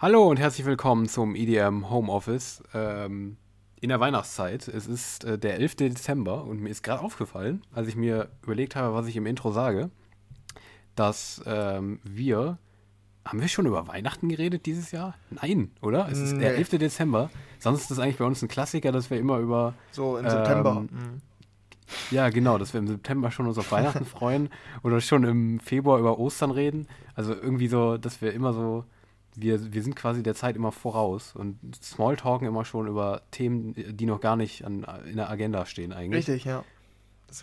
Hallo und herzlich willkommen zum EDM Homeoffice ähm, in der Weihnachtszeit. Es ist äh, der 11. Dezember und mir ist gerade aufgefallen, als ich mir überlegt habe, was ich im Intro sage, dass ähm, wir. Haben wir schon über Weihnachten geredet dieses Jahr? Nein, oder? Es ist der Nee. 11. Dezember. Sonst ist das eigentlich bei uns ein Klassiker, dass wir immer über. So im September. Ähm, Mhm. Ja, genau, dass wir im September schon uns auf Weihnachten freuen oder schon im Februar über Ostern reden. Also irgendwie so, dass wir immer so, wir, wir sind quasi der Zeit immer voraus und Smalltalken immer schon über Themen, die noch gar nicht an, in der Agenda stehen eigentlich. Richtig, ja.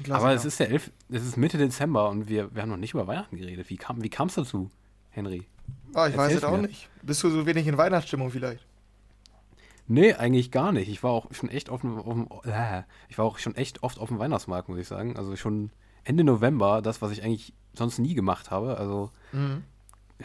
Aber es ist der 11, es ist Mitte Dezember und wir, wir haben noch nicht über Weihnachten geredet. Wie kam wie es dazu, Henry? Ah, ich weiß erzähl's es auch mir. nicht. Bist du so wenig in Weihnachtsstimmung vielleicht? Nee, eigentlich gar nicht. Ich war auch schon echt auf dem, auf dem äh, ich war auch schon echt oft auf dem Weihnachtsmarkt, muss ich sagen. Also schon Ende November, das, was ich eigentlich sonst nie gemacht habe. Also Mhm.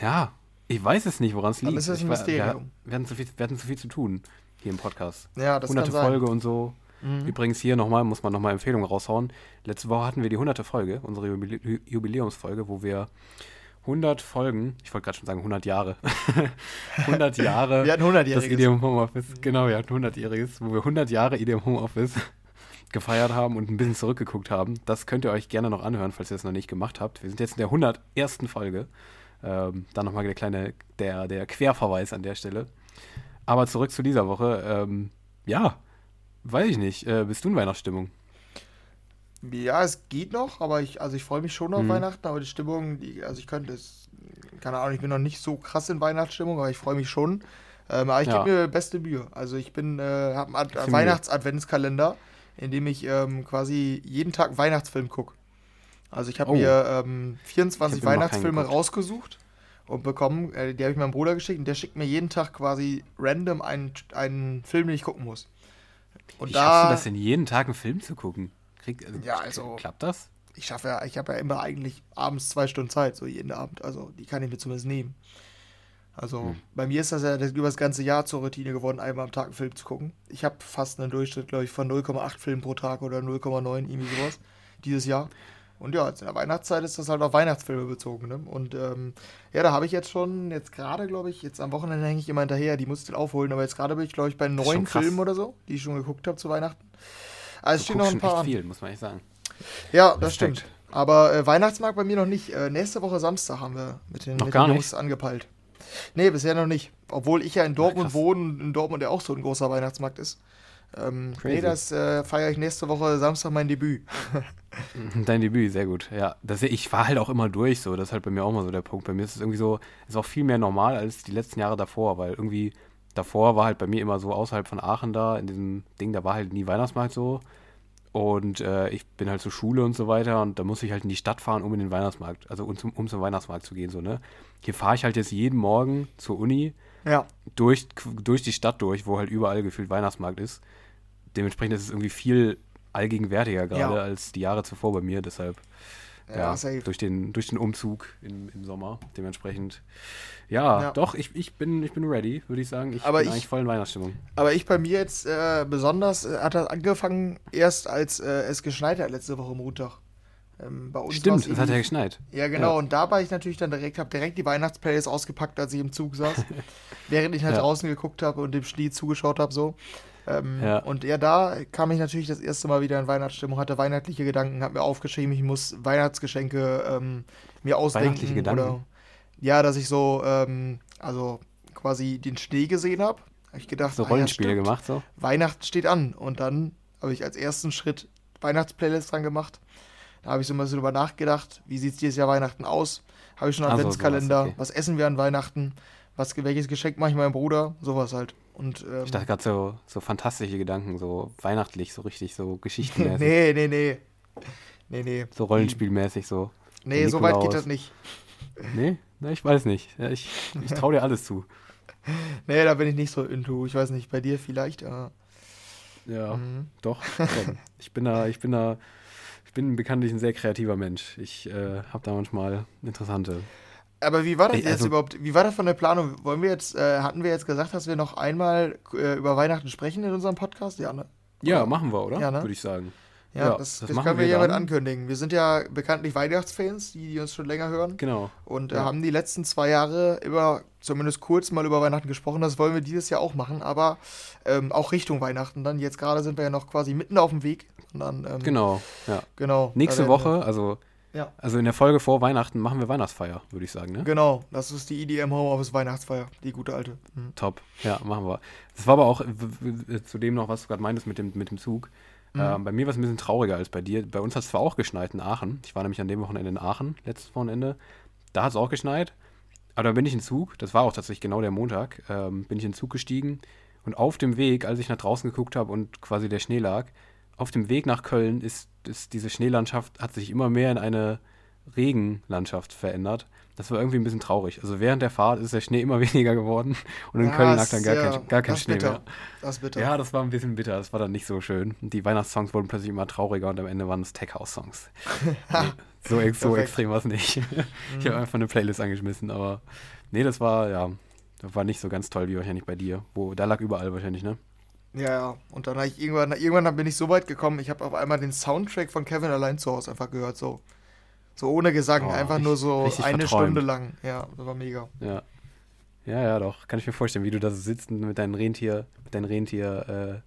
Ja, ich weiß es nicht, woran es liegt. ist das ein Ich war- wir, Mysterium. hatten zu viel, wir hatten zu viel zu tun hier im Podcast. Ja, das Hunderte. Folge und so. Mhm. Übrigens hier nochmal, muss man nochmal Empfehlungen raushauen. Letzte Woche hatten wir die hunderte Folge, unsere Jubilä Jubiläumsfolge, wo wir 100 Folgen, ich wollte gerade schon sagen 100 Jahre, 100 Jahre Wir hatten das 100-jähriges. IDM Homeoffice, genau, wir hatten 100-jähriges, wo wir 100 Jahre IDM Homeoffice gefeiert haben und ein bisschen zurückgeguckt haben. Das könnt ihr euch gerne noch anhören, falls ihr es noch nicht gemacht habt. Wir sind jetzt in der 101. Folge. Ähm, dann nochmal der kleine, der, der Querverweis an der Stelle. Aber zurück zu dieser Woche. Ähm, ja, weiß ich nicht. Äh, bist du in Weihnachtsstimmung? Ja, es geht noch, aber ich, also ich freue mich schon auf Mhm. Weihnachten, aber die Stimmung, die, also ich könnte es, keine Ahnung, ich bin noch nicht so krass in Weihnachtsstimmung, aber ich freue mich schon. Ähm, aber ich Ja. gebe mir beste Mühe. Also ich bin, äh, habe einen. Weihnachts-Adventskalender, in dem ich ähm, quasi jeden Tag einen Weihnachtsfilm gucke. Also ich habe Oh. mir ähm, 24 Ich hab Weihnachtsfilme rausgesucht und bekommen, äh, die habe ich meinem Bruder geschickt und der schickt mir jeden Tag quasi random einen, einen Film, den ich gucken muss. Und Wie da, schaffst du das denn, jeden Tag einen Film zu gucken? Krieg, also, Ja, also- Klappt das? ich schaffe ja, ich habe ja immer eigentlich abends zwei Stunden Zeit, so jeden Abend. Also die kann ich mir zumindest nehmen. Also Hm. bei mir ist das ja über das ganze Jahr zur Routine geworden, einmal am Tag einen Film zu gucken. Ich habe fast einen Durchschnitt, glaube ich, von 0,8 Filmen pro Tag oder 0,9, irgendwie sowas, dieses Jahr. Und ja, jetzt in der Weihnachtszeit ist das halt auf Weihnachtsfilme bezogen. Ne? Und ähm, ja, da habe ich jetzt schon, jetzt gerade, glaube ich, jetzt am Wochenende hänge ich immer hinterher, die muss ich dann aufholen. Aber jetzt gerade bin ich, glaube ich, bei neun. Filmen oder so, die ich schon geguckt habe zu Weihnachten. Also es stehen noch ein paar echt viel, muss man echt sagen. Ja, das Respekt. stimmt. Aber äh, Weihnachtsmarkt bei mir noch nicht. Äh, nächste Woche Samstag haben wir mit den, Noch mit gar den nicht? Jungs angepeilt. Nee, bisher noch nicht. Obwohl ich ja in Dortmund krass. wohne in Dortmund ja auch so ein großer Weihnachtsmarkt ist. Ähm, Crazy. nee, das äh, feiere ich nächste Woche Samstag mein Debüt. Dein Debüt, sehr gut. Ja, das, ich fahre halt auch immer durch so. Das ist halt bei mir auch mal so der Punkt. Bei mir ist es irgendwie so, ist auch viel mehr normal als die letzten Jahre davor, weil irgendwie davor war halt bei mir immer so außerhalb von Aachen da, in diesem Ding, da war halt nie Weihnachtsmarkt so. Und äh, ich bin halt zur Schule und so weiter und da muss ich halt in die Stadt fahren, um in den Weihnachtsmarkt, also um zum, um zum Weihnachtsmarkt zu gehen, so, ne? Hier fahre ich halt jetzt jeden Morgen zur Uni Ja, durch, durch die Stadt durch, wo halt überall gefühlt Weihnachtsmarkt ist. Dementsprechend ist es irgendwie viel allgegenwärtiger gerade Ja. als die Jahre zuvor bei mir. Deshalb, ja, ja, durch, den, durch den Umzug im, im Sommer. Dementsprechend, ja, Ja. doch, ich, ich, bin, ich bin ready, würde ich sagen. Ich Aber bin ich- eigentlich voll in Weihnachtsstimmung. Aber ich bei mir jetzt äh, besonders äh, hat das angefangen erst als äh, es geschneit hat letzte Woche Montag. Ähm, bei uns Stimmt, es hat ja geschneit. Ja, genau. Ja. Und da war ich natürlich dann direkt, habe direkt die Weihnachtsplaylist ausgepackt, als ich im Zug saß. während ich halt Ja. draußen geguckt habe und dem Schnee zugeschaut habe, so. Ähm, Ja. Und ja, da kam ich natürlich das erste Mal wieder in Weihnachtsstimmung, hatte weihnachtliche Gedanken, habe mir aufgeschrieben, ich muss Weihnachtsgeschenke ähm, mir ausdenken. Weihnachtliche Gedanken? Oder, ja, dass ich so, ähm, also quasi den Schnee gesehen habe. Habe ich gedacht, So ah ja, Rollenspiele gemacht, so. Weihnachten steht an. Und dann habe ich als ersten Schritt Weihnachtsplaylist dran gemacht. Da habe ich so ein bisschen drüber nachgedacht, wie sieht dieses Jahr Weihnachten aus? Habe ich schon einen Ach so, Adventskalender? sowas, okay. Was essen wir an Weihnachten? Was, welches Geschenk mache ich meinem Bruder? Sowas halt. Und, ähm, Ich dachte gerade so, so fantastische Gedanken, so weihnachtlich, so richtig, so geschichtenmäßig. nee, nee, nee. Nee, nee. So rollenspielmäßig, so. Nee, so weit geht das nicht. Nee, na, ich weiß nicht. Ja, ich ich traue dir alles zu. Nee, da bin ich nicht so into. Ich weiß nicht, bei dir vielleicht. Äh, Ja. mhm. Doch, ich bin da, ich bin da, ich bin bekanntlich ein sehr kreativer Mensch. Ich äh, habe da manchmal interessante. Aber wie war das Ich- jetzt also- überhaupt? Wie war das von der Planung? Wollen wir jetzt, äh, hatten wir jetzt gesagt, dass wir noch einmal äh, über Weihnachten sprechen in unserem Podcast? Ja, ne? Ja, Oder? machen wir, oder? Ja, ne? Würde ich sagen. Ja, Ja, das, das das können wir wir hiermit ankündigen. Wir sind ja bekanntlich Weihnachtsfans, die, die uns schon länger hören. Genau. Und äh, Ja. haben die letzten zwei Jahre immer zumindest kurz mal über Weihnachten gesprochen. Das wollen wir dieses Jahr auch machen, aber ähm, auch Richtung Weihnachten dann. Jetzt gerade sind wir ja noch quasi mitten auf dem Weg. Dann, ähm, Genau, ja. genau. Nächste werden Woche, also, Ja. also in der Folge vor Weihnachten machen wir Weihnachtsfeier, würde ich sagen, ne? Genau, das ist die EDM Homeoffice Weihnachtsfeier, die gute alte. Mhm. Top, ja, machen wir. Das war aber auch zu dem noch, was du gerade meintest mit dem, mit dem Zug. Mhm. Ähm, bei mir war es ein bisschen trauriger als bei dir. Bei uns hat es zwar auch geschneit in Aachen. Ich war nämlich an dem Wochenende in Aachen, letztes Wochenende. Da hat es auch geschneit. Aber da bin ich in den Zug, das war auch tatsächlich genau der Montag, ähm, bin ich in den Zug gestiegen. Und auf dem Weg, als ich nach draußen geguckt habe und quasi der Schnee lag, auf dem Weg nach Köln ist, ist diese Schneelandschaft, hat sich immer mehr in eine Regenlandschaft verändert. Das war irgendwie ein bisschen traurig. Also während der Fahrt ist der Schnee immer weniger geworden und in Ja, Köln lag dann gar ja- kein, gar kein das Schnee bitter. mehr. Das bitter. Ja, das war ein bisschen bitter. Das war dann nicht so schön. Die Weihnachtssongs wurden plötzlich immer trauriger und am Ende waren es Tech-House-Songs. nee, so, ex so. Mhm. extrem war es nicht. ich habe einfach eine Playlist angeschmissen, aber nee, das war, ja, das war nicht so ganz toll wie wahrscheinlich bei dir. Wo, da lag überall wahrscheinlich, ne? Ja, ja. Und dann habe ich irgendwann, irgendwann bin ich so weit gekommen, ich habe auf einmal den Soundtrack von Kevin allein zu Hause einfach gehört, so. So ohne Gesang, Oh, einfach nur so richtig eine verträumt. Stunde lang. Ja, das war mega. Ja. Ja, ja, doch. Kann ich mir vorstellen, wie du da so sitzt mit deinem Rentier, mit deinem Rentier,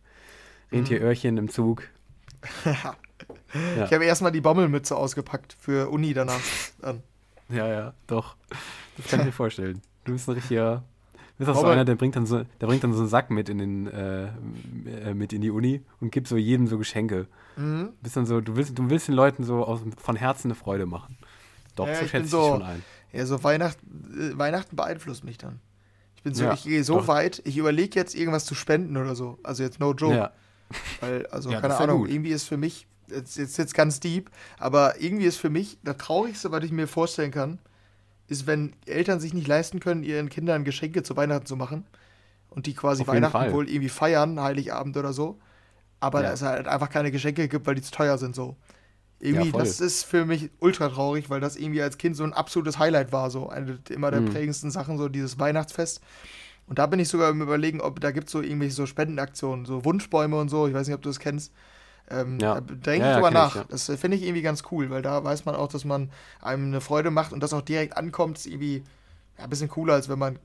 äh, Rentieröhrchen im Zug. Ja. Ich habe erstmal die Bommelmütze ausgepackt für Uni danach. Dann. Ja, ja, doch. Das kann ich mir vorstellen. Du bist ein richtiger. Bist auch so einer, der bringt dann so, der bringt dann so einen Sack mit in den, äh, äh, mit in die Uni und gibt so jedem so Geschenke. Mhm. Bist dann so, du willst, du willst den Leuten so aus, von Herzen eine Freude machen. Doch, Ja, so ich schätze ich so- dich schon ein. Ja, so Weihnacht, äh, Weihnachten beeinflusst mich dann. Ich bin so, Ja, ich gehe so doch. weit, ich überlege jetzt irgendwas zu spenden oder so. Also jetzt no joke. Ja, Weil, also, Ja, keine das ist Ahnung, irgendwie ist für mich, jetzt, jetzt, jetzt ganz deep, aber irgendwie ist für mich das Traurigste, was ich mir vorstellen kann, ist, wenn Eltern sich nicht leisten können, ihren Kindern Geschenke zu Weihnachten zu machen und die quasi Auf Weihnachten wohl irgendwie feiern, Heiligabend oder so, aber Ja. es halt einfach keine Geschenke gibt, weil die zu teuer sind so. Irgendwie, Ja, das ist für mich ultra traurig, weil das irgendwie als Kind so ein absolutes Highlight war, so eine immer der Mhm. prägendsten Sachen, so dieses Weihnachtsfest. Und da bin ich sogar im Überlegen, ob da gibt es so irgendwelche so Spendenaktionen, so Wunschbäume und so. Ich weiß nicht, ob du das kennst. Ähm, Ja. Da denke Ja, ich drüber kenn ich, nach. ja. Das äh, finde ich irgendwie ganz cool, weil da weiß man auch, dass man einem eine Freude macht und das auch direkt ankommt. Ist irgendwie ein bisschen cooler, als wenn man,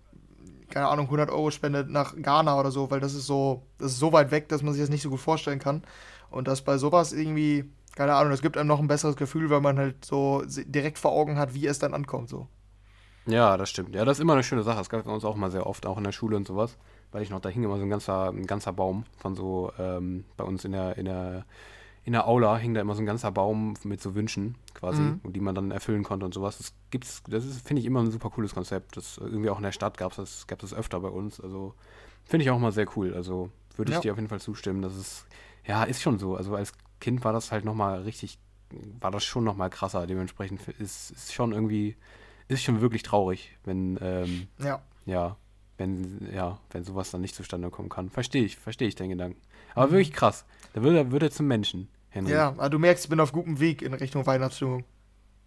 keine Ahnung, 100 Euro spendet nach Ghana oder so, weil das ist so, das ist so weit weg, dass man sich das nicht so gut vorstellen kann. Und das bei sowas irgendwie, keine Ahnung, das gibt einem noch ein besseres Gefühl, weil man halt so direkt vor Augen hat, wie es dann ankommt. So. ja, das stimmt. Ja, das ist immer eine schöne Sache. Das gab es bei uns auch mal sehr oft, auch in der Schule und sowas. Weil ich noch, da hing immer so ein ganzer, ein ganzer Baum von so, ähm, bei uns in der, in der, in der Aula hing da immer so ein ganzer Baum mit so Wünschen quasi, Mhm. die man dann erfüllen konnte und sowas. Das gibt's, das ist, finde ich, immer ein super cooles Konzept. Das irgendwie auch in der Stadt gab es das, gab es öfter bei uns. Also finde ich auch mal sehr cool. Also würde ich Ja. dir auf jeden Fall zustimmen. Das ist, ja, ist schon so. Also als Kind war das halt nochmal richtig, war das schon nochmal krasser. Dementsprechend ist, ist schon irgendwie, ist schon wirklich traurig, wenn, ähm, Ja. ja, wenn, ja, wenn sowas dann nicht zustande kommen kann. Verstehe ich, verstehe ich den Gedanken. Aber Mhm. wirklich krass. Da wird er, wird er zum Menschen, Henry. Ja, aber du merkst, ich bin auf gutem Weg in Richtung Weihnachtsstimmung.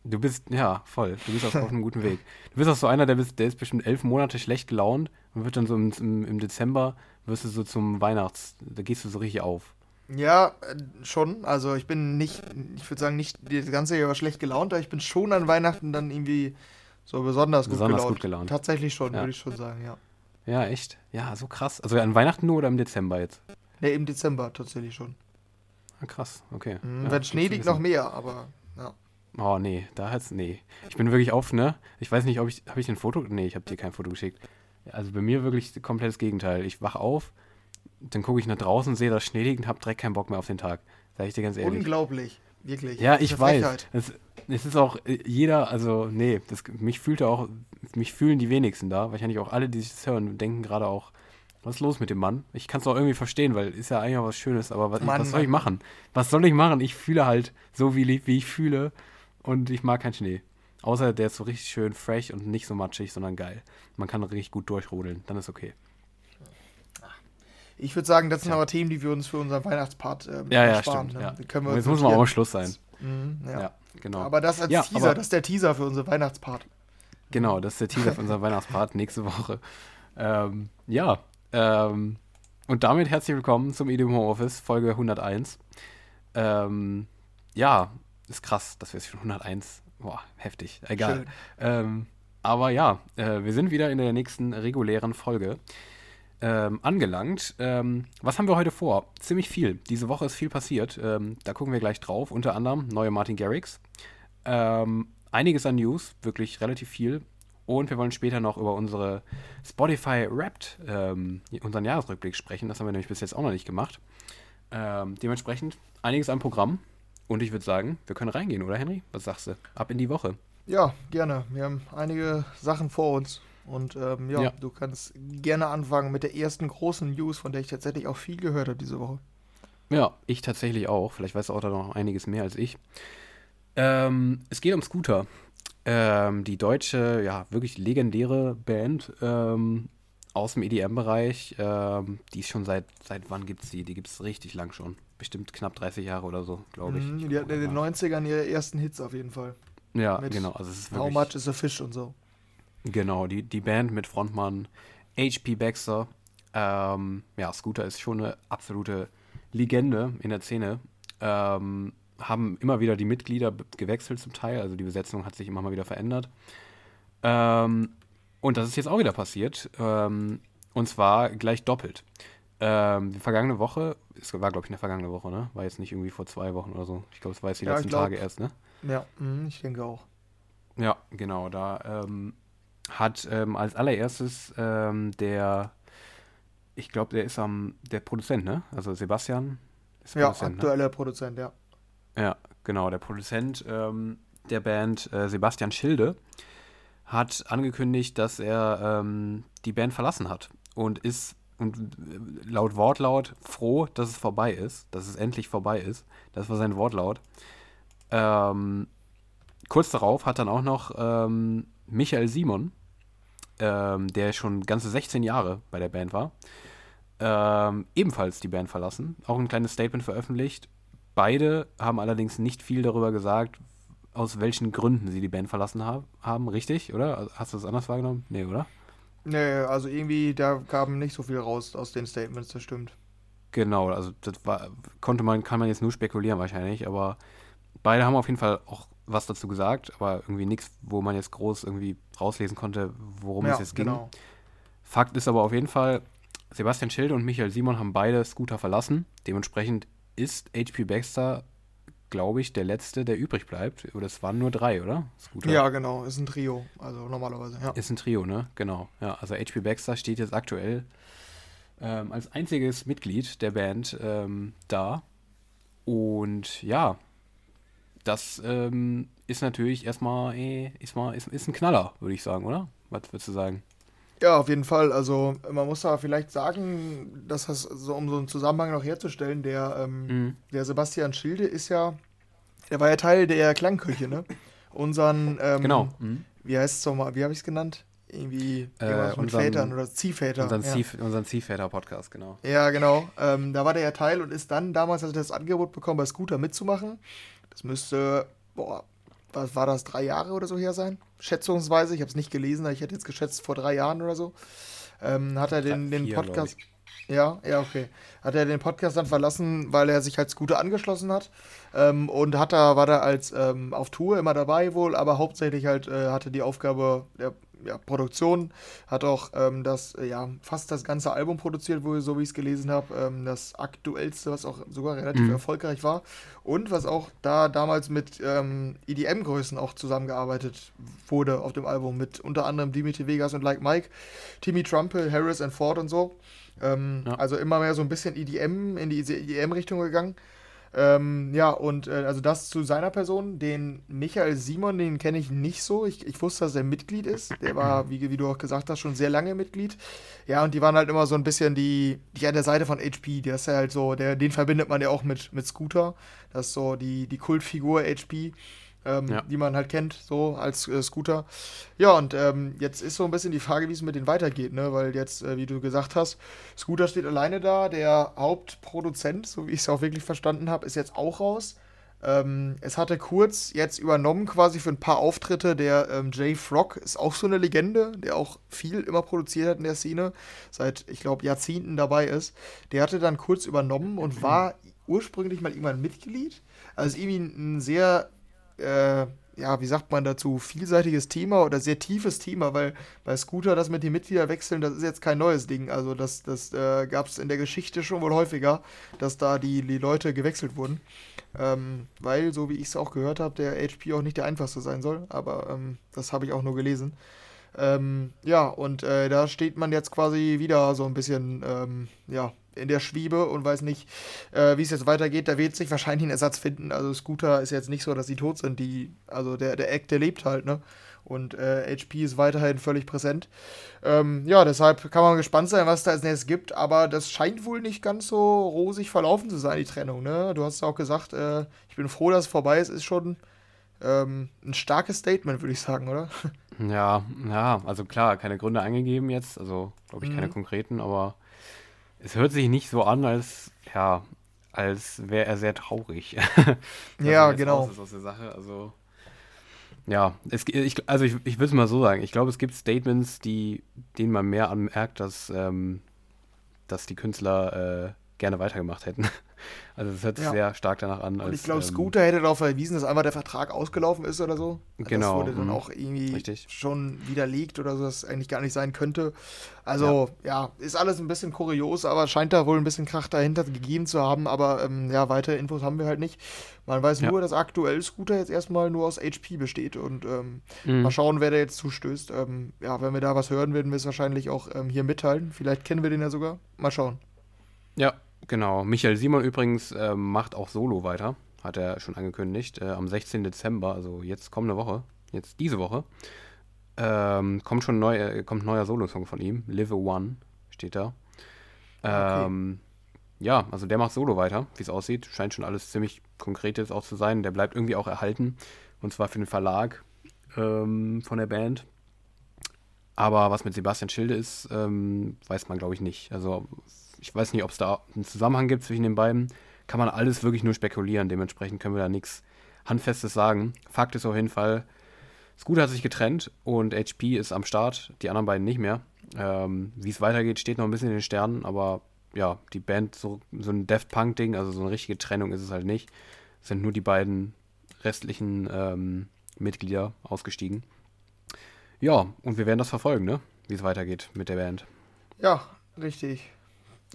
Du bist, ja, voll. Du bist auf, auf einem guten Weg. Du bist auch so einer, der, bist, der ist bestimmt elf Monate schlecht gelaunt und wird dann so im, im, im Dezember, wirst du so zum Weihnachts, da gehst du so richtig auf. Ja, äh, schon. Also ich bin nicht, ich würde sagen, nicht das ganze Jahr schlecht gelaunt, aber ich bin schon an Weihnachten dann irgendwie so besonders, Besonders gut, gelaunt. gut gelaunt. Tatsächlich schon, Ja. würde ich schon sagen, ja. Ja, echt? Ja, so krass. Also an Weihnachten nur oder im Dezember jetzt? Ne, im Dezember tatsächlich schon. Ah, krass, okay. Mhm, Ja, Wenn Schnee liegt, noch mehr, aber ja. Oh, nee, da hat's, nee. Ich bin wirklich auf, ne? Ich weiß nicht, ob ich, habe ich ein Foto? Nee, ich habe dir kein Foto geschickt. Also bei mir wirklich komplettes Gegenteil. Ich wach auf, dann gucke ich nach draußen, sehe das Schnee liegt und hab direkt keinen Bock mehr auf den Tag. Sag ich dir ganz ehrlich. Unglaublich. Wirklich. Ja, Das ich weiß. Frechheit. Es, ist auch äh, jeder, also nee, das, mich fühlte auch, mich fühlen die wenigsten da. Wahrscheinlich auch alle, die sich das hören, denken gerade auch, was ist los mit dem Mann? Ich kann es auch irgendwie verstehen, weil ist ja eigentlich auch was Schönes, aber was, Mann, was soll ich machen? Was soll ich machen? Ich fühle halt so, wie, wie ich fühle und ich mag keinen Schnee. Außer der ist so richtig schön fresh und nicht so matschig, sondern geil. Man kann richtig gut durchrodeln, dann ist okay. Ich würde sagen, das sind Ja. aber Themen, die wir uns für unseren Weihnachtspart ähm, Ja, ja, ersparen. stimmt. ne? Ja. Können wir jetzt muss man auch. Schluss sein. Mhm, ja. Ja, genau. Aber das als Ja, Teaser, das ist der Teaser für unseren Weihnachtspart. Genau, das ist der Teaser für unseren Weihnachtspart nächste Woche. Ähm, ja, ähm, und damit herzlich willkommen zum EDM Homeoffice, Folge 101. Ähm, ja, ist krass, dass wir es schon 101. Boah, heftig. Egal. Ähm, aber ja, äh, wir sind wieder in der nächsten regulären Folge ähm, angelangt. Ähm, was haben wir heute vor? Ziemlich viel. Diese Woche ist viel passiert. Da gucken wir gleich drauf. Unter anderem neue Martin Garrix. Ähm, einiges an News, wirklich relativ viel. Und wir wollen später noch über unsere Spotify Wrapped, ähm, unseren Jahresrückblick sprechen. Das haben wir nämlich bis jetzt auch noch nicht gemacht. Ähm, dementsprechend einiges am Programm. Und ich würde sagen, wir können reingehen, oder Henry? Was sagst du? Ab in die Woche. Ja, gerne. Wir haben einige Sachen vor uns. Und ähm, ja, ja, du kannst gerne anfangen mit der ersten großen News, von der ich tatsächlich auch viel gehört habe diese Woche. Ja, ich tatsächlich auch. Vielleicht weißt du auch da noch einiges mehr als ich. Ähm, es geht um Scooter. Ähm, die deutsche, ja, wirklich legendäre Band ähm, aus dem EDM-Bereich. Ähm, die ist schon seit, seit wann gibt es die? Die gibt es richtig lang schon. Bestimmt knapp 30 Jahre oder so, glaube ich. Mhm, die hatten in den 90ern ihre ersten Hits auf jeden Fall. Ja, mit genau. Also es ist wirklich, How much is a fish und so. Genau, die, die Band mit Frontmann HP Baxter. Ähm, ja, Scooter ist schon eine absolute Legende in der Szene. Ähm, haben immer wieder die Mitglieder gewechselt zum Teil, also die Besetzung hat sich immer mal wieder verändert. Ähm, und das ist jetzt auch wieder passiert. Ähm, und zwar gleich doppelt. Ähm, die vergangene Woche, es war glaube ich eine vergangene Woche, ne? War jetzt nicht irgendwie vor zwei Wochen oder so. Ich glaube, es war jetzt die ja, letzten Tage erst, ne? Ja, mh, ich denke auch. Ja, genau. Da ähm, hat ähm, als allererstes der, ich glaube, der ist am, der Produzent, ne? Also Sebastian. ja, Produzent, ne? aktueller ne? Produzent, ja. Ja, genau, der Produzent ähm, der Band, äh, Sebastian Schilde, hat angekündigt, dass er ähm, die Band verlassen hat und ist und äh, laut Wortlaut froh, dass es vorbei ist, dass es endlich vorbei ist. Das war sein Wortlaut. Ähm, kurz darauf hat dann auch noch ähm, Michael Simon, ähm, der schon ganze 16 Jahre bei der Band war, ähm, ebenfalls die Band verlassen, auch ein kleines Statement veröffentlicht. Beide haben allerdings nicht viel darüber gesagt, aus welchen Gründen sie die Band verlassen ha haben, richtig, oder? Hast du das anders wahrgenommen? Nee, oder? Nee, also irgendwie, da kam nicht so viel raus aus den Statements, das stimmt. Genau, also das war, konnte man, kann man jetzt nur spekulieren wahrscheinlich, aber beide haben auf jeden Fall auch was dazu gesagt, aber irgendwie nichts, wo man jetzt groß irgendwie rauslesen konnte, worum ja, es jetzt ging. Genau. Fakt ist aber auf jeden Fall, Sebastian Schilde und Michael Simon haben beide Scooter verlassen. Dementsprechend ist HP Baxter, glaube ich, der letzte, der übrig bleibt. Oder es waren nur drei, oder? Scooter. Ja, genau, ist ein Trio, also normalerweise, ja. Ist ein Trio, ne? Genau. Ja, also HP Baxter steht jetzt aktuell ähm, als einziges Mitglied der Band ähm, da. Und ja, das ähm, ist natürlich erstmal, äh, ist, mal, ist, ist ein Knaller, würde ich sagen, oder? Was würdest du sagen? Ja, auf jeden Fall. Also man muss da vielleicht sagen, dass das so, um so einen Zusammenhang noch herzustellen, der, ähm, mhm. der Sebastian Schilde ist ja, der war ja Teil der Klangküche, ne? Unseren, ähm, genau. Mhm. Wie heißt es nochmal, wie habe ich es genannt? Irgendwie äh, mit unseren, Vätern oder Ziehväter. Unseren, ja. Zieh, unseren Ziehväter-Podcast, genau. Ja, genau. Ähm, da war der ja Teil und ist dann damals, als er das Angebot bekommen, bei Scooter mitzumachen. Das müsste, boah, was war das, drei Jahre oder so her sein? Schätzungsweise, ich habe es nicht gelesen, ich hätte jetzt geschätzt vor drei Jahren oder so. Ähm, hat er den, den vier, Podcast. Ja, ja, okay. Hat er den Podcast dann verlassen, weil er sich als Scooter angeschlossen hat. Ähm, und hat da, war da als ähm, auf Tour immer dabei wohl, aber hauptsächlich halt äh, hatte die Aufgabe, der ja, Produktion, hat auch ähm, das, äh, ja, fast das ganze Album produziert, wo, so wie ich es gelesen habe, ähm, das aktuellste, was auch sogar relativ mhm. erfolgreich war und was auch da damals mit ähm, EDM-Größen auch zusammengearbeitet wurde auf dem Album, mit unter anderem Dimitri Vegas und Like Mike, Timmy Trumpel, Harris and Ford und so. Ähm, ja. Also immer mehr so ein bisschen EDM in die EDM-Richtung gegangen. Ähm, ja, und äh, also das zu seiner Person. Den Michael Simon, den kenne ich nicht so. Ich, ich wusste, dass er Mitglied ist. Der war, wie, wie du auch gesagt hast, schon sehr lange Mitglied. Ja, und die waren halt immer so ein bisschen die, die an der Seite von HP. Der ist ja halt so, der, den verbindet man ja auch mit, mit Scooter. Das ist so die, die Kultfigur HP ähm, ja. die man halt kennt, so als äh, Scooter. Ja, und ähm, jetzt ist so ein bisschen die Frage, wie es mit denen weitergeht, ne? Weil jetzt, äh, wie du gesagt hast, Scooter steht alleine da, der Hauptproduzent, so wie ich es auch wirklich verstanden habe, ist jetzt auch raus. Ähm, es hatte kurz jetzt übernommen quasi für ein paar Auftritte. Der ähm, Jay Frog ist auch so eine Legende, der auch viel immer produziert hat in der Szene, seit, ich glaube, Jahrzehnten dabei ist. Der hatte dann kurz übernommen und war ursprünglich mal irgendwann Mitglied. Also irgendwie ein sehr äh, ja, wie sagt man dazu, vielseitiges Thema oder sehr tiefes Thema, weil bei Scooter das mit den Mitgliederwechseln, das ist jetzt kein neues Ding. Also das, das äh, gab es in der Geschichte schon wohl häufiger, dass da die, die Leute gewechselt wurden. Ähm, weil, so wie ich es auch gehört habe, der HP auch nicht der einfachste sein soll. Aber ähm, das habe ich auch nur gelesen. Ähm, ja, und äh, da steht man jetzt quasi wieder so ein bisschen, ähm, ja, in der Schwiebe und weiß nicht, äh, wie es jetzt weitergeht. Da wird sich wahrscheinlich ein Ersatz finden. Also Scooter ist jetzt nicht so, dass sie tot sind. Die, also der, der Act, der lebt halt, ne? Und äh, HP ist weiterhin völlig präsent. Ähm, ja, deshalb kann man gespannt sein, was da als nächstes gibt. Aber das scheint wohl nicht ganz so rosig verlaufen zu sein, die Trennung. Ne? Du hast ja auch gesagt, äh, ich bin froh, dass es vorbei ist. Ist schon ähm, ein starkes Statement, würde ich sagen, oder? Ja, ja, also klar, keine Gründe angegeben jetzt. Also, glaube ich, keine mhm. konkreten, aber es hört sich nicht so an, als, ja, als wäre er sehr traurig. ja, genau. Ist aus der Sache. Also, ja, es, ich, also ich, ich würde es mal so sagen. Ich glaube, es gibt Statements, die, denen man mehr anmerkt, dass, ähm, dass die Künstler äh, gerne weitergemacht hätten. Also es hört sich ja. sehr stark danach an. Und ich glaube, ähm, Scooter hätte darauf verwiesen, dass einmal der Vertrag ausgelaufen ist oder so. Genau. Das wurde dann mhm. auch irgendwie Richtig. schon widerlegt oder so, dass es eigentlich gar nicht sein könnte. Also ja. ja. ist alles ein bisschen kurios, aber scheint da wohl ein bisschen Krach dahinter gegeben zu haben. Aber ähm, ja, weitere Infos haben wir halt nicht. Man weiß ja. nur, dass aktuell Scooter jetzt erstmal nur aus HP besteht und ähm, mhm. mal schauen, wer da jetzt zustößt. Ähm, ja, wenn wir da was hören, werden wir es wahrscheinlich auch ähm, hier mitteilen. Vielleicht kennen wir den ja sogar. Mal schauen. Ja, genau. Michael Simon übrigens äh, macht auch Solo weiter, hat er schon angekündigt. Äh, am 16. Dezember, also jetzt kommende Woche, jetzt diese Woche, ähm, kommt schon neu, äh, kommt ein neuer Solo-Song von ihm. Live a One steht da. Ähm, okay. Ja, also der macht Solo weiter, wie es aussieht. Scheint schon alles ziemlich konkret jetzt auch zu sein. Der bleibt irgendwie auch erhalten. Und zwar für den Verlag ähm, von der Band. Aber was mit Sebastian Schilde ist, ähm, weiß man, glaube ich, nicht. Also ich weiß nicht, ob es da einen Zusammenhang gibt zwischen den beiden. Kann man alles wirklich nur spekulieren. Dementsprechend können wir da nichts Handfestes sagen. Fakt ist auf jeden Fall, Scooter hat sich getrennt und HP ist am Start, die anderen beiden nicht mehr. Ähm, Wie es weitergeht, steht noch ein bisschen in den Sternen, aber ja, die Band, so, so ein Death Punk-Ding, also so eine richtige Trennung ist es halt nicht. Sind nur die beiden restlichen ähm, Mitglieder ausgestiegen. Ja, und wir werden das verfolgen, ne? Wie es weitergeht mit der Band. Ja, richtig.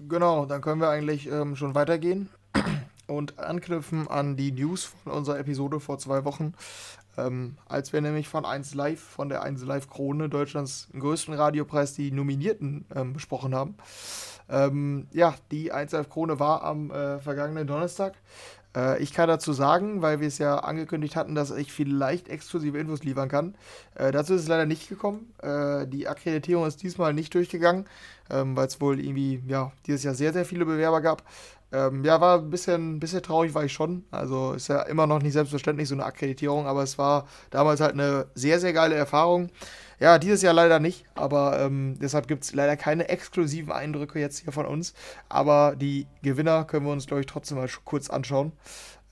Genau, dann können wir eigentlich ähm, schon weitergehen und anknüpfen an die News von unserer Episode vor zwei Wochen. Ähm, als wir nämlich von 1 Live, von der 1 Live Krone, Deutschlands größten Radiopreis, die Nominierten ähm, besprochen haben. Ähm, ja, die 1 Live Krone war am äh, vergangenen Donnerstag. Äh, ich kann dazu sagen, weil wir es ja angekündigt hatten, dass ich vielleicht exklusive Infos liefern kann. Äh, dazu ist es leider nicht gekommen. Äh, die Akkreditierung ist diesmal nicht durchgegangen, ähm, weil es wohl irgendwie, ja, dieses Jahr sehr, sehr viele Bewerber gab. Ähm, ja, war ein bisschen, bisschen traurig, war ich schon. Also ist ja immer noch nicht selbstverständlich so eine Akkreditierung, aber es war damals halt eine sehr, sehr geile Erfahrung. Ja, dieses Jahr leider nicht, aber ähm, deshalb gibt es leider keine exklusiven Eindrücke jetzt hier von uns. Aber die Gewinner können wir uns, glaube ich, trotzdem mal kurz anschauen.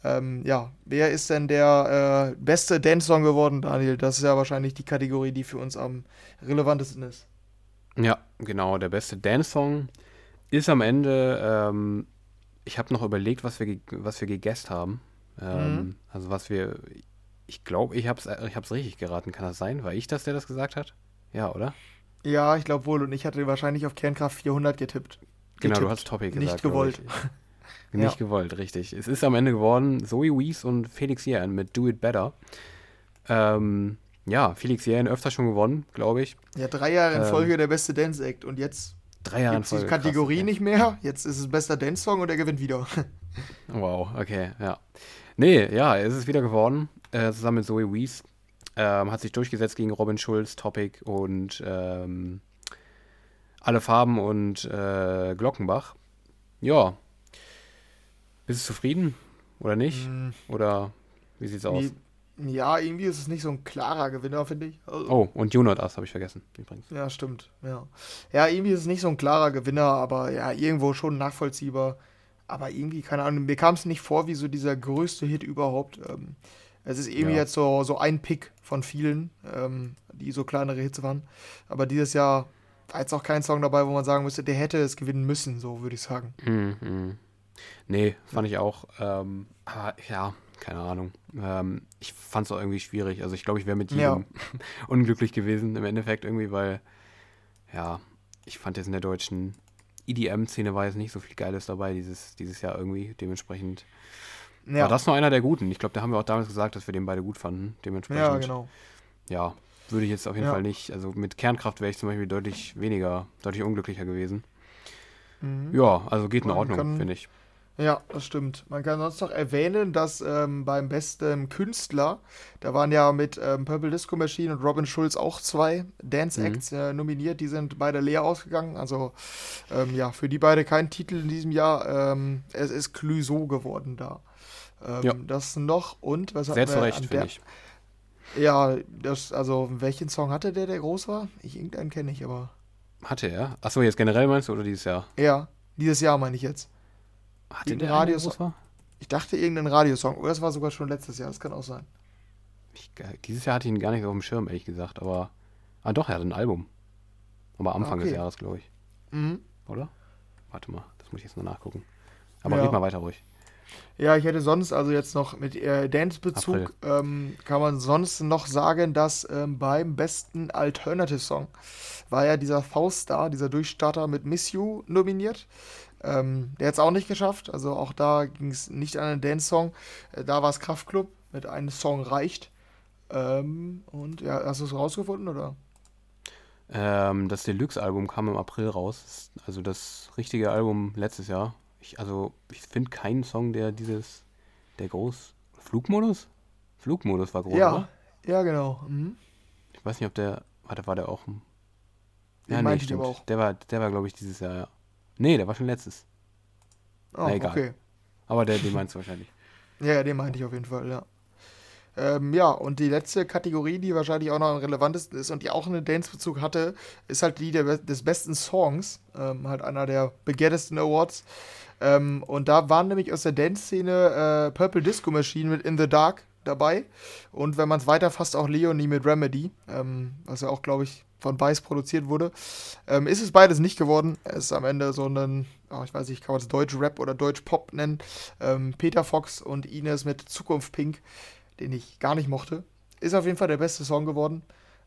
Ähm, ja, wer ist denn der äh, beste Dance-Song geworden, Daniel? Das ist ja wahrscheinlich die Kategorie, die für uns am relevantesten ist. Ja, genau. Der beste Dance-Song ist am Ende, ähm, ich habe noch überlegt, was wir, was wir gegessen haben. Ähm, mhm. Also was wir, ich glaube, ich habe es ich hab's richtig geraten. Kann das sein? War ich das, der das gesagt hat? Ja, oder? Ja, ich glaube wohl. Und ich hatte wahrscheinlich auf Kernkraft 400 getippt. Genau, getippt. du hast Topic gesagt. Nicht gewollt. Nicht ja. gewollt, richtig. Es ist am Ende geworden Zoe Wees und Felix Jähn mit Do It Better. Ähm, ja, Felix Jähn öfter schon gewonnen, glaube ich. Ja, drei Jahre in ähm, Folge ähm, der beste Dance Act und jetzt drei Jahre in Folge. die Kategorie krass, nicht mehr. Jetzt ist es bester Dance Song und er gewinnt wieder. wow, okay, ja. Nee, ja, es ist wieder geworden äh, zusammen mit Zoe Wees. Ähm, hat sich durchgesetzt gegen Robin Schulz, Topic und ähm, alle Farben und äh, Glockenbach. Ja. Bist du zufrieden oder nicht? Mm. Oder wie sieht's aus? Ja, irgendwie ist es nicht so ein klarer Gewinner, finde ich. Also, oh, und Junot Ass habe ich vergessen, übrigens. Ja, stimmt. Ja. ja, irgendwie ist es nicht so ein klarer Gewinner, aber ja, irgendwo schon nachvollziehbar. aber irgendwie, keine Ahnung, mir kam es nicht vor wie so dieser größte Hit überhaupt. Ähm, es ist irgendwie Ja. jetzt so, so ein Pick von vielen, ähm, die so kleinere Hits waren. Aber dieses Jahr war jetzt auch kein Song dabei, wo man sagen müsste, der hätte es gewinnen müssen, so würde ich sagen. Mhm. Nee, fand ich auch. Ähm, aber ja, keine Ahnung. Ähm, ich fand es auch irgendwie schwierig. Also ich glaube, ich wäre mit Ja. jedem unglücklich gewesen im Endeffekt irgendwie, weil, ja, ich fand jetzt in der deutschen EDM-Szene war jetzt nicht so viel Geiles dabei dieses, dieses Jahr irgendwie. Dementsprechend Ja, war das nur einer der Guten. Ich glaube, da haben wir auch damals gesagt, dass wir den beide gut fanden. Dementsprechend, ja genau. ja, würde ich jetzt auf jeden Ja. Fall nicht. Also mit Kernkraft wäre ich zum Beispiel deutlich weniger, deutlich unglücklicher gewesen. Mhm. Ja, also geht in Man Ordnung, finde ich. Ja, das stimmt. Man kann sonst noch erwähnen, dass ähm, beim besten Künstler, da waren ja mit ähm, Purple Disco Machine und Robin Schulz auch zwei Dance Mhm. Acts äh, nominiert. Die sind beide leer ausgegangen. Also ähm, ja, für die beide kein Titel in diesem Jahr. Ähm, es ist Clouseau geworden da. Ähm, Ja. Das noch und was Sehr zu Recht, finde ich. Ja, das, also welchen Song hatte der, der groß war? Ich irgendeinen kenne ich, aber. Hatte er? Achso, jetzt generell meinst du oder dieses Jahr? Ja, dieses Jahr meine ich jetzt. Hatte Irgendein der Radios- groß war? Ich dachte irgendein Radiosong. Oder das war sogar schon letztes Jahr, das kann auch sein. Ich, äh, dieses Jahr hatte ich ihn gar nicht auf dem Schirm, ehrlich gesagt. Aber. Ah, doch, er hat ein Album. Aber Anfang des okay. Jahres, glaube ich. Mhm. Oder? Warte mal, das muss ich jetzt mal nachgucken. Aber Ja. red mal weiter ruhig. Ja, ich hätte sonst also jetzt noch mit äh, Dance-Bezug, ähm, kann man sonst noch sagen, dass ähm, beim besten Alternative-Song war ja dieser Fauststar, dieser Durchstarter mit Miss You nominiert. Ähm, der hat es auch nicht geschafft, also auch da ging es nicht an einen Dance-Song. Äh, da war es Kraftklub mit einem Song reicht. Ähm, und ja, hast du es rausgefunden oder? Ähm, das Deluxe-Album kam im April raus. Also das richtige Album letztes Jahr. Ich, also, ich finde keinen Song, der dieses. Der groß. Flugmodus? Flugmodus war groß, ja, oder? ja, genau. Mhm. Ich weiß nicht, ob der. Warte, war der auch. ein- Ja, nee, stimmt. auch. Der war, der war glaube ich, dieses Jahr, ja. Nee, der war schon letztes. Oh, Na, egal. okay. Aber der, den meinst du wahrscheinlich. Ja, ja, den meinte ich auf jeden Fall, ja. Ähm, ja, und die letzte Kategorie, die wahrscheinlich auch noch am relevantesten ist und die auch einen Dance-Bezug hatte, ist halt die der, des besten Songs. Ähm, halt einer der begehrtesten Awards. Ähm, und da waren nämlich aus der Dance-Szene äh, Purple Disco Machine mit In the Dark dabei. Und wenn man es weiterfasst, auch Leonie mit Remedy, ähm, was ja auch, glaube ich, von Vice produziert wurde. Ähm, ist es beides nicht geworden. Es ist am Ende so ein, oh, ich weiß nicht, kann man es Deutsch-Rap oder Deutsch-Pop nennen. Ähm, Peter Fox und Ines mit Zukunft Pink, den ich gar nicht mochte. Ist auf jeden Fall der beste Song geworden.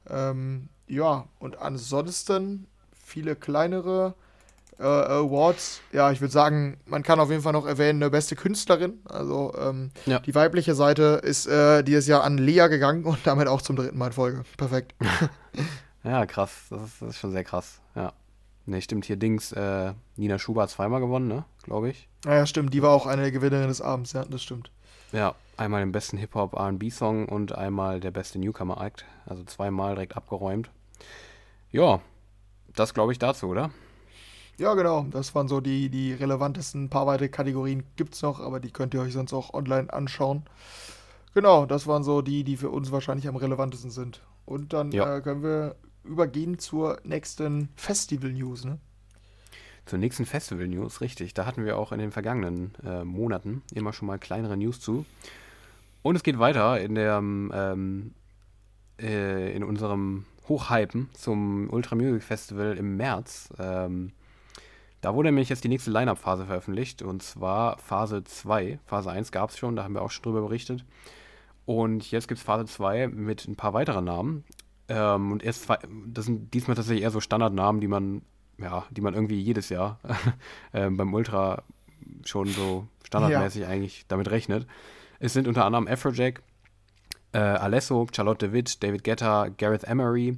Ähm, ja, und ansonsten viele kleinere äh, Awards. Ja, ich würde sagen, man kann auf jeden Fall noch erwähnen, eine beste Künstlerin. Also ähm, Ja. die weibliche Seite ist äh, dieses Jahr an Lea gegangen und damit auch zum dritten Mal in Folge. Perfekt. Ja, krass. Das ist, das ist schon sehr krass. Ja. Ne, stimmt. Hier Dings, äh, Nina Schuber hat zweimal gewonnen, ne? Glaube ich. Naja, stimmt, die war auch eine der Gewinnerinnen des Abends, ja, das stimmt. Ja, einmal den besten Hip-Hop R&B-Song und einmal der beste Newcomer-Act. Also zweimal direkt abgeräumt. Ja, das glaube ich dazu, oder? Ja, genau, das waren so die, die relevantesten. Ein paar weitere Kategorien gibt es noch, aber die könnt ihr euch sonst auch online anschauen. Genau, das waren so die, die für uns wahrscheinlich am relevantesten sind. Und dann Ja. äh, können wir übergehen zur nächsten Festival-News, ne? Zur nächsten Festival-News, richtig. Da hatten wir auch in den vergangenen äh, Monaten immer schon mal kleinere News zu. Und es geht weiter in der, ähm, äh, in unserem Hochhypen zum Ultra Music Festival im März. Ähm, da wurde nämlich jetzt die nächste Line-Up-Phase veröffentlicht und zwar Phase 2. Phase 1 gab es schon, da haben wir auch schon drüber berichtet. Und jetzt gibt es Phase 2 mit ein paar weiteren Namen. Ähm, und erst zwei, das sind diesmal tatsächlich eher so Standardnamen, die man, ja, die man irgendwie jedes Jahr ähm, beim Ultra schon so standardmäßig eigentlich damit rechnet. Es sind unter anderem Afrojack, äh, Alesso, Charlotte Witt, David Guetta, Gareth Emery,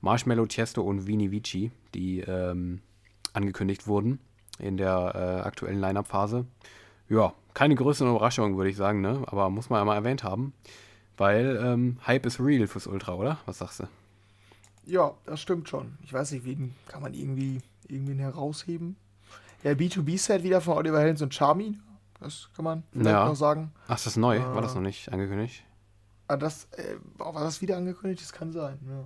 Marshmallow, Tiesto und Vini Vici, die ähm, angekündigt wurden in der äh, aktuellen Line-Up-Phase. Ja, keine größere Überraschung, würde ich sagen, ne? aber muss man einmal erwähnt haben, weil ähm, Hype ist real fürs Ultra, oder? Was sagst du? Ja, das stimmt schon. Ich weiß nicht, wen kann man irgendwie, irgendwie herausheben? Ja, B2B-Set wieder von Oliver Helms und Charmin. Das kann man vielleicht Ja. noch sagen. Ach, ist das neu? War das Äh. noch nicht angekündigt? Ah, das, äh, war das wieder angekündigt? Das kann sein, ja.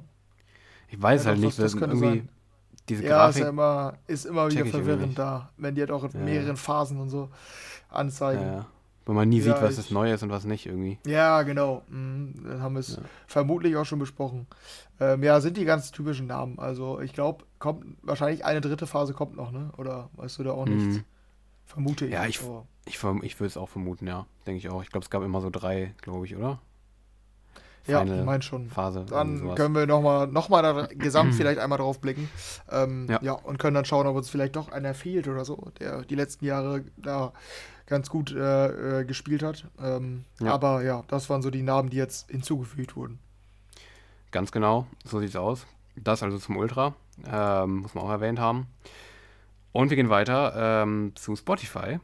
Ich weiß Ja, halt doch, nicht, das- das irgendwie, sein. diese Ja, ist Grafik. ja immer, ist immer wieder verwirrend da, wenn die halt auch in mehreren Phasen und so anzeigen. Ja. Wo man nie sieht, was das Neue ist und was nicht irgendwie. Ja, genau. Mhm, dann haben wir es vermutlich auch schon besprochen. Ähm, ja, sind die ganz typischen Namen. Also ich glaube, kommt wahrscheinlich eine dritte Phase kommt noch, ne? Oder weißt du da auch nichts? Mhm. Vermute ich. Ja, ich- aber- Ich, ich würde es auch vermuten, ja. Denke ich auch. Ich glaube, es gab immer so drei, glaube ich, oder? ja, Final ich meine schon. Phase. Dann können wir nochmal noch mal gesamt vielleicht einmal drauf blicken. Ähm, ja. Ja. und können dann schauen, ob uns vielleicht doch einer fehlt oder so, der die letzten Jahre da ganz gut äh, äh, gespielt hat. Ähm, Ja. Aber ja, das waren so die Namen, die jetzt hinzugefügt wurden. Ganz genau, so sieht's aus. Das also zum Ultra, ähm, muss man auch erwähnt haben. Und wir gehen weiter ähm, zu Spotify.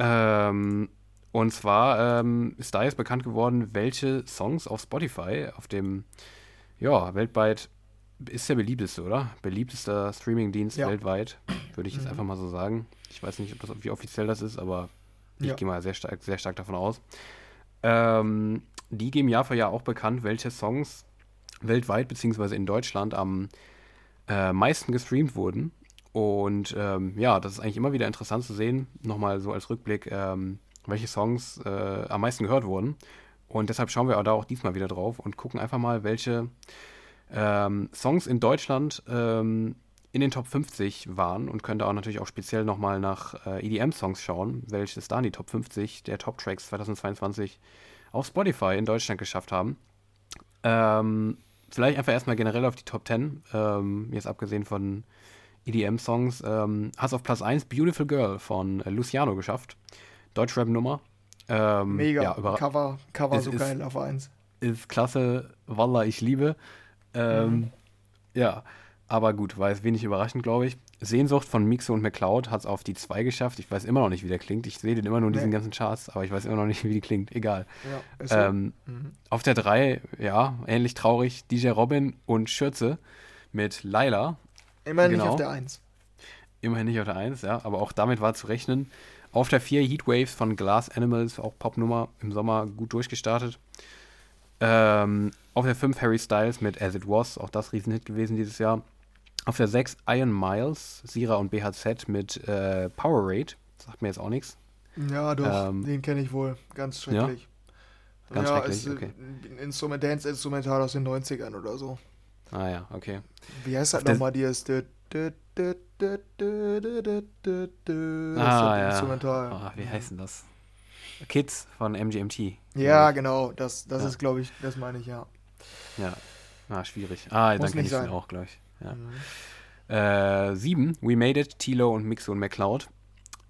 Ähm, und zwar ähm, ist da jetzt bekannt geworden, welche Songs auf Spotify, auf dem, ja, weltweit ist der beliebteste, oder? Beliebtester Streamingdienst Ja. weltweit, würde ich jetzt Mhm. einfach mal so sagen. Ich weiß nicht, ob das, wie offiziell das ist, aber ich Ja. gehe mal sehr stark, sehr stark davon aus. Ähm, die geben Jahr für Jahr auch bekannt, welche Songs weltweit beziehungsweise in Deutschland am äh, meisten gestreamt wurden. Und ähm, ja, das ist eigentlich immer wieder interessant zu sehen, nochmal so als Rückblick, ähm, welche Songs äh, am meisten gehört wurden. Und deshalb schauen wir da auch diesmal wieder drauf und gucken einfach mal, welche ähm, Songs in Deutschland ähm, in den Top 50 waren und können da auch natürlich auch speziell nochmal nach äh, EDM-Songs schauen, welches da in die Top 50 der Top-Tracks 2022 auf Spotify in Deutschland geschafft haben. Ähm, vielleicht einfach erstmal generell auf die Top 10, ähm, jetzt abgesehen von EDM-Songs, ähm, hat es auf Platz 1 Beautiful Girl von äh, Luciano geschafft. Deutschrap-Nummer. Ähm, Mega. Ja, Cover, Cover Es so ist- geil auf eins. ist klasse, Wallah, ich liebe. Ähm, Mhm. Ja, aber gut, war jetzt wenig überraschend, glaube ich. Sehnsucht von Mixo und McCloud hat es auf die 2 geschafft. Ich weiß immer noch nicht, wie der klingt. Ich sehe den immer nur in diesen Nee. ganzen Charts, aber ich weiß immer noch nicht, wie die klingt. Egal. Ja, ist. Ähm, Mhm. auf der 3, ja, ähnlich traurig, DJ Robin und Schürze mit Laila. Immerhin nicht genau. auf der eins. Immerhin nicht auf der 1, ja, aber auch damit war zu rechnen. Auf der 4 Heatwaves von Glass Animals, auch Popnummer, im Sommer gut durchgestartet. Ähm, auf der 5 Harry Styles mit As It Was, auch das Riesenhit gewesen dieses Jahr. Auf der 6 Iron Miles, Sira und BHZ mit äh, Powerade, sagt mir jetzt auch nichts. Ja, doch, Ähm, den kenne ich wohl. Ganz schrecklich. Ganz ja, schrecklich, ist äh, okay. ein Instrument, Dance-Instrumental aus den 90ern oder so. Ah ja, okay. Wie heißt das nochmal? Die ah, ist. Ah, ja. Instrumental. Oh, wie heißen das? Kids von MGMT. Ja, genau. Das, das ja. ist, glaube ich, das meine ich, ja. Ja. Ah, schwierig. Ah, Muss dann kenne ich sein. den auch gleich. Ja. Mhm. Äh, sieben, We Made It, Tilo und Mixo und McCloud.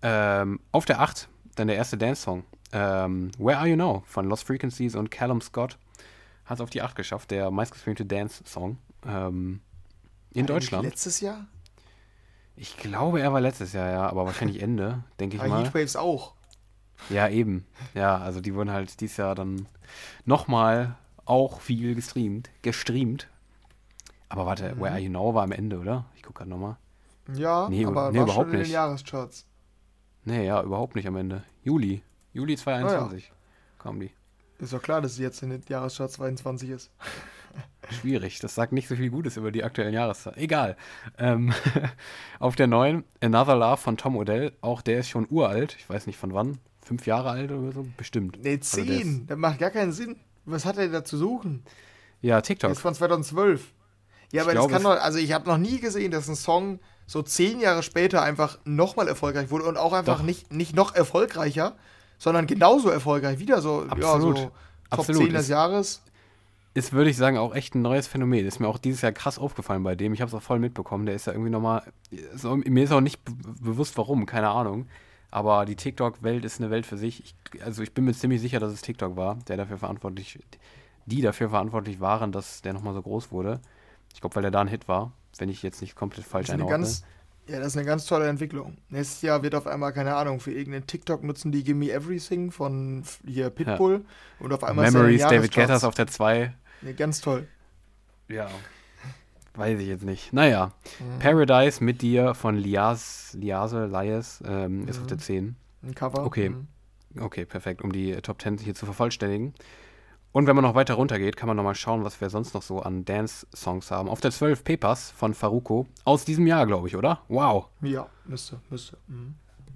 Ähm, auf der 8, dann der erste Dance-Song. Ähm, Where Are You Now von Lost Frequencies und Callum Scott hat es auf die 8 geschafft, der meistgestreamte Dance-Song. Ähm, in War Deutschland. Letztes Jahr? Ich glaube, er war letztes Jahr, ja, aber wahrscheinlich Ende, denke ich Ah, mal. Heatwaves auch. Ja, eben. Ja, also die wurden halt dieses Jahr dann nochmal auch viel gestreamt, gestreamt. Aber warte, Mhm. Where Are You Now war am Ende, oder? Ich gucke gerade nochmal. Ja, Nee, aber nee, war überhaupt schon in den nicht. Jahrescharts. Nee, ja, überhaupt nicht am Ende. Juli. Juli 2021 kam die. Ist doch klar, dass sie jetzt in den Jahrescharts 22 ist. Schwierig. Das sagt nicht so viel Gutes über die aktuellen Jahreszahlen. Egal. Ähm, auf der 9 Another Love von Tom Odell. Auch der ist schon uralt. Ich weiß nicht von wann. Fünf Jahre alt oder so? Bestimmt. Nee, Also der 10. Das macht gar keinen Sinn. Was hat er da zu suchen? Ja, TikTok. ist von 2012. Ja, Ich aber glaube, das kann doch, also ich habe noch nie gesehen, dass ein Song so zehn Jahre später einfach nochmal erfolgreich wurde und auch einfach Doch. nicht, nicht noch erfolgreicher, sondern genauso erfolgreich. Wieder so, ja, Absolut. so Top Absolut. 10 des Jahres. Ist, würde ich sagen, auch echt ein neues Phänomen. Ist mir auch dieses Jahr krass aufgefallen bei dem. Ich habe es auch voll mitbekommen. Der ist ja irgendwie nochmal. So, mir ist auch nicht be bewusst, warum, keine Ahnung. Aber die TikTok-Welt ist eine Welt für sich. Ich, also ich bin mir ziemlich sicher, dass es TikTok war, der dafür verantwortlich, die dafür verantwortlich waren, dass der nochmal so groß wurde. Ich glaube, weil der da ein Hit war, wenn ich jetzt nicht komplett Das falsch eine einordne. ganz, ja, das ist eine ganz tolle Entwicklung. Nächstes Jahr wird auf einmal, keine Ahnung, für irgendeinen TikTok nutzen die Gimme Everything von hier Pitbull und auf einmal Memories, David. Guettas auf der 2. Nee, ganz toll. Ja. Weiß ich jetzt nicht. Naja. Mhm. Paradise mit dir von Lias, Liase, Lias, ähm, ist Mhm. auf der 10. Ein Cover. Okay. Mhm. Okay, perfekt, um die Top 10 hier zu vervollständigen. Und wenn man noch weiter runter geht, kann man nochmal schauen, was wir sonst noch so an Dance-Songs haben. Auf der 12 Papers von Faruko. Aus diesem Jahr, glaube ich, oder? Wow. Ja, müsste, müsste. Mhm.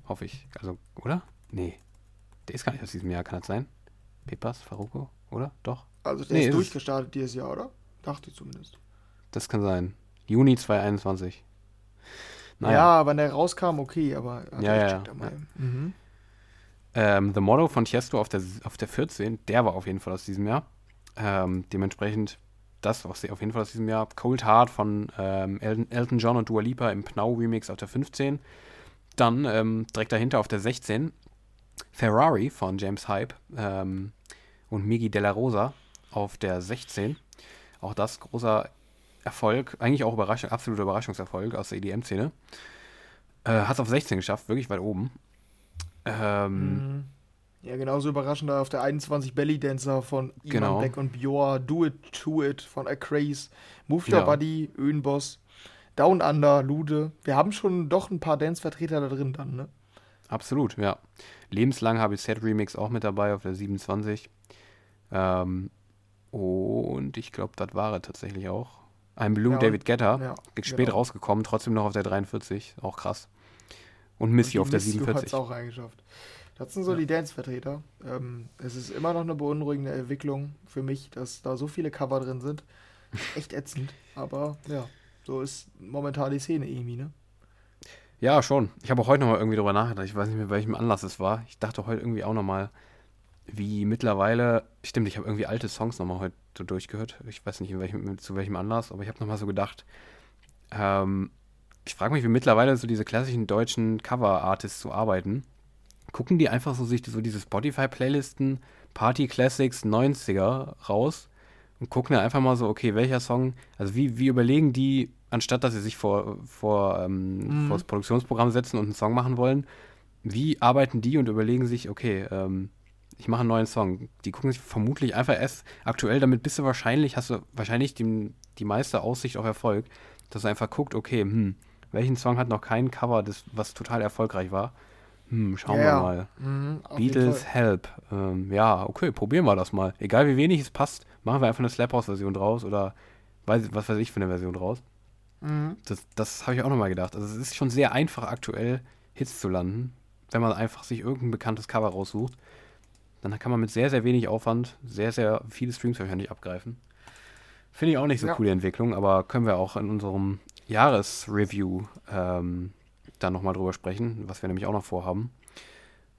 Hoffe ich. Also, oder? Nee. Der ist gar nicht aus diesem Jahr, kann das sein? Papers, Faruko, oder? Doch. Also der Nee, ist ist es- durchgestartet dieses Jahr, oder? Dachte ich zumindest. Das kann sein. Juni 2021. Naja. Ja, wenn der rauskam, okay, aber also Ja, ich ja, ja. Mhm. Ähm, The Motto von Tiesto auf der, auf der 14, der war auf jeden Fall aus diesem Jahr. Ähm, dementsprechend das was auf jeden Fall aus diesem Jahr. Cold Heart von ähm, Elton, Elton John und Dua Lipa im Pnau Remix auf der 15. Dann ähm, direkt dahinter auf der 16 Ferrari von James Hype ähm, und Migi Della Rosa auf der 16. Auch das großer Erfolg, eigentlich auch Überraschung, absoluter Überraschungserfolg aus der EDM-Szene. Äh, Hat es auf 16 geschafft, wirklich weit oben. Ähm, Mhm. Ja, genauso überraschend auf der 21 Belly Dancer von Iman Genau. Beck und Bior, Do It To It von A Craze, Move Your Ja. Body, Öhnboss, Down Under, Lude. Wir haben schon doch ein paar Dance-Vertreter da drin dann, ne? Absolut, ja. Lebenslang habe ich Set Remix auch mit dabei auf der 27. Ähm, und ich glaube, das war er tatsächlich auch. Ein Blue Ja, David Guetta, Ja, spät genau. rausgekommen, trotzdem noch auf der 43, auch krass. Und Missy auf der Miss You hat's 47. auch reingeschafft. Das sind so Ja. die Dance-Vertreter. Ähm, es ist immer noch eine beunruhigende Entwicklung für mich, dass da so viele Cover drin sind. Echt ätzend. Aber ja, so ist momentan die Szene irgendwie, ne? Ja, schon. Ich habe auch heute nochmal irgendwie drüber nachgedacht. Ich weiß nicht mehr, welchem Anlass es war. Ich dachte heute irgendwie auch nochmal, wie mittlerweile. Stimmt, ich habe irgendwie alte Songs nochmal heute so durchgehört. Ich weiß nicht, welchem, zu welchem Anlass, aber ich habe nochmal so gedacht. Ähm, ich frage mich, wie mittlerweile so diese klassischen deutschen Cover-Artists so arbeiten. Gucken die einfach so sich so diese Spotify-Playlisten, Party Classics 90er raus und gucken dann einfach mal so, okay, welcher Song, also wie, wie überlegen die, anstatt dass sie sich vor, vor, ähm, Mhm. vor das Produktionsprogramm setzen und einen Song machen wollen, wie arbeiten die und überlegen sich, okay, ähm, ich mache einen neuen Song. Die gucken sich vermutlich einfach erst aktuell, damit bist du wahrscheinlich, hast du wahrscheinlich die, die meiste Aussicht auf Erfolg, dass du einfach guckt, okay, hm, welchen Song hat noch kein Cover, das, was total erfolgreich war? Hm, schauen Ja, wir mal. Mhm, Beatles. Help. Ähm, ja, okay, probieren wir das mal. Egal wie wenig es passt, machen wir einfach eine Slap-House-Version draus oder weiß, was weiß ich für eine Version draus. Mhm. Das, das habe ich auch nochmal gedacht. Also es ist schon sehr einfach aktuell, Hits zu landen, wenn man einfach sich irgendein bekanntes Cover raussucht. Dann kann man mit sehr, sehr wenig Aufwand sehr, sehr viele Streams wahrscheinlich abgreifen. Finde ich auch nicht so Ja. coole Entwicklung, aber können wir auch in unserem Jahresreview ähm, dann nochmal drüber sprechen, was wir nämlich auch noch vorhaben.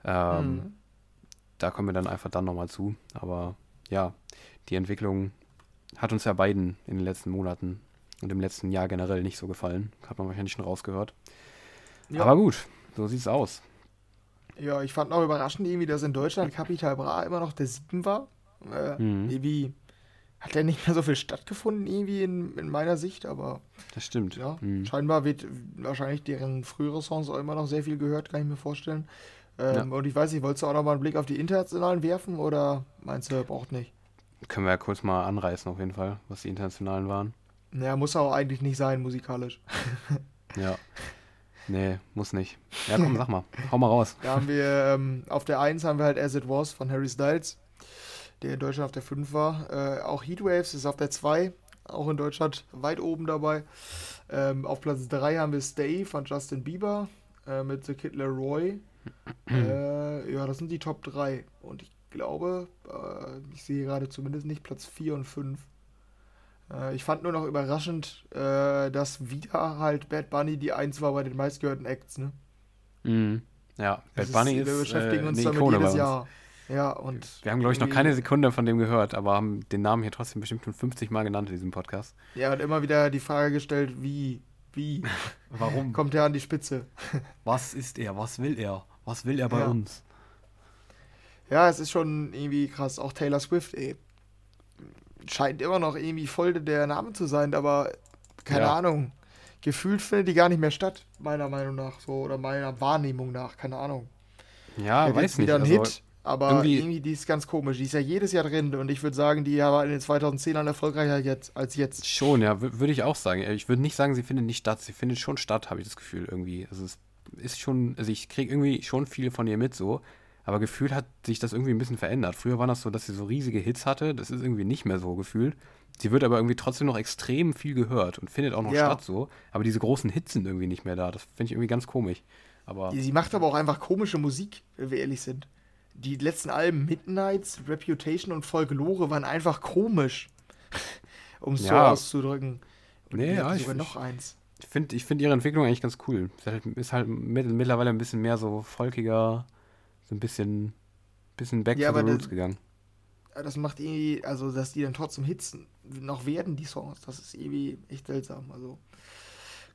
Ähm, Mhm. da kommen wir dann einfach dann nochmal zu. Aber ja, die Entwicklung hat uns ja beiden in den letzten Monaten und im letzten Jahr generell nicht so gefallen. Hat man wahrscheinlich schon rausgehört. Ja. Aber gut, so sieht's aus. Ja, ich fand auch überraschend irgendwie, dass in Deutschland Capital Bra immer noch der Sieben war. Äh, Mhm. Irgendwie hat der nicht mehr so viel stattgefunden, irgendwie in, in meiner Sicht, aber Das stimmt. ja, Mhm. scheinbar wird wahrscheinlich deren frühere Songs auch immer noch sehr viel gehört, kann ich mir vorstellen. Ähm, Und ich weiß nicht, wolltest du auch noch mal einen Blick auf die internationalen werfen oder meinst du, braucht nicht? Können wir ja kurz mal anreißen, auf jeden Fall, was die internationalen waren. Naja, muss auch eigentlich nicht sein, musikalisch. Ja. Nee, muss nicht. Ja, komm, sag mal. Hau mal raus. Da haben wir, ähm, auf der 1 haben wir halt As It Was von Harry Styles, der in Deutschland auf der 5 war. Äh, auch Heatwaves ist auf der 2, auch in Deutschland weit oben dabei. Ähm, auf Platz 3 haben wir Stay von Justin Bieber äh, mit The Kid Leroy. äh, ja, das sind die Top 3. Und ich glaube, äh, ich sehe gerade zumindest nicht Platz 4 und 5. Äh, ich fand nur noch überraschend, äh, dass wieder halt Bad Bunny die 1 war bei den meistgehörten Acts, ne? Mhm. Ja, Bad Bunny wir ist beschäftigen äh, uns damit jedes uns. Ja, und Wir haben, glaube ich, noch keine Sekunde von dem gehört, aber haben den Namen hier trotzdem bestimmt schon 50 Mal genannt in diesem Podcast. Ja, und immer wieder die Frage gestellt, wie, wie Warum? kommt er an die Spitze? Was ist er? Was will er? Was will er bei Ja. uns? Ja, es ist schon irgendwie krass. Auch Taylor Swift, ey. Scheint immer noch irgendwie voll der Name zu sein, aber keine Ja. Ahnung. Gefühlt findet die gar nicht mehr statt, meiner Meinung nach, so oder meiner Wahrnehmung nach, keine Ahnung. Ja, weiß nicht. wieder ein Also, Hit, aber irgendwie- irgendwie, die ist ganz komisch. Die ist ja jedes Jahr drin und ich würde sagen, die war in den 2010ern erfolgreicher jetzt, als jetzt. Schon, ja, wür- würde ich auch sagen. Ich würde nicht sagen, sie findet nicht statt. Sie findet schon statt, habe ich das Gefühl irgendwie. Also es ist schon, also ich kriege irgendwie schon viel von ihr mit so, aber gefühlt hat sich das irgendwie ein bisschen verändert. Früher war das so, dass sie so riesige Hits hatte, das ist irgendwie nicht mehr so gefühlt. Sie wird aber irgendwie trotzdem noch extrem viel gehört und findet auch noch Ja. statt so, aber diese großen Hits sind irgendwie nicht mehr da. Das finde ich irgendwie ganz komisch. Aber Sie macht aber auch einfach komische Musik, wenn wir ehrlich sind. Die letzten Alben, Midnights, Reputation und Folklore, waren einfach komisch. um es so Ja. auszudrücken. Und Nee, ja, ich- noch eins. ich finde ich find ihre Entwicklung eigentlich ganz cool. Ist halt, ist halt mit, mittlerweile ein bisschen mehr so folkiger, so ein bisschen, bisschen back Ja, to the aber das- roots gegangen. Aber Das macht irgendwie, also dass die dann trotzdem Hits noch werden, die Songs. Das ist irgendwie echt seltsam. Also,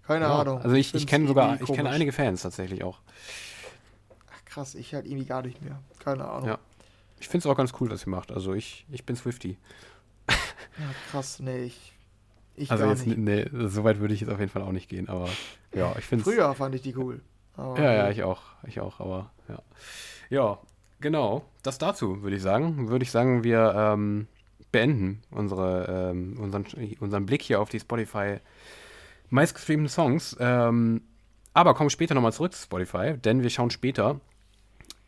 keine Ja, Ahnung. also ich, ich find's kenne sogar, ich kenne einige Fans tatsächlich auch. Krass, ich halt irgendwie gar nicht mehr. Keine Ahnung. Ja. Ich finde es auch ganz cool, was sie macht. Also ich, ich bin Swifty. Ja, krass, nee, ich, ich Also gar jetzt, nicht. nee, so weit würde ich jetzt auf jeden Fall auch nicht gehen, aber ja, ich finde Früher fand ich die cool. Ja, ja, ich auch. Ich auch, aber ja. Ja, genau. Das dazu, würde ich sagen. Würde ich sagen, wir ähm, beenden unsere, ähm, unseren, unseren Blick hier auf die Spotify meistgestreamten Songs. Ähm, aber kommen später nochmal zurück zu Spotify, denn wir schauen später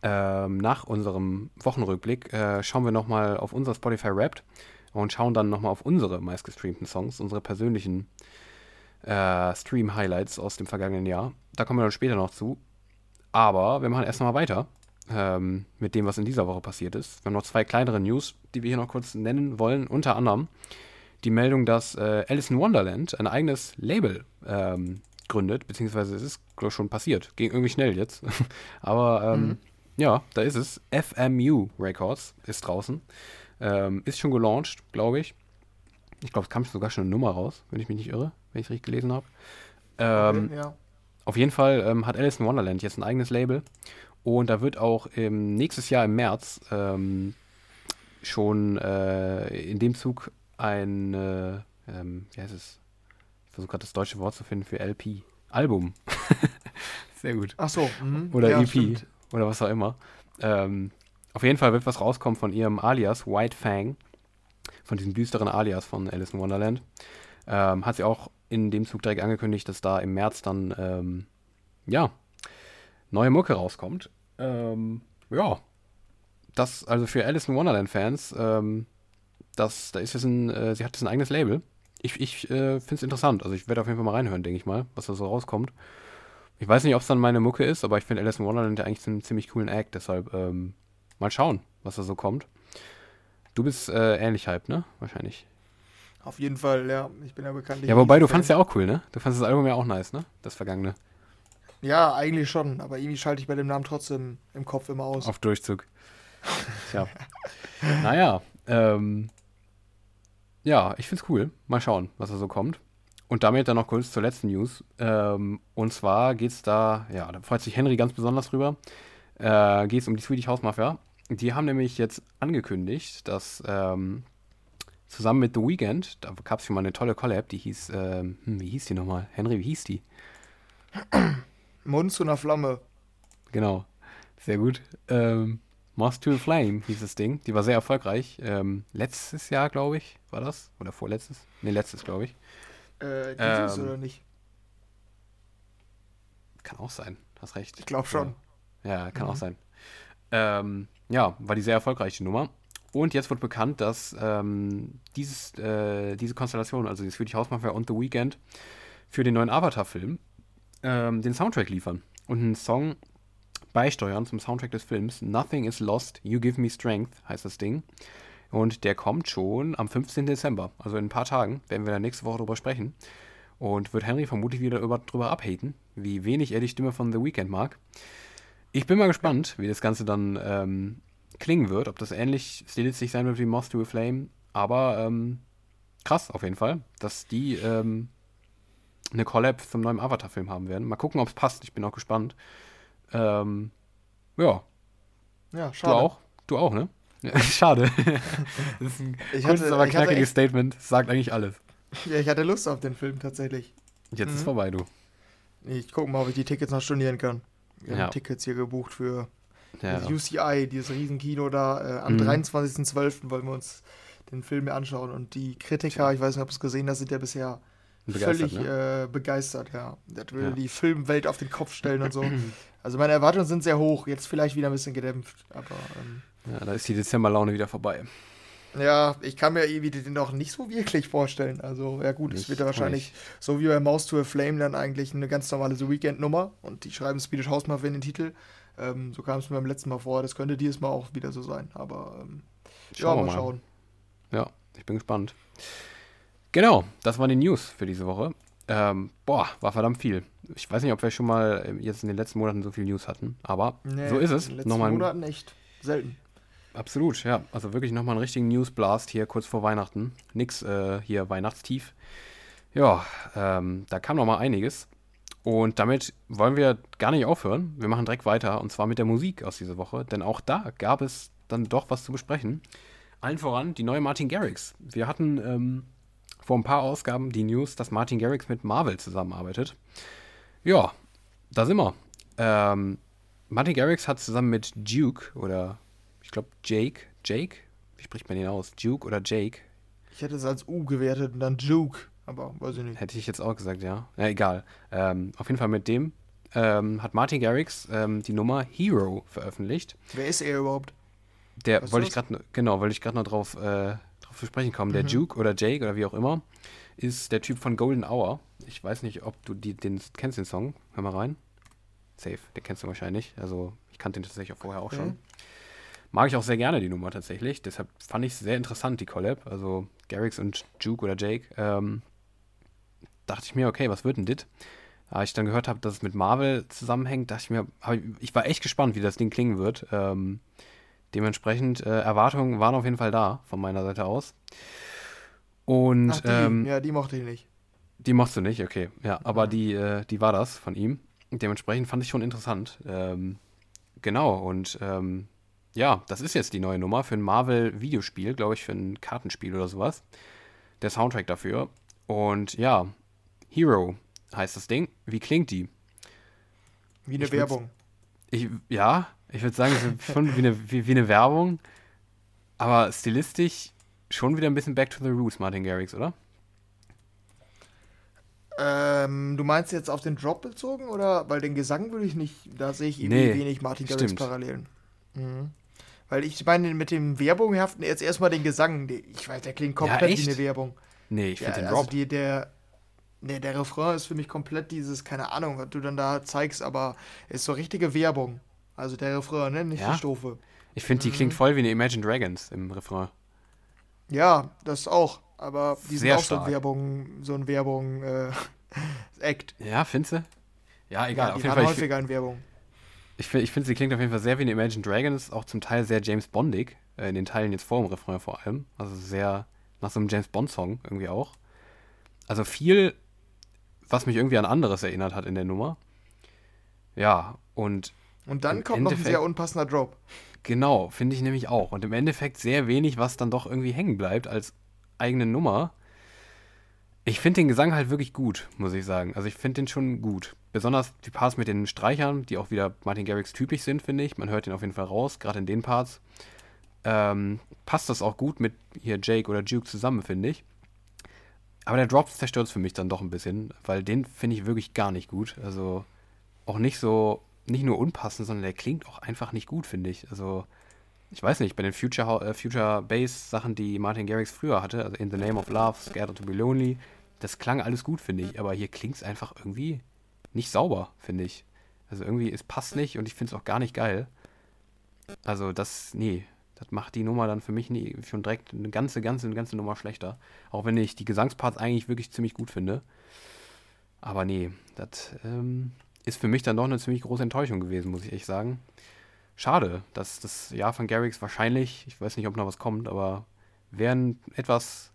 ähm, nach unserem Wochenrückblick, äh, schauen wir nochmal auf unser Spotify Wrapped und schauen dann nochmal auf unsere meistgestreamten Songs, unsere persönlichen äh, Stream-Highlights aus dem vergangenen Jahr. Da kommen wir dann später noch zu. Aber wir machen erst noch mal weiter ähm, mit dem, was in dieser Woche passiert ist. Wir haben noch zwei kleinere News, die wir hier noch kurz nennen wollen. Unter anderem die Meldung, dass äh, Alice in Wonderland ein eigenes Label ähm, gründet, beziehungsweise es ist schon passiert. Ging irgendwie schnell jetzt. Aber ähm, Mhm. Ja, da ist es. FMU Records ist draußen. Ähm, ist schon gelauncht, glaube ich. Ich glaube, es kam sogar schon eine Nummer raus, wenn ich mich nicht irre, wenn ich es richtig gelesen habe. Ähm, Okay, ja. auf jeden Fall ähm, hat Alice in Wonderland jetzt ein eigenes Label. Und da wird auch im, nächstes Jahr im März ähm, schon äh, in dem Zug ein, äh, ähm, wie heißt es? Ich versuche gerade das deutsche Wort zu finden für LP. Album. Sehr gut. Ach so. mhm. Oder ja, EP. stimmt. Oder was auch immer. Ähm, auf jeden Fall wird was rauskommen von ihrem Alias, White Fang. Von diesem düsteren Alias von Alice in Wonderland. Ähm, hat sie auch in dem Zug direkt angekündigt, dass da im März dann, ähm, ja, neue Mucke rauskommt. Ähm, ja. Das, also für Alice in Wonderland-Fans, ähm, das, da ist jetzt ein, äh, sie hat jetzt ein eigenes Label. Ich, ich äh, finde es interessant. Also ich werde auf jeden Fall mal reinhören, denke ich mal, was da so rauskommt. Ich weiß nicht, ob es dann meine Mucke ist, aber ich finde Alice in Wonderland ja eigentlich einen ziemlich coolen Act, deshalb ähm, mal schauen, was da so kommt. Du bist äh, ähnlich hype, ne? Wahrscheinlich. Auf jeden Fall, ja. Ich bin ja bekanntlich. Ja, wobei du Fan. fandst ja auch cool, ne? Du fandst das Album ja auch nice, ne? Das vergangene. Ja, eigentlich schon. Aber irgendwie schalte ich bei dem Namen trotzdem im Kopf immer aus. Auf Durchzug. Tja. naja, ähm, ja, ich find's cool. Mal schauen, was da so kommt. Und damit dann noch kurz zur letzten News. Ähm, und zwar geht's da, ja, da freut sich Henry ganz besonders drüber. Äh, geht's um die Swedish House Mafia. Die haben nämlich jetzt angekündigt, dass ähm, zusammen mit The Weeknd, da gab's schon mal eine tolle Collab, die hieß, ähm, hm, wie hieß die nochmal? Henry, wie hieß die? Mund zu einer Flamme. Genau. Sehr gut. Ähm, Moth to a Flame hieß das Ding. Die war sehr erfolgreich. Ähm, letztes Jahr, glaube ich, war das? Oder vorletztes? Ne, letztes, glaube ich. Äh, dieses Ähm, oder nicht? Kann auch sein. Hast recht. Ich glaube schon. Ja, kann auch Mhm. sein. Ähm, ja, war die sehr erfolgreiche Nummer. Und jetzt wird bekannt, dass ähm, dieses, äh, diese Konstellation, also die Swedish House Mafia und The Weeknd, für den neuen Avatar-Film ähm, den Soundtrack liefern. Und einen Song beisteuern zum Soundtrack des Films. Nothing is lost, you give me strength, heißt das Ding. Und der kommt schon am 15. Dezember. Also in ein paar Tagen werden wir dann nächste Woche drüber sprechen. Und wird Henry vermutlich wieder über, drüber abhaten, wie wenig er die Stimme von The Weeknd mag. Ich bin mal gespannt, wie das Ganze dann ähm, klingen wird, ob das ähnlich stilistisch sein wird wie Moth to a Flame. Aber ähm, krass auf jeden Fall, dass die ähm, eine Collab zum neuen Avatar-Film haben werden. Mal gucken, ob es passt. Ich bin auch gespannt. Ähm, ja, Ja, du schade. auch? Du auch, ne? Schade. das ist ein Ich kurzes, hatte- aber knackiges Statement. Sagt eigentlich alles. Ja, ich hatte Lust auf den Film tatsächlich. Jetzt ist Mhm. vorbei, du. Ich gucke mal, ob ich die Tickets noch stornieren kann. Wir Ja. haben Tickets hier gebucht für Ja. das UCI, dieses Riesenkino da. Äh, am Mhm. 23.12. wollen wir uns den Film hier anschauen. Und die Kritiker, ich weiß nicht, ob du es gesehen hast, sind ja bisher begeistert, völlig ne? äh, begeistert, ja. Das will ja. die Filmwelt auf den Kopf stellen und so. Also meine Erwartungen sind sehr hoch, jetzt vielleicht wieder ein bisschen gedämpft, aber. Ähm, ja, da ist die Dezemberlaune wieder vorbei. Ja, ich kann mir irgendwie den auch nicht so wirklich vorstellen. Also, ja gut, es wird ja wahrscheinlich so wie bei Mouse to a Flame dann eigentlich eine ganz normale The Weekend-Nummer und die schreiben Swedish House Mafia in den Titel. Ähm, so kam es mir beim letzten Mal vor. Das könnte dieses Mal auch wieder so sein. Aber ähm, schauen ja, mal, mal schauen. Ja, ich bin gespannt. Genau, das waren die News für diese Woche. Ähm, boah, war verdammt viel. Ich weiß nicht, ob wir schon mal ähm, jetzt in den letzten Monaten so viel News hatten, aber nee, so ist es. In den letzten Nochmal Monaten echt selten. Absolut, ja. Also wirklich nochmal einen richtigen Newsblast hier kurz vor Weihnachten. Nix äh, hier Weihnachtstief. Ja, ähm, da kam nochmal einiges. Und damit wollen wir gar nicht aufhören. Wir machen direkt weiter und zwar mit der Musik aus dieser Woche, denn auch da gab es dann doch was zu besprechen. Allen voran die neue Martin Garrix. Wir hatten ähm, vor ein paar Ausgaben die News, dass Martin Garrix mit Marvel zusammenarbeitet. Ja, da sind wir. Ähm, Martin Garrix hat zusammen mit Duke oder ich glaube Jake, Jake, wie spricht man den aus? Duke oder Jake? Ich hätte es als U gewertet und dann Duke, aber weiß ich nicht. Hätte ich jetzt auch gesagt, ja. Ja, egal. Ähm, auf jeden Fall mit dem ähm, hat Martin Garrix ähm, die Nummer Hero veröffentlicht. Wer ist er überhaupt? Der wollte ich gerade genau, wollte ich gerade noch drauf, äh, drauf zu sprechen kommen. Mhm. Der Duke oder Jake oder wie auch immer ist der Typ von Golden Hour. Ich weiß nicht, ob du die, den kennst den Song. Hör mal rein. Safe, den kennst du wahrscheinlich. Also ich kannte den tatsächlich auch vorher auch okay. schon. Mag ich auch sehr gerne die Nummer tatsächlich. Deshalb fand ich es sehr interessant, die Collab. Also Garrix und Juke oder Jake. Ähm, dachte ich mir, okay, was wird denn dit? Als ich dann gehört habe, dass es mit Marvel zusammenhängt, dachte ich mir, ich, ich war echt gespannt, wie das Ding klingen wird. Ähm, dementsprechend, äh, Erwartungen waren auf jeden Fall da, von meiner Seite aus. Und, Ach, die, ähm, ja, die mochte ich nicht. Die mochte du nicht, okay. Ja, aber die, äh, die war das von ihm. Dementsprechend fand ich schon interessant. Ähm, genau, und ähm, ja, das ist jetzt die neue Nummer für ein Marvel-Videospiel, glaube ich, für ein Kartenspiel oder sowas. Der Soundtrack dafür. Und ja, Hero heißt das Ding. Wie klingt die? Wie eine ich Werbung. Ich, ja, ich würde sagen, schon wie eine, wie, wie eine Werbung. Aber stilistisch schon wieder ein bisschen back to the roots, Martin Garrix, oder? Ähm, du meinst jetzt auf den Drop bezogen oder? Weil den Gesang würde ich nicht, da sehe ich irgendwie nee, wenig Martin Garrix Parallelen. Mhm. Weil ich meine, mit dem Werbung haften jetzt erstmal den Gesang. Ich weiß, der klingt komplett ja, wie eine Werbung. Nee, ich finde ja, den also Drop. Die, der, nee, der Refrain ist für mich komplett dieses, keine Ahnung, was du dann da zeigst, aber ist so richtige Werbung. Also der Refrain, ne? Nicht ja? die Strophe. Ich finde, die mhm. klingt voll wie eine Imagine Dragons im Refrain. Ja, das auch. Aber die sind Sehr auch stark. so ein Werbung, so ein Werbung äh, Act. Ja, findest du? Ja, egal. Ja, die auf jeden Fall. häufiger in Werbung. Ich, ich finde, sie klingt auf jeden Fall sehr wie eine Imagine Dragons, auch zum Teil sehr James Bondig, äh, in den Teilen jetzt vor dem Refrain vor allem. Also sehr nach so einem James Bond-Song irgendwie auch. Also viel, was mich irgendwie an anderes erinnert hat in der Nummer. Ja, und. Und dann kommt Endeffekt, noch ein sehr unpassender Drop. Genau, finde ich nämlich auch. Und im Endeffekt sehr wenig, was dann doch irgendwie hängen bleibt als eigene Nummer. Ich finde den Gesang halt wirklich gut, muss ich sagen. Also ich finde den schon gut. Besonders die Parts mit den Streichern, die auch wieder Martin Garrix typisch sind, finde ich. Man hört den auf jeden Fall raus, gerade in den Parts. Ähm, passt das auch gut mit hier Jake oder Duke zusammen, finde ich. Aber der Drop zerstört es für mich dann doch ein bisschen, weil den finde ich wirklich gar nicht gut. Also auch nicht so nicht nur unpassend, sondern der klingt auch einfach nicht gut, finde ich. Also, ich weiß nicht, bei den Future, äh, Future Bass Sachen, die Martin Garrix früher hatte, also In the Name of Love, Scared to be Lonely, das klang alles gut, finde ich. Aber hier klingt es einfach irgendwie nicht sauber, finde ich. Also irgendwie, es passt nicht und ich finde es auch gar nicht geil. Also das, nee, das macht die Nummer dann für mich nie, schon direkt eine ganze, ganze, eine ganze Nummer schlechter. Auch wenn ich die Gesangsparts eigentlich wirklich ziemlich gut finde. Aber nee, das, ähm, ist für mich dann doch eine ziemlich große Enttäuschung gewesen, muss ich echt sagen. Schade, dass das Jahr von Garrix wahrscheinlich, ich weiß nicht, ob noch was kommt, aber wäre ein etwas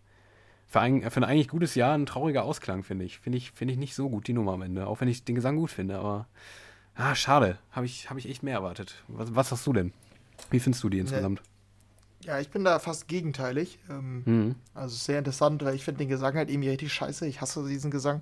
für ein, für ein eigentlich gutes Jahr ein trauriger Ausklang, finde ich. Finde ich, find ich nicht so gut, die Nummer am Ende. Auch wenn ich den Gesang gut finde, aber ah, schade. Habe ich, hab ich echt mehr erwartet. Was, was hast du denn? Wie findest du die insgesamt? Ja, ich bin da fast gegenteilig. Ähm, mhm. Also sehr interessant, weil ich finde den Gesang halt irgendwie richtig scheiße. Ich hasse diesen Gesang.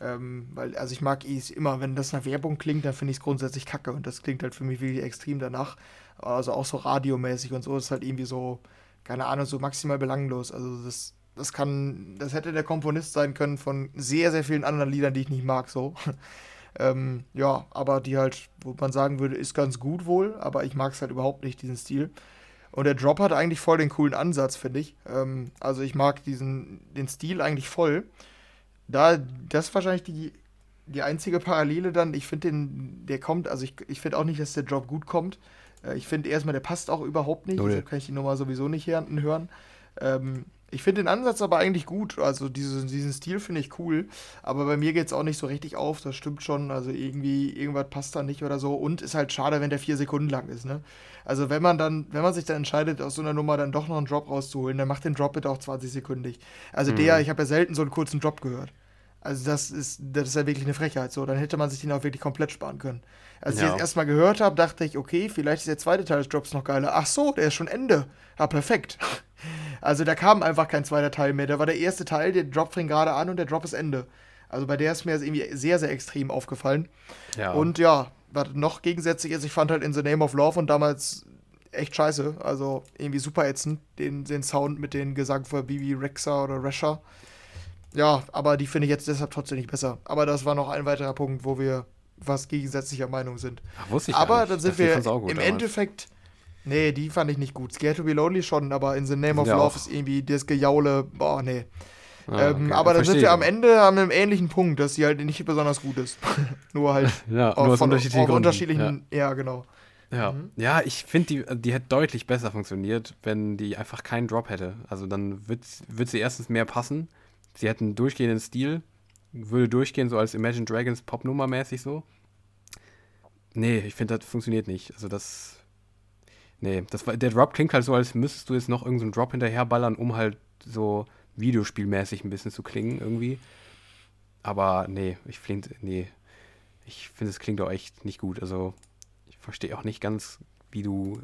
Ähm, weil, also ich mag es immer, wenn das nach Werbung klingt, dann finde ich es grundsätzlich kacke und das klingt halt für mich wirklich extrem danach. Also auch so radiomäßig und so ist halt irgendwie so, keine Ahnung, so maximal belanglos. Also das, das kann, das hätte der Komponist sein können von sehr, sehr vielen anderen Liedern, die ich nicht mag, so. ähm, ja, aber die halt, wo man sagen würde, ist ganz gut wohl, aber ich mag es halt überhaupt nicht, diesen Stil. Und der Drop hat eigentlich voll den coolen Ansatz, finde ich. Ähm, also ich mag diesen, den Stil eigentlich voll. Da, das ist wahrscheinlich die, die einzige Parallele dann. Ich finde den, der kommt, also ich, ich finde auch nicht, dass der Drop gut kommt. Äh, ich finde erstmal, der passt auch überhaupt nicht. Deshalb kann ich die Nummer sowieso nicht hören. Ähm, ich finde den Ansatz aber eigentlich gut. Also diese, diesen Stil finde ich cool. Aber bei mir geht es auch nicht so richtig auf. Das stimmt schon. Also irgendwie, irgendwas passt da nicht oder so. Und ist halt schade, wenn der vier Sekunden lang ist. Ne? Also wenn man dann, wenn man sich dann entscheidet, aus so einer Nummer dann doch noch einen Drop rauszuholen, dann macht den Drop bitte auch 20 sekündig. Also mhm. der, ich habe ja selten so einen kurzen Drop gehört. Also das ist, das ist ja wirklich eine Frechheit. So, dann hätte man sich den auch wirklich komplett sparen können. Als ja. ich das erstmal gehört habe, dachte ich, okay, vielleicht ist der zweite Teil des Drops noch geiler. Ach so, der ist schon Ende. Ja, perfekt. Also da kam einfach kein zweiter Teil mehr. Da war der erste Teil, der Drop fing gerade an und der Drop ist Ende. Also bei der ist mir das irgendwie sehr, sehr extrem aufgefallen. Ja. Und ja, was noch gegensätzlich ist, ich fand halt In the Name of Love und damals echt scheiße. Also irgendwie super ätzend, den, den Sound mit den Gesang von Bibi Rexa oder Resha. Ja, aber die finde ich jetzt deshalb trotzdem nicht besser. Aber das war noch ein weiterer Punkt, wo wir was gegensätzlicher Meinung sind. Ach, wusste ich aber dann sind wir im damals. Endeffekt. Nee, die fand ich nicht gut. Scared to be Lonely schon, aber in The Name of ja Love auch. ist irgendwie das Gejaule, boah, nee. Ah, ähm, aber dann sind wir am Ende an einem ähnlichen Punkt, dass sie halt nicht besonders gut ist. nur halt ja, nur von, unterschiedlichen, auf unterschiedlichen ja. ja. genau. Ja, mhm. ja ich finde, die, die hätte deutlich besser funktioniert, wenn die einfach keinen Drop hätte. Also dann wird, wird sie erstens mehr passen Sie hätten einen durchgehenden Stil, würde durchgehen, so als Imagine Dragons Popnummer mäßig so. Nee, ich finde, das funktioniert nicht. Also das. Nee, das, der Drop klingt halt so, als müsstest du jetzt noch irgendeinen so Drop hinterherballern, um halt so Videospielmäßig ein bisschen zu klingen irgendwie. Aber nee, ich finde, nee. Ich finde, es klingt auch echt nicht gut. Also, ich verstehe auch nicht ganz, wie du,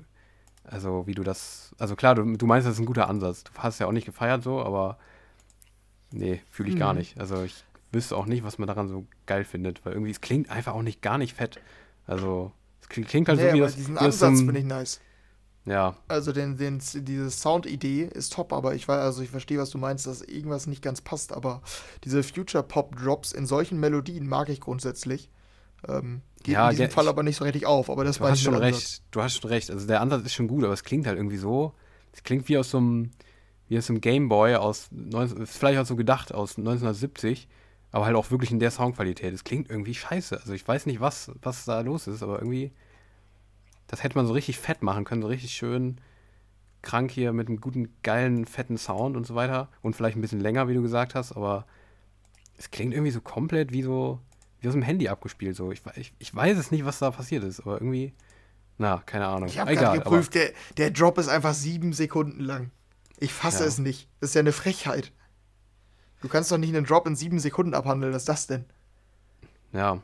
also, wie du das, also klar, du, du meinst, das ist ein guter Ansatz. Du hast ja auch nicht gefeiert so, aber Nee, fühle ich mhm. gar nicht. Also ich wüsste auch nicht, was man daran so geil findet, weil irgendwie es klingt einfach auch nicht gar nicht fett. Also es klingt halt nee, so wie das. Diesen Ansatz finde ich nice. Ja. Also den, den, diese Sound-Idee ist top, aber ich weiß, also ich verstehe, was du meinst, dass irgendwas nicht ganz passt, aber diese Future-Pop-Drops in solchen Melodien mag ich grundsätzlich. Ähm, geht ja, in diesem Fall aber nicht so richtig auf, aber das war schon recht. Du hast schon recht. Also der Ansatz ist schon gut, aber es klingt halt irgendwie so. Es klingt wie aus so einem wie es im Game Boy aus, 19, ist vielleicht auch so gedacht, aus 1970, aber halt auch wirklich in der Soundqualität. Es klingt irgendwie scheiße. Also ich weiß nicht, was, was da los ist, aber irgendwie, das hätte man so richtig fett machen können, so richtig schön krank hier mit einem guten, geilen, fetten Sound und so weiter. Und vielleicht ein bisschen länger, wie du gesagt hast, aber es klingt irgendwie so komplett wie so, wie aus dem Handy abgespielt. So. Ich, ich, ich weiß es nicht, was da passiert ist, aber irgendwie, na, keine Ahnung. Ich habe gerade geprüft, der, der Drop ist einfach sieben Sekunden lang. Ich fasse ja. es nicht. Das ist ja eine Frechheit. Du kannst doch nicht einen Drop in sieben Sekunden abhandeln. Was ist das denn? Ja.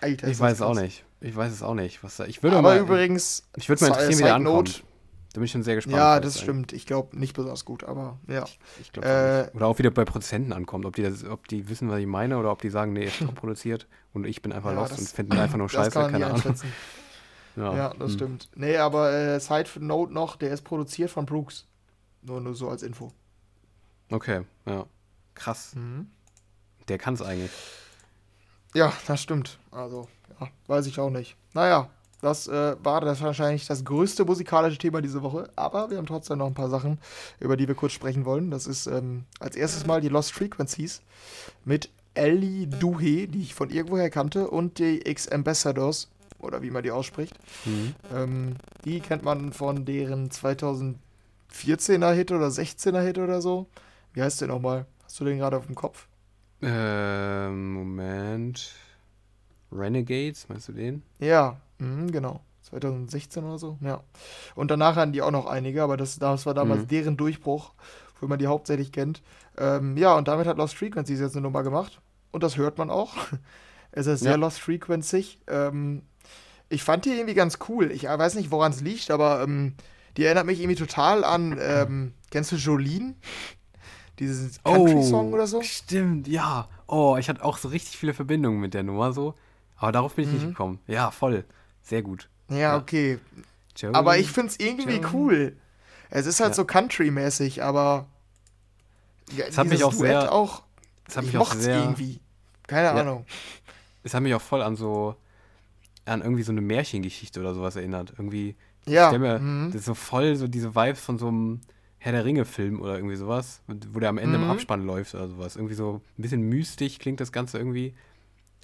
Alter, ich weiß es auch nicht. Ich weiß es auch nicht. Was da, ich würde Aber mal, übrigens, ich würde mal interessieren, wie der ankommt. Da bin ich schon sehr gespannt. Ja, das stimmt. Ich glaube nicht besonders gut, aber ja. Ich, ich glaube äh, Oder auch wieder bei Produzenten ankommt, ob die, das, ob die wissen, was ich meine, oder ob die sagen, nee, ist produziert und ich bin einfach ja, lost und finde einfach nur scheiße, keine Ahnung. Ja, ja das hm. stimmt. Nee, aber äh, Side Note noch, der ist produziert von Brooks. Nur, nur so als Info. Okay, ja. Krass. Mhm. Der kann es eigentlich. Ja, das stimmt. Also, ja, weiß ich auch nicht. Naja, das äh, war das wahrscheinlich das größte musikalische Thema diese Woche. Aber wir haben trotzdem noch ein paar Sachen, über die wir kurz sprechen wollen. Das ist ähm, als erstes mal die Lost Frequencies mit Ellie Duhe, die ich von irgendwoher kannte, und die X-Ambassadors, oder wie man die ausspricht. Mhm. Ähm, die kennt man von deren 2000 14er Hit oder 16er Hit oder so. Wie heißt der nochmal? Hast du den gerade auf dem Kopf? Ähm, Moment. Renegades, meinst du den? Ja, mh, genau. 2016 oder so, ja. Und danach hatten die auch noch einige, aber das, das war damals mhm. deren Durchbruch, wo man die hauptsächlich kennt. Ähm, ja, und damit hat Lost Frequencies jetzt eine Nummer gemacht. Und das hört man auch. es ist sehr ja. Lost Frequency. Ähm, ich fand die irgendwie ganz cool. Ich weiß nicht, woran es liegt, aber ähm, die erinnert mich irgendwie total an, ähm, kennst du Jolene? Dieses Country-Song oh, oder so? Stimmt, ja. Oh, ich hatte auch so richtig viele Verbindungen mit der Nummer so. Aber darauf bin ich mhm. nicht gekommen. Ja, voll. Sehr gut. Ja, ja. okay. Jolene, aber ich finde es irgendwie Jolene. cool. Es ist halt ja. so Country-mäßig, aber Es hat mich auch sehr- Duett auch, Das hat ich mich auch sehr. irgendwie. Keine Ja. Ahnung. Es hat mich auch voll an so. an irgendwie so eine Märchengeschichte oder sowas erinnert. Irgendwie. Ja, stell mir, mhm. das ist so voll so diese Vibes von so einem Herr der Ringe-Film oder irgendwie sowas, wo der am Ende im Mhm. Abspann läuft oder sowas. Irgendwie so ein bisschen mystisch klingt das Ganze irgendwie.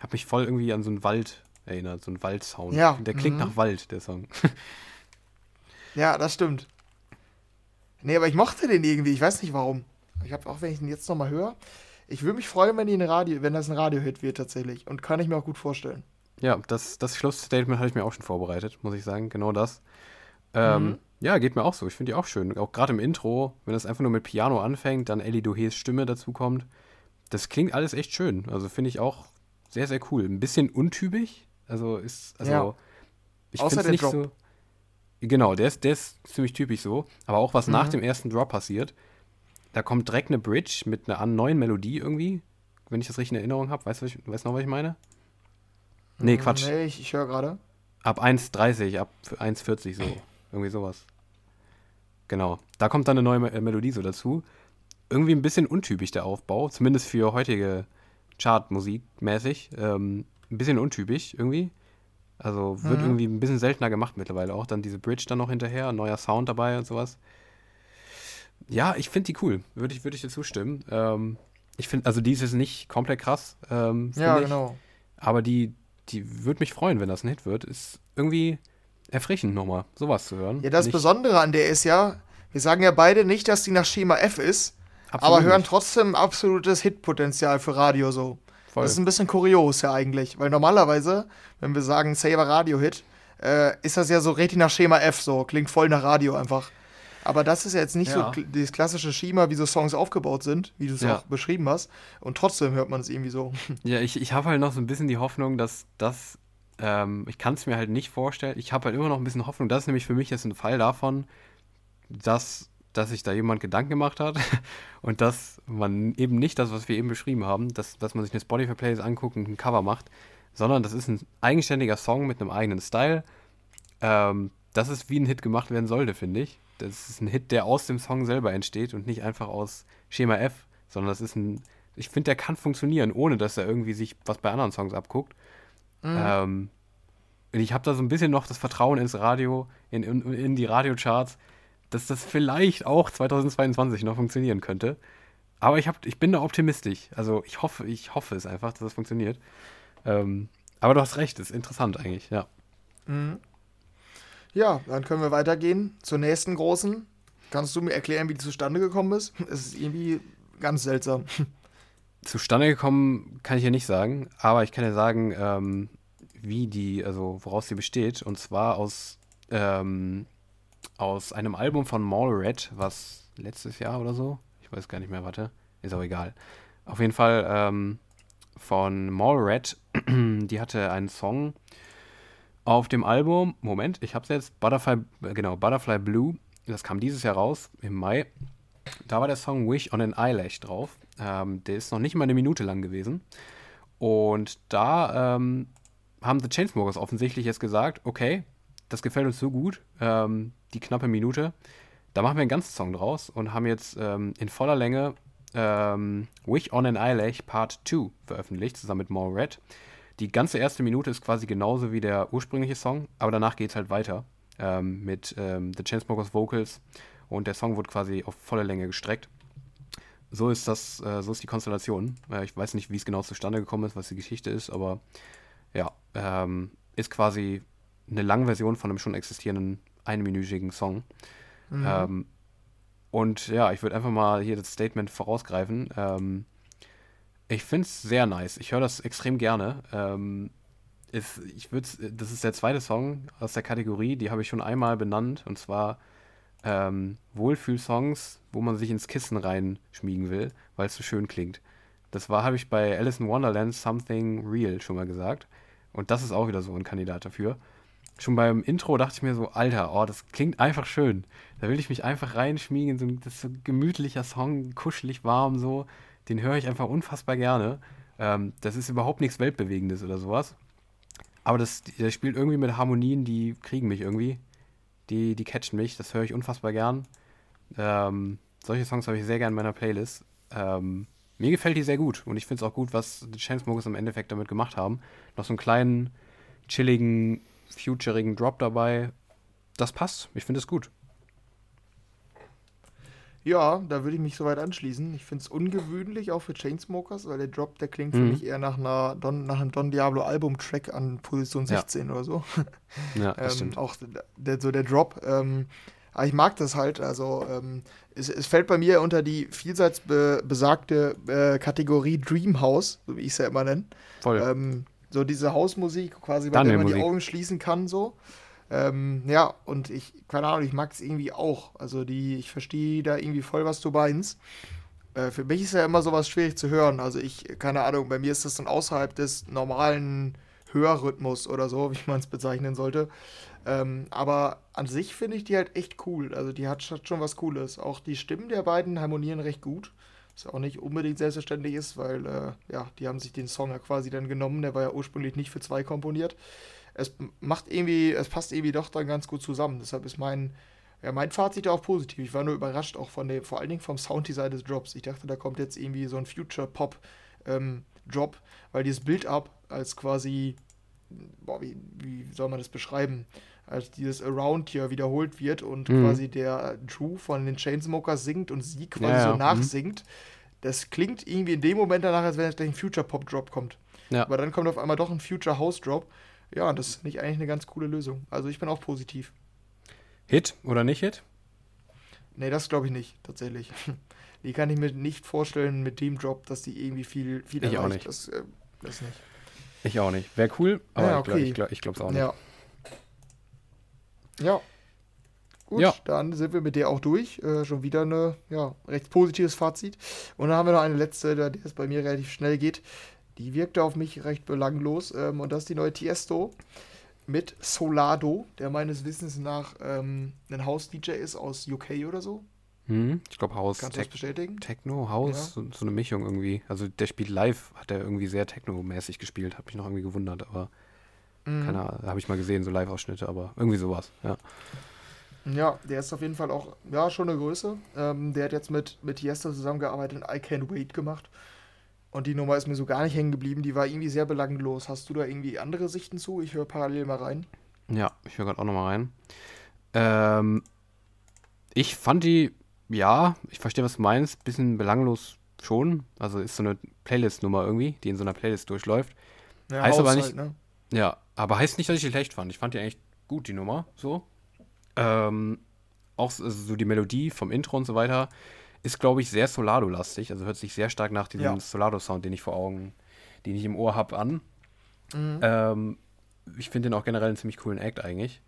Hat mich voll irgendwie an so einen Wald erinnert, so einen Waldsound. Ja, Der klingt mhm. nach Wald, der Song. Ja, das stimmt. Nee, aber ich mochte den irgendwie. Ich weiß nicht warum. Ich habe auch, wenn ich ihn jetzt nochmal höre, ich würde mich freuen, wenn, die ein Radio, wenn das ein Radiohit wird tatsächlich. Und kann ich mir auch gut vorstellen. Ja, das, das Schlussstatement hatte ich mir auch schon vorbereitet, muss ich sagen. Genau das. Ähm, Mhm. Ja, geht mir auch so. Ich finde die auch schön. Auch gerade im Intro, wenn es einfach nur mit Piano anfängt, dann Ellie Dohés Stimme dazu kommt. Das klingt alles echt schön. Also finde ich auch sehr, sehr cool. Ein bisschen untypisch. Also ist, also Ja. ich finde nicht Drop. so. Genau, der ist, der ist ziemlich typisch so. Aber auch was nach Mhm. dem ersten Drop passiert, da kommt direkt eine Bridge mit einer neuen Melodie irgendwie. Wenn ich das richtig in Erinnerung habe. Weißt du, du noch, was ich meine? Nee, Quatsch. Nee, ich, ich höre gerade. Ab 1,30, ab 1,40 so. Irgendwie sowas. Genau. Da kommt dann eine neue äh, Melodie so dazu. Irgendwie ein bisschen untypisch der Aufbau, zumindest für heutige Chartmusik mäßig. Ähm, ein bisschen untypisch irgendwie. Also wird Mhm. irgendwie ein bisschen seltener gemacht mittlerweile auch. Dann diese Bridge dann noch hinterher, neuer Sound dabei und sowas. Ja, ich finde die cool. Würde ich, würde ich dir zustimmen. Ähm, ich finde, also die ist jetzt nicht komplett krass. Ähm, Ja, ich. genau. Aber die, die würde mich freuen, wenn das ein Hit wird. Ist irgendwie erfrischend nochmal, sowas zu hören. Ja, das Nicht- Besondere an der ist ja, wir sagen ja beide nicht, dass die nach Schema F ist, absolut aber hören nicht. trotzdem absolutes Hitpotenzial für Radio so. Voll. Das ist ein bisschen kurios ja eigentlich, weil normalerweise, wenn wir sagen Saver Radio Hit, äh, ist das ja so nach Schema F so, klingt voll nach Radio einfach. Aber das ist ja jetzt nicht Ja. so dieses klassische Schema, wie so Songs aufgebaut sind, wie du es Ja. auch beschrieben hast. Und trotzdem hört man es irgendwie so. Ja, ich, ich habe halt noch so ein bisschen die Hoffnung, dass das, ähm, ich kann es mir halt nicht vorstellen. Ich habe halt immer noch ein bisschen Hoffnung. Das ist nämlich für mich jetzt ein Fall davon, dass, dass sich da jemand Gedanken gemacht hat und dass man eben nicht das, was wir eben beschrieben haben, dass, dass man sich eine Spotify-Playlist anguckt und ein Cover macht, sondern das ist ein eigenständiger Song mit einem eigenen Style. Ähm, das ist wie ein Hit gemacht werden sollte, finde ich. Das ist ein Hit, der aus dem Song selber entsteht und nicht einfach aus Schema F, sondern das ist ein, ich finde, der kann funktionieren, ohne dass er irgendwie sich was bei anderen Songs abguckt. Ähm, und ich habe da so ein bisschen noch das Vertrauen ins Radio, in, in, in die Radiocharts, dass das vielleicht auch 2022 noch funktionieren könnte. Aber ich, hab, ich bin da optimistisch. Also ich hoffe, ich hoffe es einfach, dass das funktioniert. Ähm, aber du hast recht, ist interessant eigentlich, ja. Mhm. Ja, dann können wir weitergehen zur nächsten großen. Kannst du mir erklären, wie die zustande gekommen ist? Es ist irgendwie ganz seltsam. Zustande gekommen kann ich ja nicht sagen, aber ich kann ja sagen, ähm, wie die, also woraus sie besteht. Und zwar aus, ähm, aus einem Album von Mallred, was letztes Jahr oder so, ich weiß gar nicht mehr, warte, ist auch egal. Auf jeden Fall ähm, von Mallred, die hatte einen Song auf dem Album, Moment, ich hab's jetzt, Butterfly, äh, genau, Butterfly Blue, das kam dieses Jahr raus, im Mai. Da war der Song Wish on an Eyelash drauf. Ähm, der ist noch nicht mal eine Minute lang gewesen. Und da ähm, haben The Chainsmokers offensichtlich jetzt gesagt, okay, das gefällt uns so gut, ähm, die knappe Minute, da machen wir einen ganzen Song draus und haben jetzt ähm, in voller Länge ähm, Wish on an Eyelash Part 2 veröffentlicht, zusammen mit More Red. Die ganze erste Minute ist quasi genauso wie der ursprüngliche Song, aber danach geht es halt weiter ähm, mit ähm, The Chainsmokers Vocals und der Song wurde quasi auf volle Länge gestreckt. So ist das, äh, so ist die Konstellation. Äh, ich weiß nicht, wie es genau zustande gekommen ist, was die Geschichte ist, aber ja, ähm, ist quasi eine Langversion von einem schon existierenden einminütigen Song. Mhm. Ähm, und ja, ich würde einfach mal hier das Statement vorausgreifen. Ähm, ich finde es sehr nice. Ich höre das extrem gerne. Ähm, ist, ich würd's, das ist der zweite Song aus der Kategorie, die habe ich schon einmal benannt. Und zwar ähm, Wohlfühlsongs, wo man sich ins Kissen reinschmiegen will, weil es so schön klingt. Das war, habe ich bei Alice in Wonderland Something Real schon mal gesagt. Und das ist auch wieder so ein Kandidat dafür. Schon beim Intro dachte ich mir so, Alter, oh, das klingt einfach schön. Da will ich mich einfach reinschmiegen. So, das so ein gemütlicher Song, kuschelig warm so. Den höre ich einfach unfassbar gerne. Ähm, das ist überhaupt nichts Weltbewegendes oder sowas. Aber das, der spielt irgendwie mit Harmonien, die kriegen mich irgendwie. Die, die catchen mich. Das höre ich unfassbar gern. Ähm, solche Songs habe ich sehr gern in meiner Playlist. Ähm, mir gefällt die sehr gut und ich finde es auch gut, was die Chainsmokers im Endeffekt damit gemacht haben. Noch so einen kleinen, chilligen, futurigen Drop dabei. Das passt. Ich finde es gut. Ja, da würde ich mich soweit anschließen. Ich finde es ungewöhnlich, auch für Chainsmokers, weil der Drop, der klingt für Mhm. mich eher nach, einer Don, nach einem Don Diablo Album-Track an Position Ja. 16 oder so. Ja, das ähm, stimmt. auch der, so der Drop. Ähm, aber ich mag das halt. Also ähm, es, es fällt bei mir unter die vielseits be besagte äh, Kategorie Dreamhouse, so wie ich es ja immer nenne. Voll. Ähm, so diese Hausmusik, quasi, bei der man die. Augen schließen kann, so. Ähm, ja, und ich, keine Ahnung, ich mag es irgendwie auch. Also die, ich verstehe da irgendwie voll, was du meinst. Äh, für mich ist ja immer sowas schwierig zu hören. Also ich, keine Ahnung, bei mir ist das dann außerhalb des normalen Hörrhythmus oder so, wie man es bezeichnen sollte. Ähm, aber an sich finde ich die halt echt cool. Also die hat schon was Cooles. Auch die Stimmen der beiden harmonieren recht gut. Was auch nicht unbedingt selbstverständlich ist, weil äh, ja, die haben sich den Song ja quasi dann genommen. Der war ja ursprünglich nicht für zwei komponiert. Es macht irgendwie, es passt irgendwie doch dann ganz gut zusammen. Deshalb ist mein, ja, mein Fazit auch positiv. Ich war nur überrascht auch von dem, vor allen Dingen vom Sounddesign des Drops. Ich dachte, da kommt jetzt irgendwie so ein Future Pop ähm, Drop, weil dieses Build-up als quasi, boah, wie, wie soll man das beschreiben? Als dieses Around hier wiederholt wird und Mhm. quasi der Drew von den Chainsmokers singt und sie quasi Ja, so mhm. nachsingt. Das klingt irgendwie in dem Moment danach, als wenn jetzt gleich ein Future Pop Drop kommt. Ja. Aber dann kommt auf einmal doch ein Future House Drop. Ja, und das finde ich eigentlich eine ganz coole Lösung. Also ich bin auch positiv. Hit oder nicht Hit? Nee, das glaube ich nicht, tatsächlich. Die kann ich mir nicht vorstellen mit dem Drop, dass die irgendwie viel, viel Ich auch erreicht. nicht. Das, äh, das nicht. Ich auch nicht. Wäre cool, aber Ja, ich glaube okay. ich glaub, ich glaub's auch nicht. Ja. Ja. Gut, Ja. dann sind wir mit der auch durch. Äh, schon wieder ein ja, recht positives Fazit. Und dann haben wir noch eine letzte, der der es bei mir relativ schnell geht. Die wirkte auf mich recht belanglos. Ähm, und das ist die neue Tiesto mit Solado, der meines Wissens nach ähm, ein House-DJ ist aus UK oder so. Hm, ich glaube House, Kannst du das bestätigen? Techno, House, so, so eine Mischung irgendwie. Also der spielt live, hat er irgendwie sehr Techno-mäßig gespielt, habe mich noch irgendwie gewundert, aber Mhm. keine Ahnung, habe ich mal gesehen, so Live-Ausschnitte, aber irgendwie sowas, ja. Ja, der ist auf jeden Fall auch, ja, schon eine Größe. Ähm, der hat jetzt mit, mit Tiesto zusammengearbeitet und I Can't Wait gemacht. Und die Nummer ist mir so gar nicht hängen geblieben. Die war irgendwie sehr belanglos. Hast du da irgendwie andere Sichten zu? Ich höre parallel mal rein. Ja, ich höre gerade auch nochmal rein. Ähm, ich fand die, ja, ich verstehe, was du meinst, bisschen belanglos schon. Also ist so eine Playlist-Nummer irgendwie, die in so einer Playlist durchläuft. Ja, Heißt aber nicht- halt, ne? Ja, aber heißt nicht, dass ich die schlecht fand. Ich fand die eigentlich gut, die Nummer, so. Ähm, auch so- also so die Melodie vom Intro und so weiter ist, glaube ich, sehr Solado-lastig. Also hört sich sehr stark nach diesem Ja. Solado-Sound, den ich vor Augen, den ich im Ohr habe, an. Mhm. Ähm, ich finde den auch generell einen ziemlich coolen Act eigentlich.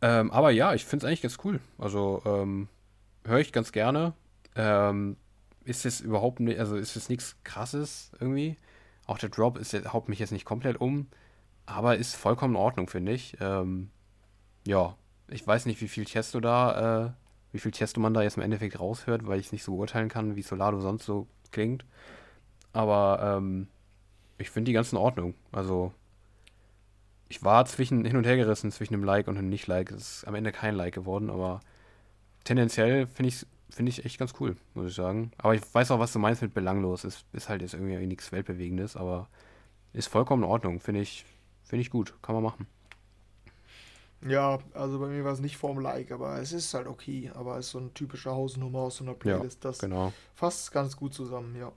Ähm, aber ja, ich finde es eigentlich ganz cool. Also ähm, höre ich ganz gerne. Ähm, ist es überhaupt nicht, also ist es nichts krasses irgendwie. Auch der Drop ist, haut mich jetzt nicht komplett um, aber ist vollkommen in Ordnung, finde ich. Ähm, ja, ich weiß nicht, wie viel Tiesto da, äh, wie viel Tiesto man da jetzt im Endeffekt raushört, weil ich es nicht so beurteilen kann, wie Solado sonst so klingt. Aber ähm, ich finde die ganz in Ordnung. Also, ich war zwischen hin und her gerissen zwischen einem Like und einem Nicht-Like. Es ist am Ende kein Like geworden, aber tendenziell finde ich finde ich echt ganz cool, muss ich sagen. Aber ich weiß auch, was du meinst mit belanglos. Es ist halt jetzt irgendwie nichts Weltbewegendes, aber ist vollkommen in Ordnung. Finde ich, finde ich gut. Kann man machen. Ja, also bei mir war es nicht vorm Like, aber es ist halt okay. Aber es ist so eine typische Hausnummer aus so einer Playlist. das Genau. fasst ganz gut zusammen, ja.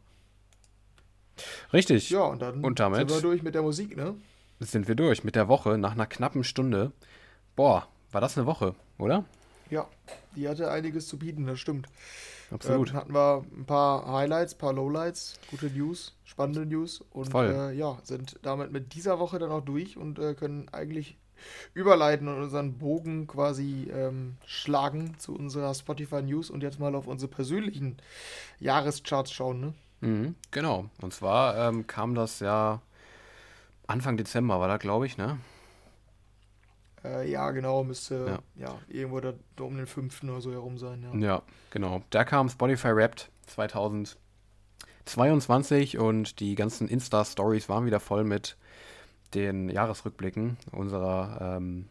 Richtig. Ja, und dann Und damit? sind wir durch mit der Musik, ne? Sind wir durch mit der Woche nach einer knappen Stunde. Boah, war das eine Woche, oder? Ja, die hatte einiges zu bieten, das stimmt. Absolut. Ähm, hatten wir ein paar Highlights, ein paar Lowlights, gute News, spannende News und Voll. Äh, ja, sind damit mit dieser Woche dann auch durch und äh, können eigentlich überleiten und unseren Bogen quasi ähm, schlagen zu unserer Spotify News und jetzt mal auf unsere persönlichen Jahrescharts schauen, ne? Mhm, genau. Und zwar ähm, kam das ja Anfang Dezember, war da, glaube ich, ne? Äh, ja, genau, müsste Ja. ja. irgendwo da um den 5. oder so herum sein, ja. Ja, genau. Da kam Spotify Wrapped 2022 und die ganzen Insta-Stories waren wieder voll mit den Jahresrückblicken unserer, ähm,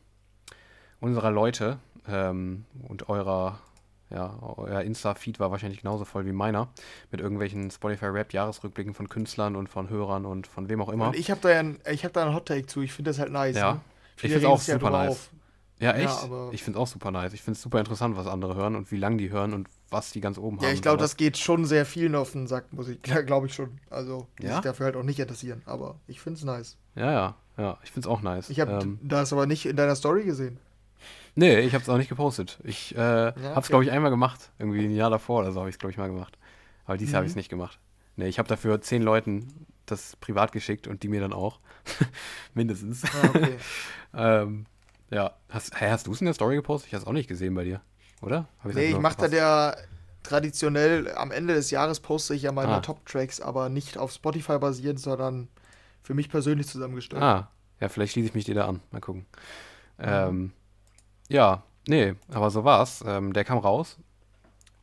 unserer Leute ähm, und eurer ja, euer Insta-Feed war wahrscheinlich genauso voll wie meiner. Mit irgendwelchen Spotify-Rap-Jahresrückblicken von Künstlern und von Hörern und von wem auch immer. Und ich habe da ja ein, ich hab da einen Hot-Take zu. Ich finde das halt nice. Ja. Ne? Ich finde regen auch ja super drüber nice. Ja, Ja, echt? aber- ich finde es auch super nice. Ich finde es super interessant, was andere hören und wie lange die hören und was die ganz oben haben. Ja, ich glaube, das geht schon sehr vielen auf den Sack, muss ich, glaube ich schon. Also, die Ja? sich dafür halt auch nicht interessieren. Aber ich finde es nice. Ja, ja, ja. Ich finde es auch nice. Ich habe ähm, das aber nicht in deiner Story gesehen. nee, ich habe es auch nicht gepostet. Ich äh, habe es, okay. glaube ich, einmal gemacht. Irgendwie ein Jahr davor oder so habe ich es, glaube ich, mal gemacht. Aber dieses Jahr habe Mhm. ich es nicht gemacht. Nee, ich habe dafür zehn Leuten das privat geschickt und die mir dann auch. Mindestens. Ah, okay. ähm, ja. Hast, hä, hast du es in der Story gepostet? Ich habe es auch nicht gesehen bei dir. Oder? Hab nee, ich mache da der traditionell am Ende des Jahres poste ich ja meine Ah. Top-Tracks, aber nicht auf Spotify basierend, sondern für mich persönlich zusammengestellt. Ah, ja, vielleicht schließe ich mich dir da an. Mal gucken. Mhm. Ähm, ja, nee, aber so war's. Ähm, der kam raus.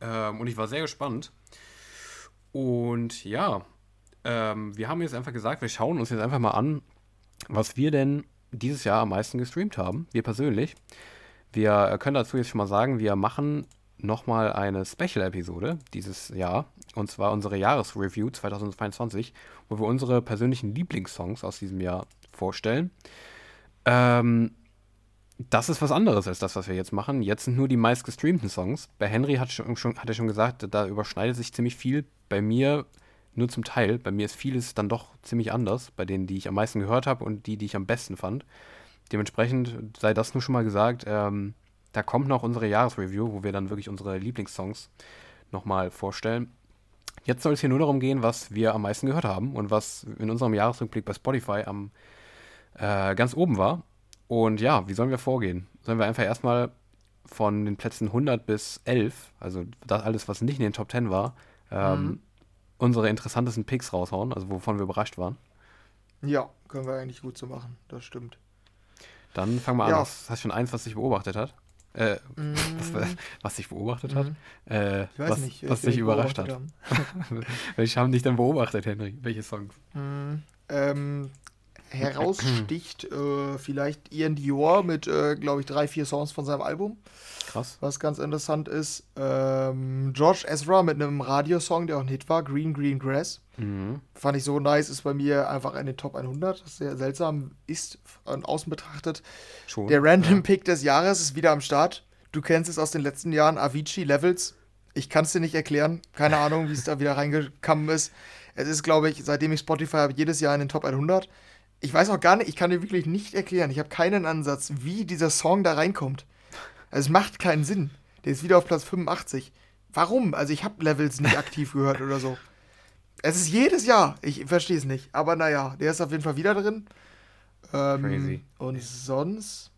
Ähm, und ich war sehr gespannt. Und ja, ähm, wir haben jetzt einfach gesagt, wir schauen uns jetzt einfach mal an, was wir denn dieses Jahr am meisten gestreamt haben. Wir persönlich. Wir können dazu jetzt schon mal sagen, wir machen nochmal eine Special-Episode dieses Jahr. Und zwar unsere Jahresreview 2022, wo wir unsere persönlichen Lieblingssongs aus diesem Jahr vorstellen. Ähm, das ist was anderes als das, was wir jetzt machen. Jetzt sind nur die meistgestreamten Songs. Bei Henry hat, schon, schon, hat er schon gesagt, da überschneidet sich ziemlich viel. Bei mir nur zum Teil. Bei mir ist vieles dann doch ziemlich anders. Bei denen, die ich am meisten gehört habe und die, die ich am besten fand. Dementsprechend sei das nur schon mal gesagt. Ähm, da kommt noch unsere Jahresreview, wo wir dann wirklich unsere Lieblingssongs nochmal vorstellen. Jetzt soll es hier nur darum gehen, was wir am meisten gehört haben und was in unserem Jahresrückblick bei Spotify am äh, ganz oben war. Und ja, wie sollen wir vorgehen? Sollen wir einfach erstmal von den Plätzen 100 bis 11, also das alles, was nicht in den Top 10 war, ähm, Mhm. Unsere interessantesten Picks raushauen, also wovon wir überrascht waren? Ja, können wir eigentlich gut so machen. Das stimmt. Dann fangen wir an. Ja. Hast, du schon eins, was dich beobachtet hat? Äh, was, was dich beobachtet hat? Mhm. Äh, Ich weiß was, nicht, was welche dich überrascht hat. Welche haben dich denn beobachtet, Henry? Welche Songs? Mhm. Ähm, heraussticht äh, vielleicht Ian Dior mit, äh, glaube ich, drei, vier Songs von seinem Album, Krass. was ganz interessant ist. Ähm, George Ezra mit einem Radiosong, der auch ein Hit war, Green Green Grass. Mhm. Fand ich so nice, ist bei mir einfach in den Top 100. Das ist sehr seltsam ist von außen betrachtet. Schon. Der Random Pick des Jahres ist wieder am Start. Du kennst es aus den letzten Jahren, Avicii Levels. Ich kann es dir nicht erklären. Keine Ahnung, wie es da wieder reingekommen ist. Es ist, glaube ich, seitdem ich Spotify habe, jedes Jahr in den Top 100. Ich weiß auch gar nicht, ich kann dir wirklich nicht erklären. Ich habe keinen Ansatz, wie dieser Song da reinkommt. Also es macht keinen Sinn. Der ist wieder auf Platz 85. Warum? Also ich habe Levels nicht aktiv gehört oder so. Es ist jedes Jahr. Ich verstehe es nicht. Aber naja, der ist auf jeden Fall wieder drin. Ähm, Crazy. Und sonst.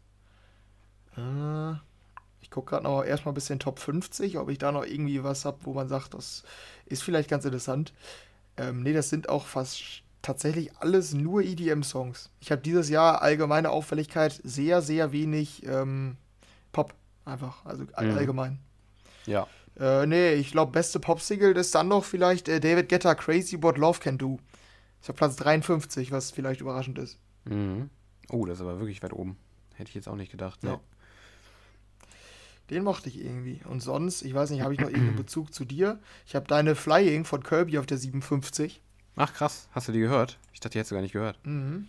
Äh, ich gucke gerade noch erstmal ein bisschen Top 50, ob ich da noch irgendwie was habe, wo man sagt, das ist vielleicht ganz interessant. Ähm, nee, das sind auch fast tatsächlich alles nur EDM-Songs. Ich habe dieses Jahr allgemeine Auffälligkeit sehr, sehr wenig ähm, Pop. Einfach, also all- Mhm. allgemein. Ja. Äh, nee, ich glaube, beste Pop-Single ist dann noch vielleicht äh, David Guetta Crazy What Love Can Do. Ist auf Platz 53, was vielleicht überraschend ist. Mhm. Oh, das ist aber wirklich weit oben. Hätte ich jetzt auch nicht gedacht. Ja. Nee. Den mochte ich irgendwie. Und sonst, ich weiß nicht, habe ich noch irgendeinen Bezug zu dir? Ich habe deine Flying von Kirby auf der 57. Ach krass, hast du die gehört? Ich dachte, die hättest du gar nicht gehört. Mhm.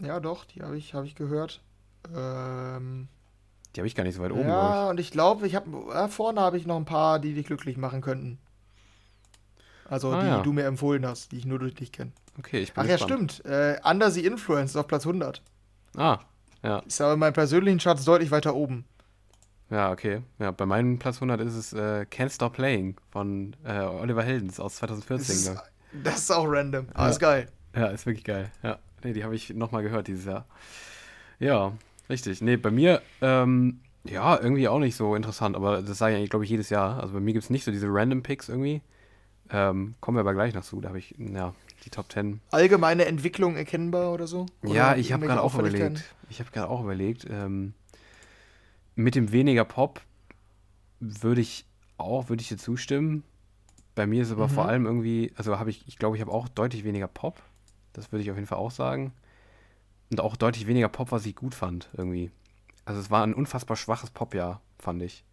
Ja, doch, die habe ich, hab ich gehört. Ähm, Die habe ich gar nicht so weit oben, ja, und ich glaube, ich habe äh, vorne habe ich noch ein paar, die dich glücklich machen könnten. Also Ah, die ja. du mir empfohlen hast, die ich nur durch dich kenne. ich. Okay, ich bin Ach ja, gespannt. stimmt. Äh, Under the Influence ist auf Platz 100. Ah, ja. Ist aber in meinem persönlichen Charts deutlich weiter oben. Ja, okay. Ja, bei meinem Platz 100 ist es äh, Can't Stop Playing von äh, Oliver Heldens aus Das 2014. ist, das ist auch random. Aber Ja. ist geil. ich. Ja, ist wirklich geil. Ja, nee, die habe ich nochmal gehört dieses Jahr. Ja, richtig. Nee, bei mir, ähm, ja, irgendwie auch nicht so interessant, aber das sage ich eigentlich, glaube ich, jedes Jahr. Also bei mir gibt es nicht so diese Random Picks irgendwie. Ähm, kommen wir aber gleich noch zu. Da habe ich, ja, die Top 10 Allgemeine Entwicklung erkennbar oder so? Oder Ja, ich habe gerade auch überlegt. Ich habe gerade auch überlegt, ähm, mit dem weniger Pop würde ich auch, würde ich dir zustimmen. Bei mir ist aber Mhm. vor allem irgendwie, also habe ich, ich glaube, ich habe auch deutlich weniger Pop. Das würde ich auf jeden Fall auch sagen. Und auch deutlich weniger Pop, was ich gut fand, irgendwie. Also es war ein unfassbar schwaches Popjahr, fand ich.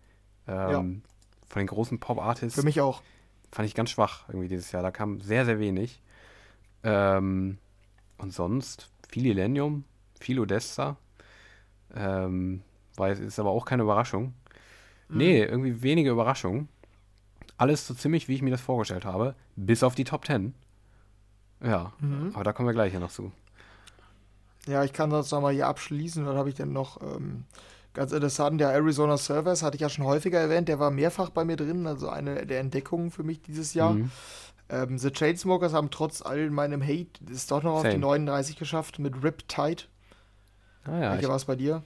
Ähm, von den großen Pop-Artists. Für mich auch. Fand ich ganz schwach irgendwie dieses Jahr. Da kam sehr, sehr wenig. Ähm, und sonst viel Illenium, viel Odessa. Ähm, weil ist aber auch keine Überraschung. Mhm. Nee, irgendwie wenige Überraschungen. Alles so ziemlich, wie ich mir das vorgestellt habe, bis auf die Top 10. Ja, mhm. aber da kommen wir gleich ja noch zu. Ja, ich kann das nochmal hier abschließen. Dann habe ich dann noch ähm, ganz interessant, der Arizona Servers hatte ich ja schon häufiger erwähnt, der war mehrfach bei mir drin, also eine der Entdeckungen für mich dieses Jahr. Mhm. Ähm, The Chainsmokers haben trotz all meinem Hate es doch noch Same. auf die 39 geschafft mit Riptide. Ah ja. Welche war es bei dir?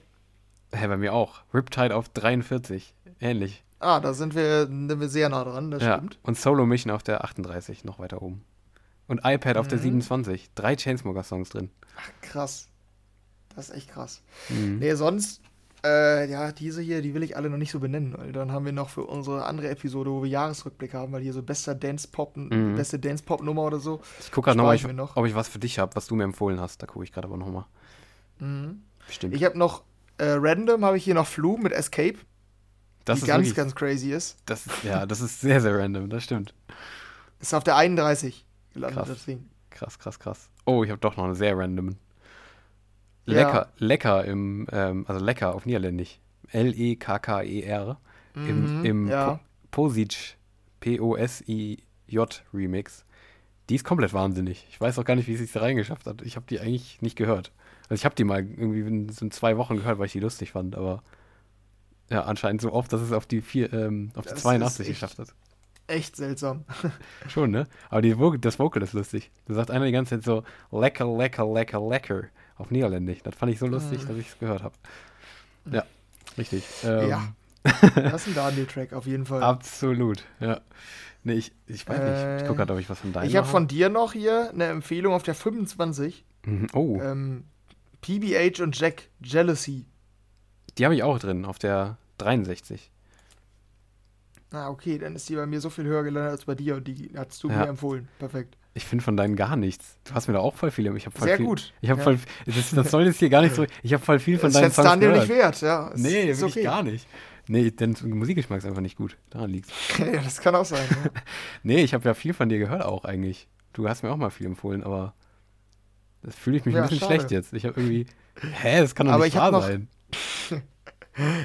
Hä, bei mir auch. Riptide auf 43. Ähnlich. Ah, da sind wir, sind wir sehr nah dran, das ja. stimmt. Und Solo Mission auf der 38, noch weiter oben. Und iPad mhm. auf der 27. Mhm. Drei Chainsmoker-Songs drin. Ach, krass. Das ist echt krass. Mhm. Nee, sonst, äh, ja, diese hier, die will ich alle noch nicht so benennen, weil dann haben wir noch für unsere andere Episode, wo wir Jahresrückblick haben, weil hier so bester Dance-Pop, mhm. beste Dance-Pop-Nummer oder so. Ich gucke gerade nochmal, noch. ob ich was für dich habe, was du mir empfohlen hast. Da gucke ich gerade aber nochmal. Mhm. Stimmt. Ich habe noch äh, random habe ich hier noch Flu mit Escape. Das die ganz, wirklich, ganz crazy ist. Das, ja, das ist sehr, sehr random, das stimmt. Ist auf der 31 gelandet, krass. das Ding. Krass, krass, krass. Oh, ich habe doch noch eine sehr random. Lecker, ja. lecker im, ähm, also lecker auf Niederländisch. L-E-K-K-E-R. Mhm, Im, im ja. Posic, P-O-S-I-J Remix. Die ist komplett wahnsinnig. Ich weiß auch gar nicht, wie sie es da reingeschafft hat. Ich habe die eigentlich nicht gehört. Also ich habe die mal irgendwie in, in zwei Wochen gehört, weil ich die lustig fand, aber ja, anscheinend so oft, dass es auf die, vier, ähm, auf die 82 geschafft hat. Echt seltsam. Schon, ne? Aber die, das Vocal ist lustig. Da sagt einer die ganze Zeit so lecker, lecker, lecker, lecker auf Niederländisch. Das fand ich so lustig, mm. dass ich es gehört habe. Ja, richtig. Ähm, ja. Das ist ein Daniel-Track auf jeden Fall. Absolut, ja. Nee, ich, ich weiß äh, nicht. Ich gucke gerade, ob ich was von deinem Ich habe von dir noch hier eine Empfehlung auf der 25. Mhm. Oh. Ähm, PBH und Jack, Jealousy. Die habe ich auch drin, auf der 63. Ah, okay, dann ist die bei mir so viel höher gelandet als bei dir und die hast du ja. mir empfohlen. Perfekt. Ich finde von deinen gar nichts. Du hast mir da auch voll viele. Ich voll Sehr viel, gut. Ich habe ja. voll. Das, das, soll jetzt hier gar nicht so. Ich habe voll viel von das deinen Songs gehört. Das ist nicht wert, ja. Es nee, ist wirklich okay. gar nicht. Nee, denn Musikgeschmack ist einfach nicht gut. Daran liegt's. ja, das kann auch sein. Ja. nee, ich habe ja viel von dir gehört auch eigentlich. Du hast mir auch mal viel empfohlen, aber das fühle ich mich ja, ein bisschen schade. schlecht jetzt. Ich habe irgendwie. Hä, das kann doch aber nicht wahr sein.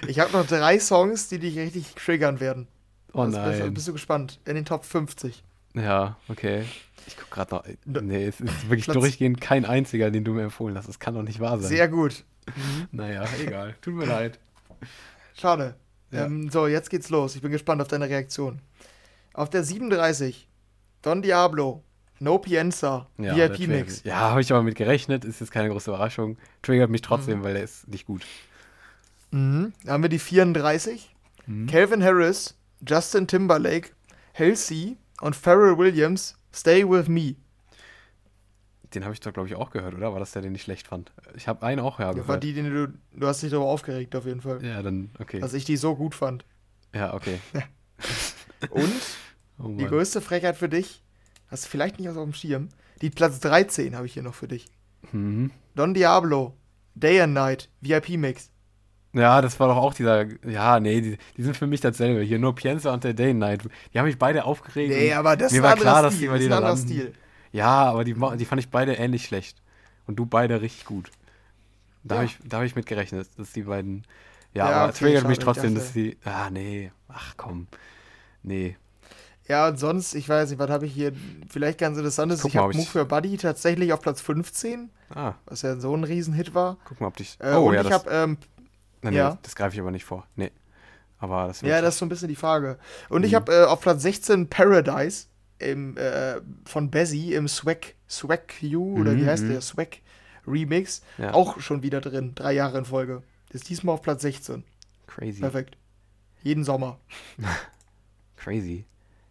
ich habe noch drei Songs, die dich richtig triggern werden. Oh also nein. Bist, bist du gespannt? In den Top 50. Ja, okay. Ich gucke gerade noch. Nee, es ist wirklich Platz durchgehend kein einziger, den du mir empfohlen hast. Das kann doch nicht wahr sein. Sehr gut. Mhm. Naja, egal. Tut mir leid. Schade. Ja. Ähm, so, jetzt geht's los. Ich bin gespannt auf deine Reaktion. Auf der 37, Don Diablo, No Pienza, ja, VIP-Mix. Ja, habe ich aber mit gerechnet. Ist jetzt keine große Überraschung. Triggert mich trotzdem, mhm. weil der ist nicht gut. Mhm. Dann haben wir die 34. Mhm. Calvin Harris, Justin Timberlake, Halsey und Pharrell Williams, Stay With Me. Den habe ich doch, glaube ich, auch gehört, oder? War das der, den ich schlecht fand? Ich habe einen auch ja, gehört. War die, den du, du hast dich darüber aufgeregt, auf jeden Fall. Ja, dann, okay. Dass ich die so gut fand. Ja, okay. und oh die größte Frechheit für dich, hast du vielleicht nicht aus auf dem Schirm, die Platz 13 habe ich hier noch für dich. Mhm. Don Diablo, Day and Night, VIP-Mix. Ja, das war doch auch dieser. Ja, nee, die, die sind für mich dasselbe. Hier nur Pienza und der Day Night. Die haben mich beide aufgeregt. Nee, aber das mir war klar, dass die bei dir da Stil. Ja, aber die, die fand ich beide ähnlich schlecht. Und du beide richtig gut. Da ja. habe ich, hab ich mit gerechnet, dass die beiden. Ja, ja aber okay, triggert mich trotzdem, dass die. Ah, nee. Ach komm. Nee. Ja, und sonst, ich weiß nicht, was habe ich hier vielleicht ganz interessantes. Guck ich habe Move for Buddy tatsächlich auf Platz 15. Ah. Was ja so ein Riesenhit war. Guck mal, ob dich. Äh, oh, und ja, ich habe ähm, Nein, nee, ja. das greife ich aber nicht vor. Nee. Aber das Ja, das ist so ein bisschen die Frage. Und mhm. ich habe äh, auf Platz 16 Paradise im, äh, von Bezzy im Swag, Swag You, oder mhm, wie heißt mhm. der? Swag Remix. Ja. Auch schon wieder drin. Drei Jahre in Folge. Ist diesmal auf Platz 16. Crazy. Perfekt. Jeden Sommer. Crazy.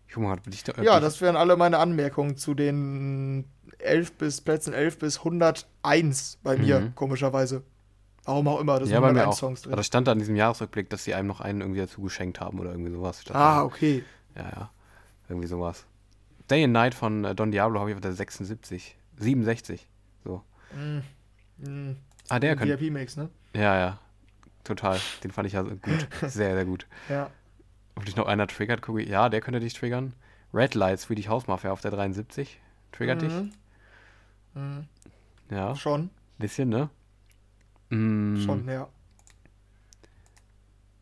Ich guck mal, ich da ja, das wären alle meine Anmerkungen zu den 11 bis Plätzen 11 bis 101 bei mir, mhm. komischerweise. Warum auch immer, das ja, sind bei mir auch. Songs drin. Aber das stand da in diesem Jahresrückblick, dass sie einem noch einen irgendwie dazu geschenkt haben oder irgendwie sowas. Ah, okay. Ja, ja. Irgendwie sowas. Day and Night von äh, Don Diablo habe ich auf der 76. 67. So. Mm. Mm. Ah, der könnte. VIP-Mix, ne? Ja, ja. Total. Den fand ich ja gut. Sehr, sehr gut. Ja. ob dich noch einer triggert, gucke ich. Ja, der könnte dich triggern. Red Lights, Swedish House Mafia auf der 73. Triggert dich? Mhm. Mhm. Ja, Schon, bisschen, ne? Mm, schon, ja.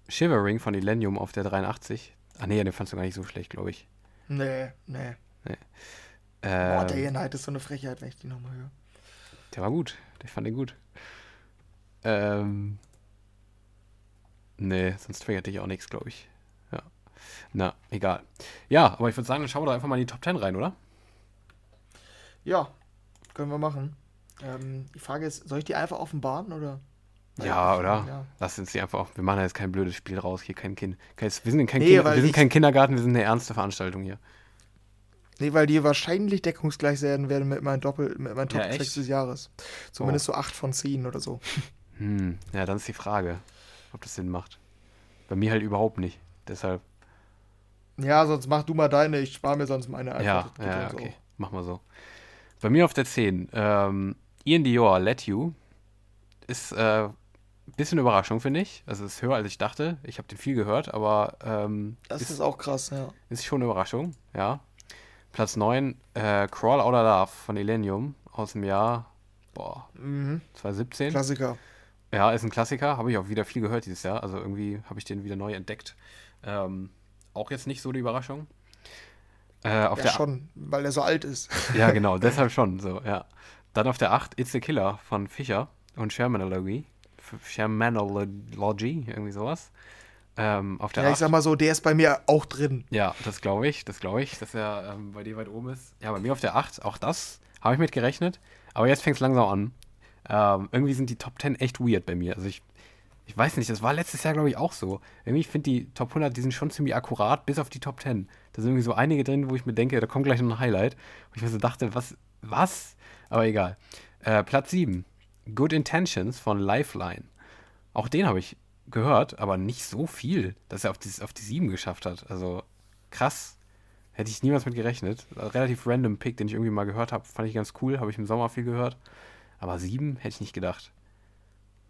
Shivering von Illenium auf der 83. Ah nee, den fandst du gar nicht so schlecht, glaube ich. Nee, nee. Boah, Ähm, Day and Night ist so eine Frechheit, wenn ich die nochmal höre. Der war gut. Ich fand den gut. Ähm. Nee, sonst triggert dich auch nichts, glaube ich. Ja. Na, egal. Ja, aber ich würde sagen, dann schauen wir doch einfach mal in die Top 10 rein, oder? Ja, können wir machen. Ähm, die Frage ist, soll ich die einfach offenbaren oder? Ja, oder? Ja. Lass uns die einfach auch. Wir machen da jetzt kein blödes Spiel raus. Hier kein Kind. Kein, wir sind, kein, Nee, weil wir sind kein Kindergarten, wir sind eine ernste Veranstaltung hier. Nee, weil die wahrscheinlich deckungsgleich werden werden mit meinen Doppel, mit meinen Top Ja, des Jahres. Zumindest so 8 von 10 oder so. Hm, ja, dann ist die Frage, ob das Sinn macht. Bei mir halt überhaupt nicht. Deshalb. Ja, sonst mach du mal deine, ich spare mir sonst meine einfach. Ja, ja, uns okay. auch. Mach mal so. Bei mir auf der 10, ähm, Ian Dior, Let You. Ist äh, bisschen Überraschung, finde ich. Also ist höher, als ich dachte. Ich habe den viel gehört, aber ähm, Das ist, ist auch krass, ja. ist schon eine Überraschung, ja. Platz 9, äh, Crawl Outer Love von Illenium aus dem Jahr boah, Mhm. 2017. Klassiker. Ja, ist ein Klassiker. Habe ich auch wieder viel gehört dieses Jahr. Also irgendwie habe ich den wieder neu entdeckt. Ähm, auch jetzt nicht so die Überraschung. Äh, auf ja, der schon, weil der so alt ist. Ja, genau, deshalb schon so, ja. Dann auf der 8 It's a Killer von Fischer und Shermanology. Shermanology, irgendwie sowas. Ähm, auf der Ja, ich 8. sag mal so, der ist bei mir auch drin. Ja, das glaube ich, das glaube ich, dass er ähm, bei dir weit oben ist. Ja, bei mir auf der 8, auch das habe ich mit gerechnet. Aber jetzt fängt es langsam an. Ähm, irgendwie sind die Top 10 echt weird bei mir. Also ich, ich weiß nicht, das war letztes Jahr, glaube ich, auch so. Irgendwie ich finde die Top 100, die sind schon ziemlich akkurat, bis auf die Top 10. Da sind irgendwie so einige drin, wo ich mir denke, da kommt gleich noch ein Highlight. Wo ich mir so dachte, was, was? Aber egal. Äh, Platz 7, Good Intentions von Lifeline. Auch den habe ich gehört, aber nicht so viel, dass er auf die, auf die 7 geschafft hat. Also krass. Hätte ich niemals mit gerechnet. Relativ random Pick, den ich irgendwie mal gehört habe. Fand ich ganz cool. Habe ich im Sommer viel gehört. Aber 7 hätte ich nicht gedacht.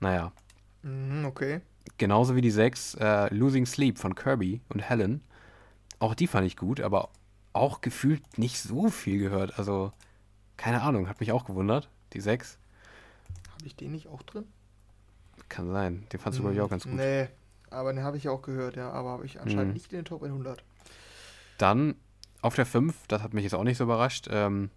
Naja. Mhm, okay. Genauso wie die 6 äh, Losing Sleep von Kirby und Helen. Auch die fand ich gut, aber auch gefühlt nicht so viel gehört. Also, keine Ahnung, hat mich auch gewundert. Die 6. Habe ich den nicht auch drin? Kann sein. Den fandst du, glaube ich, auch ganz gut. Nee, aber den habe ich ja auch gehört, ja. Aber habe ich anscheinend Mhm. nicht in den Top 100. Dann auf der 5, das hat mich jetzt auch nicht so überrascht, ähm,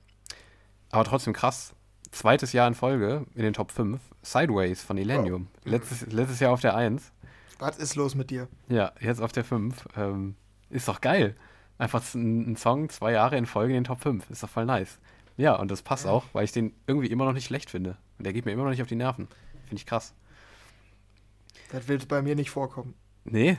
aber trotzdem krass. Zweites Jahr in Folge in den Top 5, Sideways von Illenium. Letztes, letztes Jahr auf der 1. Was ist los mit dir? Ja, jetzt auf der 5. Ähm, ist doch geil. Einfach ein, ein Song zwei Jahre in Folge in den Top 5. Ist doch voll nice. Ja, und das passt auch, weil ich den irgendwie immer noch nicht schlecht finde. Und der geht mir immer noch nicht auf die Nerven. Finde ich krass. Das wird bei mir nicht vorkommen. Nee?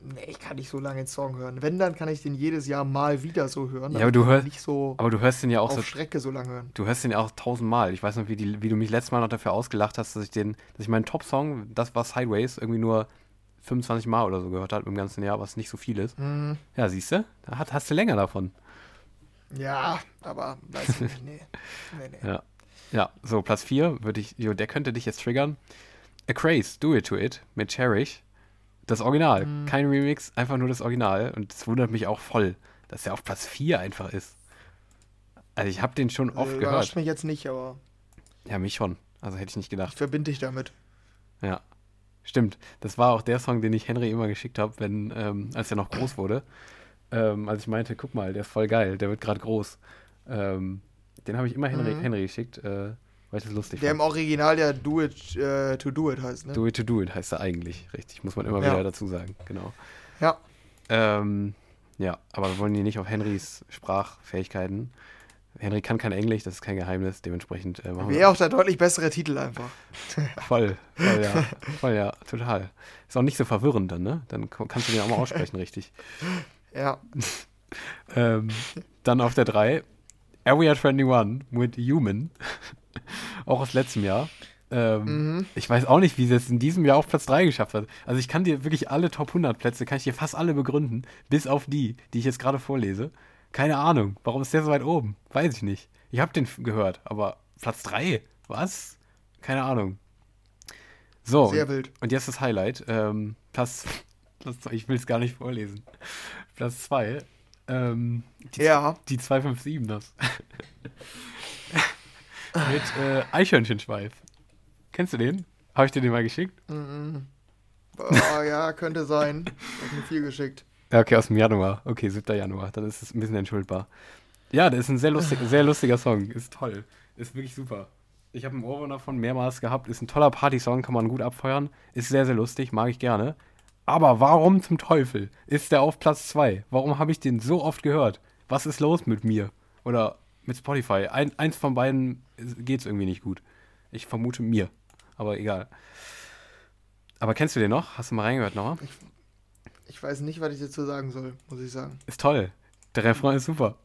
Nee, ich kann nicht so lange den Song hören. Wenn, dann kann ich den jedes Jahr mal wieder so hören. Ja, aber du hörst- Nicht so Aber du hörst den ja auch auf so Strecke so lange hören. Du hörst den ja auch tausendmal. Ich weiß noch, wie, die, wie du mich letztes Mal noch dafür ausgelacht hast, dass ich den, dass ich meinen Top-Song, das war Sideways, irgendwie nur 25 Mal oder so gehört habe im ganzen Jahr, was nicht so viel ist. Mhm. Ja, siehst du? Da hat, hast du länger davon. Ja, aber weiß ich nicht. Nee. Nee, nee. Ja. Ja, so, Platz 4 würde ich, jo, der könnte dich jetzt triggern. A Craze, Do It To It mit Cherish. Das Original, Mhm. kein Remix, einfach nur das Original. Und das wundert mich auch voll, dass der auf Platz 4 einfach ist. Also ich habe den schon oft Äh, gehört. Überrascht mich jetzt nicht, aber Ja, mich schon. Also hätte ich nicht gedacht. ich verbinde dich damit. Ja, stimmt. Das war auch der Song, den ich Henry immer geschickt habe, wenn, ähm, als er noch groß wurde. Ähm, als ich meinte, guck mal, der ist voll geil, der wird gerade groß. Ähm, den habe ich immer Henry, Mhm. Henry geschickt, äh, weil ich das lustig Der im fand. Original ja Do It äh, To Do It heißt, ne? Do it to do it heißt er eigentlich, richtig. Muss man immer Ja. wieder dazu sagen, genau. Ja. Ähm, ja, aber wir wollen hier nicht auf Henrys Sprachfähigkeiten. Henry kann kein Englisch, das ist kein Geheimnis, dementsprechend äh, machen wir Wäre auch der deutlich bessere Titel einfach. Voll, voll ja, voll ja, total. Ist auch nicht so verwirrend dann, ne? Dann kannst du den auch mal aussprechen, richtig. Ja. Ähm, dann auf der 3, Area 21 mit Human, auch aus letztem Jahr. Ähm, Mhm. Ich weiß auch nicht, wie sie es in diesem Jahr auf Platz 3 geschafft hat. Also ich kann dir wirklich alle Top 100 Plätze, kann ich dir fast alle begründen, bis auf die, die ich jetzt gerade vorlese. Keine Ahnung, warum ist der so weit oben? Weiß ich nicht. Ich habe den gehört, aber Platz 3? Was? Keine Ahnung. So, Sehr wild. und jetzt das Highlight. Ähm, Platz Platz ich will es gar nicht vorlesen. Platz 2. Ähm, die, Ja. die 257 das. Mit äh, Eichhörnchenschweif. Kennst du den? Habe ich dir den mal geschickt? Mhm. Boah, ja, könnte sein. Hat mir viel geschickt. Ja, okay, aus dem Januar. Okay, 7. Januar. Dann ist es ein bisschen entschuldbar. Ja, der ist ein sehr, lustig, sehr lustiger Song. Ist toll. Ist wirklich super. Ich habe einen Ohrwurm davon mehrmals gehabt. Ist ein toller Partysong, kann man gut abfeuern. Ist sehr, sehr lustig, mag ich gerne. Aber warum zum Teufel ist der auf Platz 2? Warum habe ich den so oft gehört? Was ist los mit mir? Oder mit Spotify? Ein, eins von beiden geht es irgendwie nicht gut. Ich vermute mir. Aber egal. Aber kennst du den noch? Hast du mal reingehört nochmal? Ich weiß nicht, was ich dazu sagen soll, muss ich sagen. Ist toll. Der Refrain ist super.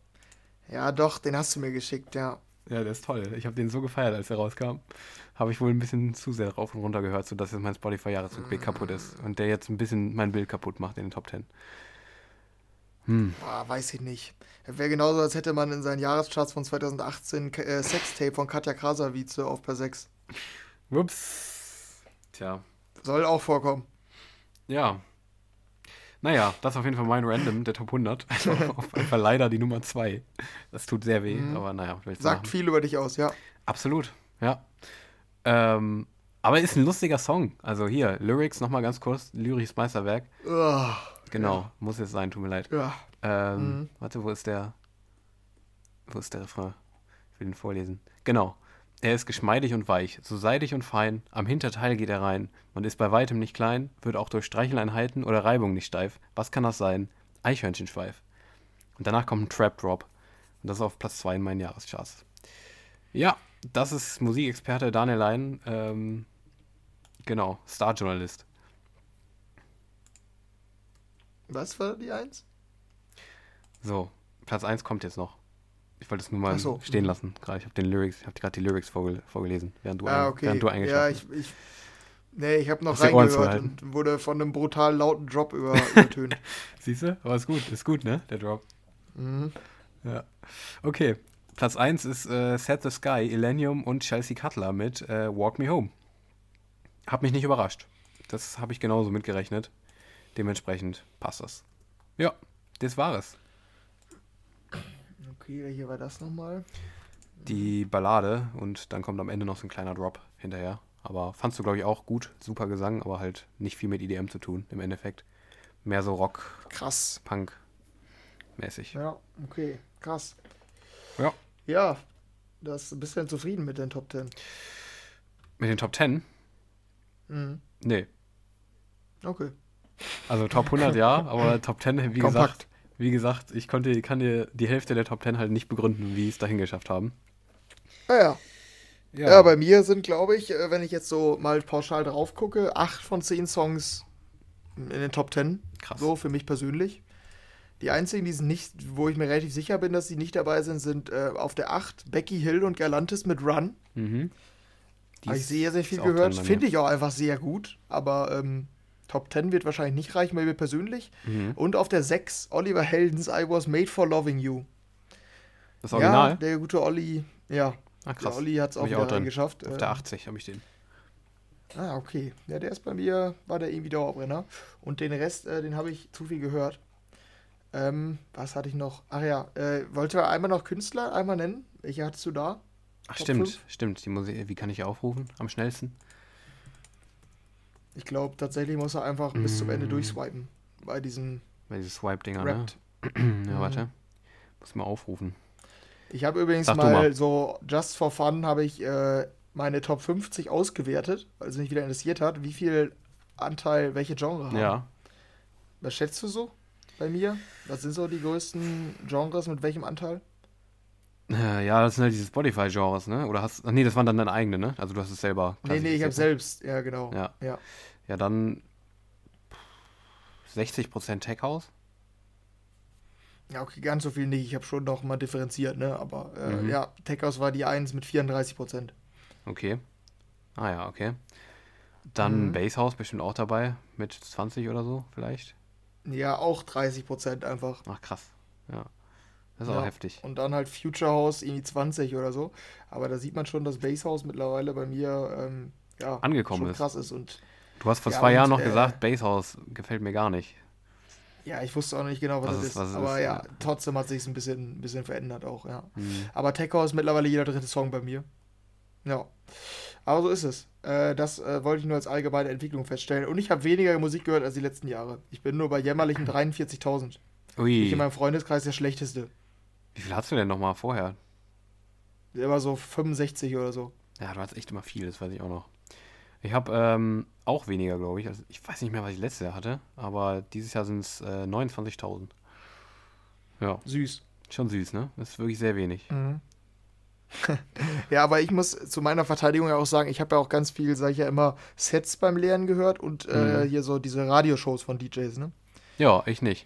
Ja, doch, den hast du mir geschickt, ja. Ja, der ist toll. Ich habe den so gefeiert, als er rauskam. Habe ich wohl ein bisschen zu sehr rauf und runter gehört, sodass jetzt mein Spotify-Jahresrückblick kaputt ist. Und der jetzt ein bisschen mein Bild kaputt macht in den Top 10. Hm. Boah, weiß ich nicht. Wäre genauso, als hätte man in seinen Jahrescharts von 2018 äh, Sextape von Katja Krasavice auf per 6. Ups. Tja. Soll auch vorkommen. Ja. Naja, das ist auf jeden Fall mein Random, der Top 100. Also auf jeden Fall leider die Nummer 2. Das tut sehr weh, Mhm. aber naja, Sagt machen. viel über dich aus, ja. Absolut, ja. Ähm, aber ist ein lustiger Song. Also hier, Lyrics nochmal ganz kurz. Lyrisches Meisterwerk. Ugh, Genau, muss jetzt sein, tut mir leid. ja. Ähm, Mhm. Warte, wo ist der? Wo ist der Refrain? Ich will ihn vorlesen. Genau. Er ist geschmeidig und weich, so seidig und fein, am Hinterteil geht er rein. Man ist bei weitem nicht klein, wird auch durch Streicheleinheiten oder Reibung nicht steif. Was kann das sein? Eichhörnchenschweif. Und danach kommt ein Trap Drop. Und das ist auf Platz 2 in meinen Jahrescharts. Ja, das ist Musikexperte Daniel Lein. Ähm, genau, Starjournalist. Was war die Eins? So, Platz 1 kommt jetzt noch. Ich wollte es nur mal so, stehen mhm. lassen. Gerade, ich habe den Lyrics, ich habe gerade die Lyrics vorgel vorgelesen, während du, Ah, okay. während du ja, eingeschlafen ich, ich. Nee, ich habe noch Hast reingehört und wurde von einem brutal lauten Drop über, übertönt. Siehst du? Aber ist gut, ist gut, ne? Der Drop. Mhm. Ja. Okay. Platz 1 ist äh, Set the Sky, Illenium und Chelsea Cutler mit äh, Walk Me Home. Hab mich nicht überrascht. Das habe ich genauso mitgerechnet. Dementsprechend passt das. Ja, das war es. Okay, welche war das nochmal? Die Ballade und dann kommt am Ende noch so ein kleiner Drop hinterher. Aber fandst du, glaube ich, auch gut. Super Gesang, aber halt nicht viel mit EDM zu tun im Endeffekt. Mehr so Rock, Krass. Punk mäßig. Ja, okay, krass. Ja. Ja, das ist ein bisschen zufrieden mit den Top 10. Mit den Top 10? Mhm. Nee. Okay. Also Top 100 ja, aber Top 10, wie Kompakt. gesagt, wie gesagt, ich konnte, kann dir die Hälfte der Top 10 halt nicht begründen, wie sie es dahin geschafft haben. Naja, Ja, ja. bei mir sind, glaube ich, äh, wenn ich jetzt so mal pauschal drauf gucke, 8 von 10 Songs in den Top 10. krass. So, für mich persönlich. Die einzigen, die sind nicht, wo ich mir relativ sicher bin, dass sie nicht dabei sind, sind äh, auf der 8 Becky Hill und Galantis mit Run. Mhm. Habe ich sehr, sehr viel gehört. Finde ich auch einfach sehr gut. Aber ähm, Top 10 wird wahrscheinlich nicht reichen bei mir persönlich. Mhm. Und auf der 6 Oliver Heldens I Was Made for Loving You. Das Original? Ja, der gute Olli, ja. Der krass. Olli hat es auch wieder auch reingeschafft. Auf der 80 habe ich den. Ah, okay. Ja, der ist bei mir, war der irgendwie Dauerbrenner. Und den Rest, äh, den habe ich zu viel gehört. Ähm, was hatte ich noch? Ach ja, äh, wollte einmal noch Künstler einmal nennen? Welche hattest du da? Ach, Top stimmt, fünf? stimmt. Die Musik, wie kann ich aufrufen? Am schnellsten? Ich glaube, tatsächlich muss er einfach bis zum Ende Mm. durchswipen. Bei diesen Weil diese Swipe-Dinger, ne? Ja, warte. Muss mal aufrufen. Ich habe übrigens mal, mal. so just for fun habe ich äh, meine Top 50 ausgewertet, weil es mich wieder interessiert hat, wie viel Anteil welche Genre haben. Ja. Was schätzt du so bei mir? Was sind so die größten Genres mit welchem Anteil? Äh, Ja, das sind halt diese Spotify-Genres, ne? Oder hast. Ach nee, das waren dann deine eigenen, ne? Also du hast es selber. Nee, nee, ich habe klassifiziert, selbst, ja genau. Ja. ja. Ja, dann 60% Tech House. Ja, okay, ganz so viel nicht. Ich habe schon noch mal differenziert, ne? Aber äh, Mhm. ja, Tech House war die 1 mit 34 Prozent. Okay. Ah ja, okay. Dann Mhm. Bass House bestimmt auch dabei mit 20 oder so vielleicht. Ja, auch 30 Prozent einfach. Ach krass. Ja. Das ist Ja. auch heftig. Und dann halt Future House irgendwie 20 oder so. Aber da sieht man schon, dass Bass House mittlerweile bei mir ähm, ja, Angekommen schon ist. krass ist. Und Du hast vor Ja, zwei Jahren noch äh, gesagt, Basshouse gefällt mir gar nicht. Ja, ich wusste auch nicht genau, was, Was es- ist. was aber ist, ja, ja. trotzdem hat sich ein bisschen, ein bisschen verändert auch, ja. Hm. Aber Tech House ist mittlerweile jeder dritte Song bei mir. Ja. Aber so ist es. Äh, das äh, wollte ich nur als allgemeine Entwicklung feststellen. Und ich habe weniger Musik gehört als die letzten Jahre. Ich bin nur bei jämmerlichen 43.000. Ich Ui, in meinem Freundeskreis der schlechteste. wie viel hast du denn nochmal vorher? War so 65 oder so. Ja, du hast echt immer viel, das weiß ich auch noch. Ich habe ähm, auch weniger, glaube ich. Also ich weiß nicht mehr, was ich letztes Jahr hatte, aber dieses Jahr sind es äh, 29.000. Ja, Süß. schon süß, ne? Das ist wirklich sehr wenig. Mhm. ja, aber ich muss zu meiner Verteidigung ja auch sagen, ich habe ja auch ganz viel, sage ich ja immer, Sets beim Lernen gehört und äh, Mhm. hier so diese Radioshows von DJs, ne? Ja, ich nicht.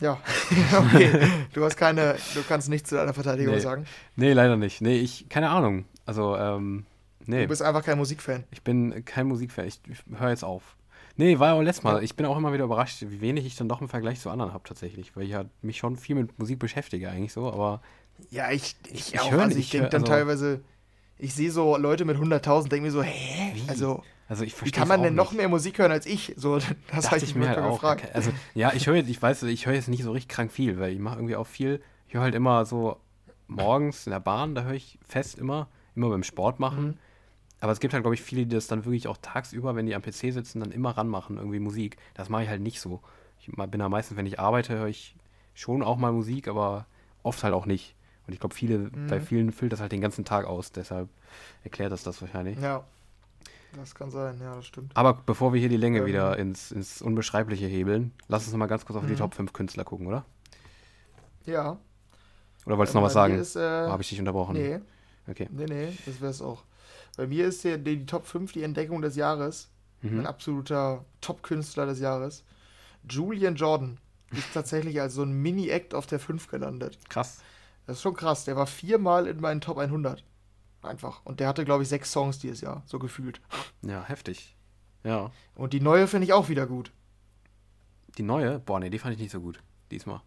Ja, okay. Du hast keine, du kannst nichts zu deiner Verteidigung Nee. sagen. Nee, leider nicht. Nee, ich, keine Ahnung. Also, ähm, nee, Du bist einfach kein Musikfan. ich bin kein Musikfan. Ich, ich höre jetzt auf. Nee, war ja auch letztes Mal. Ich bin auch immer wieder überrascht, wie wenig ich dann doch im Vergleich zu anderen habe tatsächlich. Weil ich ja mich schon viel mit Musik beschäftige eigentlich so, aber Ja, ich, ich, Ich auch. höre also nicht, ich denke ich dann also- teilweise, ich sehe so Leute mit 100.000, denke mir so, hä? Wie? Also, also ich wie kann man denn noch mehr Musik hören als ich? So, das habe ich ich mir halt auch. gefragt. Also, ja, ich höre, ich weiß, ich höre jetzt nicht so richtig krank viel, weil ich mache irgendwie auch viel. Ich höre halt immer so morgens in der Bahn, da höre ich fest immer, immer beim Sport machen. Mhm. Aber es gibt halt, glaube ich, viele, die das dann wirklich auch tagsüber, wenn die am PC sitzen, dann immer ranmachen, irgendwie Musik. Das mache ich halt nicht so. Ich bin da meistens, wenn ich arbeite, höre ich schon auch mal Musik, aber oft halt auch nicht. Und ich glaube, viele, bei Mhm. vielen füllt das halt den ganzen Tag aus, deshalb erklärt das das wahrscheinlich. Ja, das kann sein, ja, das stimmt. Aber bevor wir hier die Länge Ähm. wieder ins, ins Unbeschreibliche hebeln, lass uns noch mal ganz kurz auf die Mhm. Top 5 Künstler gucken, oder? Ja. Oder wolltest du noch was bei mir sagen? Äh, Habe ich dich unterbrochen? nee, Okay. nee, nee, das wäre es auch. Bei mir ist hier die, die Top 5 die Entdeckung des Jahres. Mhm. Ein absoluter Top-Künstler des Jahres. Julian Jordan ist tatsächlich als so ein Mini-Act auf der 5 gelandet. Krass. Das ist schon krass. Der war viermal in meinen Top 100. Einfach. Und der hatte, glaube ich, sechs Songs dieses Jahr. So gefühlt. Ja, heftig. Ja. Und die neue finde ich auch wieder gut. Die neue? Boah, nee, die fand ich nicht so gut. Diesmal.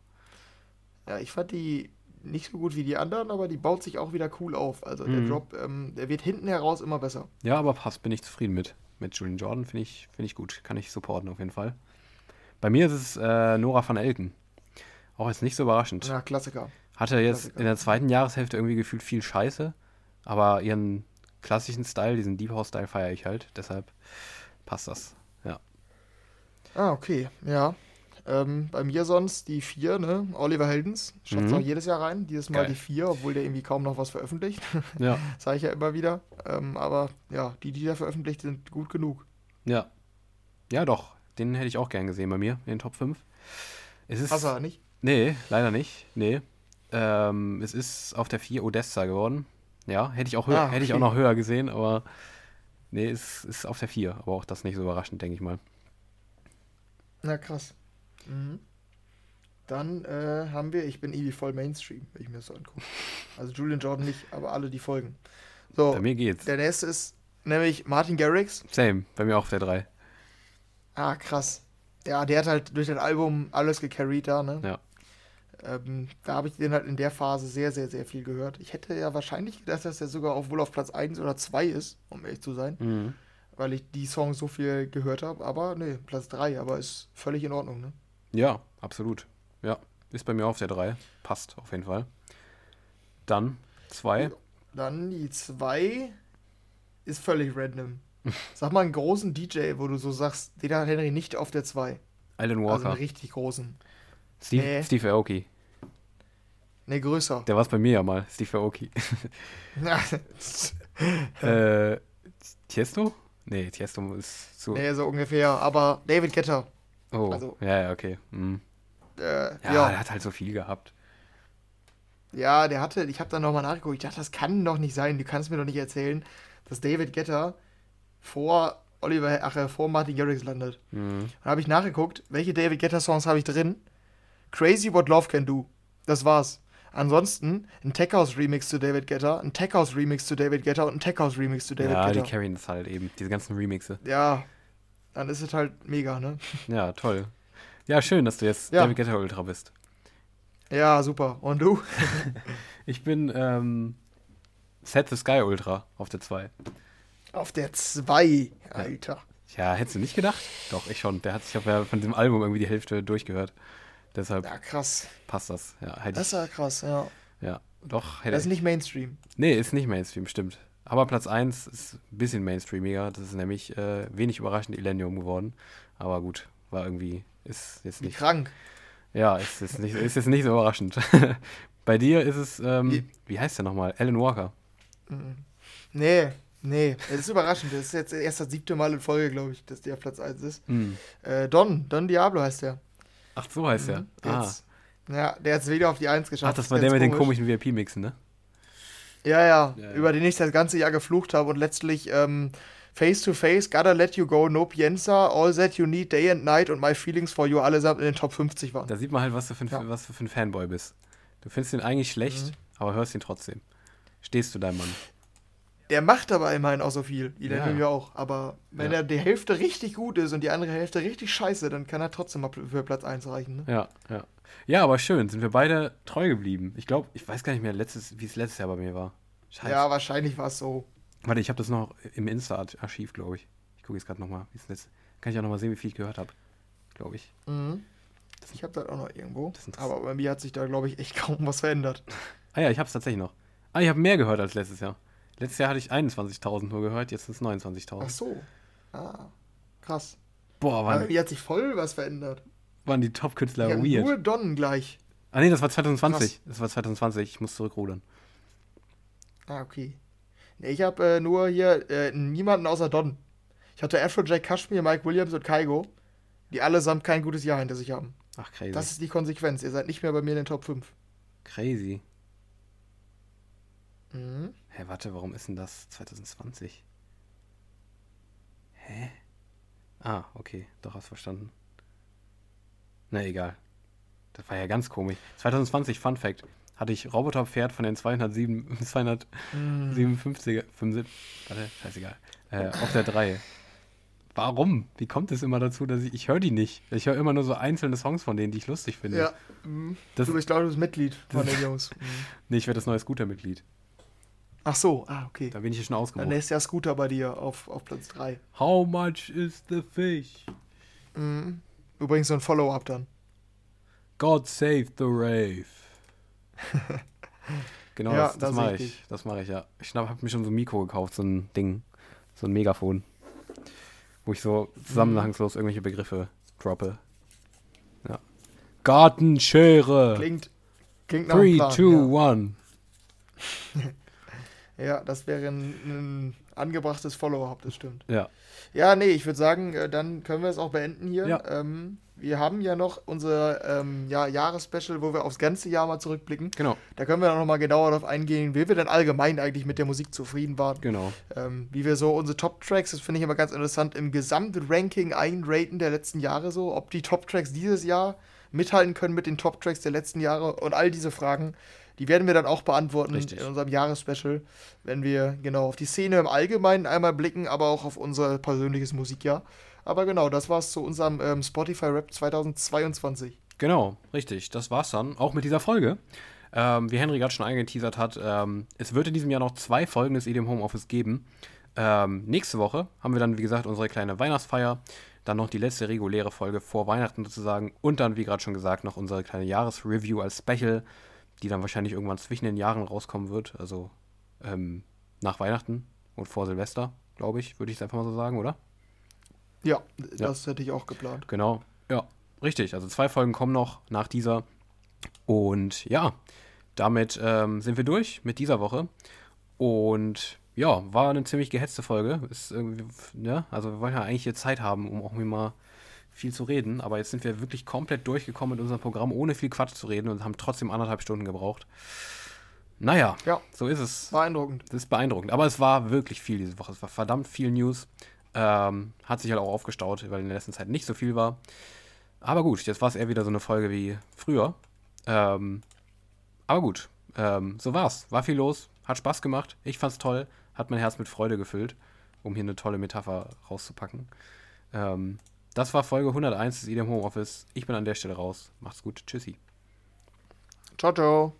Ja, ich fand die nicht so gut wie die anderen, aber die baut sich auch wieder cool auf. Also der Mhm. Drop, ähm, der wird hinten heraus immer besser. Ja, aber passt, bin ich zufrieden mit. Mit Julian Jordan finde ich, find ich gut. Kann ich supporten auf jeden Fall. Bei mir ist es äh, Nora van Elken. Auch jetzt nicht so überraschend. Ja, Klassiker. Hatte jetzt in der zweiten Jahreshälfte irgendwie gefühlt viel Scheiße, aber ihren klassischen Style, diesen Deep House Style feiere ich halt, deshalb passt das. Ja. Ah, okay. Ja. Ähm, bei mir sonst die vier, ne? Oliver Heldens. Schafft es Mhm. auch jedes Jahr rein. Dieses Mal Geil. die vier, obwohl der irgendwie kaum noch was veröffentlicht. Ja. Sage ich ja immer wieder. Ähm, aber ja, die, die der veröffentlicht, sind gut genug. Ja. Ja, doch. Den hätte ich auch gern gesehen bei mir, in den Top 5. Es ist. Hast du nicht? Nee, leider nicht. Nee. Ähm, es ist auf der 4 Odessa geworden. Ja, hätte ich auch, höher, Ah, hätte ich auch okay. noch höher gesehen, aber nee, es ist auf der 4. Aber auch das nicht so überraschend, denke ich mal. Na krass. Mhm. Dann äh, haben wir, ich bin irgendwie voll Mainstream, wenn ich mir das so angucke. Also Julian Jordan nicht, aber alle, die folgen. So, Bei mir geht's. der nächste ist nämlich Martin Garrix. Same, bei mir auch auf der 3. Ah, krass. Ja, der hat halt durch das Album alles gecarried da, ne? Ja. Ähm, da habe ich den halt in der Phase sehr, sehr, sehr viel gehört. Ich hätte ja wahrscheinlich gedacht, dass der sogar auf, wohl auf Platz 1 oder 2 ist, um ehrlich zu sein, Mhm. weil ich die Songs so viel gehört habe. Aber nee, Platz 3, aber ist völlig in Ordnung, ne? Ja, absolut. Ja, ist bei mir auf der 3. Passt auf jeden Fall. Dann 2. Dann die 2 ist völlig random. Sag mal einen großen DJ, wo du so sagst, den hat Henry nicht auf der 2. Alan Also Walker. einen richtig großen. Steve, Nee. Steve Aoki. Ne, größer. Der war es bei mir ja mal. Steve Aoki. äh, Tiesto? Nee, Tiesto ist zu. nee, so ungefähr. Aber David Guetta. oh, also- ja, ja, okay. Mhm. Äh, Ja, ja, der hat halt so viel gehabt. Ja, der hatte, ich habe dann nochmal nachgeguckt, ich dachte, das kann doch nicht sein, du kannst mir doch nicht erzählen, dass David Guetta vor Oliver, ach, äh, vor Martin Garrix landet. Mhm. Dann habe ich nachgeguckt, welche David Guetta Songs habe ich drin? Crazy What Love Can Do. Das war's. Ansonsten ein Tech House Remix zu David Guetta, ein Tech House Remix zu David Guetta und ein Tech House Remix zu David Ja, die Guetta. carryen das halt eben. Diese ganzen Remixe. Ja, dann ist es halt mega, ne? Ja, toll. Ja, schön, dass du jetzt Ja. David Guetta Ultra bist. Ja, super. Und du? Ich bin ähm, Set the Sky Ultra auf der 2. Auf der 2, Alter. Ja, hättest du nicht gedacht? Doch, ich schon. Der hat, ich habe ja von diesem Album irgendwie die Hälfte durchgehört. Deshalb Ja, krass. passt das. Ja, hätte Das ist ja krass, ja. ja, doch, hätte Das ist ich. nicht Mainstream. Nee, ist nicht Mainstream, stimmt. Aber Platz 1 ist ein bisschen Mainstreamiger. Das ist nämlich äh, wenig überraschend Illenium geworden. Aber gut, war irgendwie, ist jetzt Wie nicht. krank. Ja, ist, ist, nicht, ist jetzt nicht so überraschend. Bei dir ist es, ähm, Wie- wie heißt der nochmal? Alan Walker. Nee, nee. Es ist überraschend. Das ist jetzt erst das siebte Mal in Folge, glaube ich, dass der Platz 1 ist. Hm. Äh, Don, Don Diablo heißt der. Ach, so heißt er. Der Ah. hat's- Ja, der hat es wieder auf die 1 geschafft. Ach, das war der mit den komisch. komischen VIP-Mixen, ne? Ja, ja, Ja, ja. über den ich das ganze Jahr geflucht habe und letztlich ähm, Face to Face, Gotta Let You Go, No Pienza, All That You Need, Day and Night und My Feelings for You allesamt in den Top 50 waren. Da sieht man halt, was du für ein, Ja. was du für ein Fanboy bist. Du findest ihn eigentlich schlecht, Mhm. aber hörst ihn trotzdem. Stehst du deinem Mann. Der macht aber immerhin auch so viel. Ida Ja. ja. auch. Aber wenn Ja. er die Hälfte richtig gut ist und die andere Hälfte richtig scheiße, dann kann er trotzdem mal für Platz 1 reichen. Ne? Ja, ja. Ja, aber schön, sind wir beide treu geblieben. Ich glaube, ich weiß gar nicht mehr, letztes, wie es letztes Jahr bei mir war. Scheiße. Ja, wahrscheinlich war es so. Warte, ich habe das noch im Insta-Archiv, glaube ich. Ich gucke jetzt gerade nochmal. Kann ich auch nochmal sehen, wie viel ich gehört habe. Glaube ich. Mhm. Ich habe das auch noch irgendwo. Das. Aber bei mir hat sich da, glaube ich, echt kaum was verändert. Ah ja, ich habe es tatsächlich noch. Ah, ich habe mehr gehört als letztes Jahr. Letztes Jahr hatte ich 21.000 nur gehört, jetzt sind es Ach 29.000. so. Ah, krass. Boah, Aber waren, bei mir hat sich voll was verändert. waren die Top-Künstler hab weird. nur Don gleich. Ah nee, das war 2020. Krass. Das war 2020. Ich muss zurückrudern. Ah, okay. Nee, ich habe äh, nur hier äh, niemanden außer Don. Ich hatte Afrojack Kashmir, Mike Williams und Kaigo, die allesamt kein gutes Jahr hinter sich haben. Ach, crazy. Das ist die Konsequenz. Ihr seid nicht mehr bei mir in den Top 5. crazy. Mhm. Hä, warte, warum ist denn das 2020? Hä? Ah, okay, doch, hast verstanden. Na, egal. Das war ja ganz komisch. 2020, Fun Fact, hatte ich Roboterpferd von den 207, 257er, 75, warte, scheißegal, äh, auf der 3. Warum? Wie kommt es immer dazu, dass ich, ich höre die nicht. Ich höre immer nur so einzelne Songs von denen, die ich lustig finde. Ja. Das- du bist, glaube ich, das Mitglied von den Jungs. Mhm. Nee, ich werde das neue Scooter-Mitglied. Ach so, ah, okay. Da bin ich hier schon Dann ausgebucht. ist der Scooter bei dir auf, auf Platz 3. How much is the fish? Mhm. Übrigens so ein Follow-up dann. God save the Rave. genau, Ja, das, das das mache ich. ich. Das mache ich, ja. Ich habe mir schon so ein Mikro gekauft, so ein Ding. So ein Megafon. Wo ich so zusammenhangslos irgendwelche Begriffe droppe. Ja. Gartenschere. Klingt, klingt nach einem 3, Plan. 2, 1. ja. das wäre ein, ein angebrachtes Follow-up, das stimmt. Ja. Ja, nee, ich würde sagen, äh, dann können wir es auch beenden hier. Ja. Ähm, wir haben ja noch unser ähm, ja, Jahresspecial, wo wir aufs ganze Jahr mal zurückblicken. Genau, Da können wir noch mal genauer darauf eingehen, wie wir denn allgemein eigentlich mit der Musik zufrieden waren. genau. Ähm, wie wir so unsere Top-Tracks, das finde ich immer ganz interessant, im Gesamtranking einraten der letzten Jahre so, ob die Top-Tracks dieses Jahr mithalten können mit den Top-Tracks der letzten Jahre und all diese Fragen, die werden wir dann auch beantworten Richtig. in unserem Jahresspecial, wenn wir genau auf die Szene im Allgemeinen einmal blicken, aber auch auf unser persönliches Musikjahr. Aber genau, das war's zu unserem ähm, Spotify-Rap 2022. Genau, richtig. Das war's dann. Auch mit dieser Folge. Ähm, wie Henry gerade schon angeteasert hat, ähm, es wird in diesem Jahr noch zwei Folgen des EDM Homeoffice geben. Ähm, nächste Woche haben wir dann, wie gesagt, unsere kleine Weihnachtsfeier. Dann noch die letzte reguläre Folge vor Weihnachten sozusagen. Und dann, wie gerade schon gesagt, noch unsere kleine Jahresreview als Special, die dann wahrscheinlich irgendwann zwischen den Jahren rauskommen wird. Also ähm, nach Weihnachten und vor Silvester, glaube ich, würde ich es einfach mal so sagen, oder? Ja, das hätte ich auch geplant. Genau, ja, richtig. Also zwei Folgen kommen noch nach dieser. Und ja, damit ähm, sind wir durch mit dieser Woche. Und ja, war eine ziemlich gehetzte Folge. Ist irgendwie, ja, also wir wollen ja eigentlich jetzt Zeit haben, um auch mal viel zu reden. Aber jetzt sind wir wirklich komplett durchgekommen mit unserem Programm, ohne viel Quatsch zu reden und haben trotzdem anderthalb Stunden gebraucht. Naja, Ja. so ist es. Beeindruckend. Das ist beeindruckend. Aber es war wirklich viel diese Woche. Es war verdammt viel News. Ähm, hat sich halt auch aufgestaut, weil in der letzten Zeit nicht so viel war. Aber gut, jetzt war es eher wieder so eine Folge wie früher. Ähm, aber gut, ähm, so war's. War viel los, hat Spaß gemacht. Ich fand's toll, hat mein Herz mit Freude gefüllt, um hier eine tolle Metapher rauszupacken. Ähm, das war Folge 101 des IDM Homeoffice. Ich bin an der Stelle raus. Macht's gut. Tschüssi. Ciao, ciao.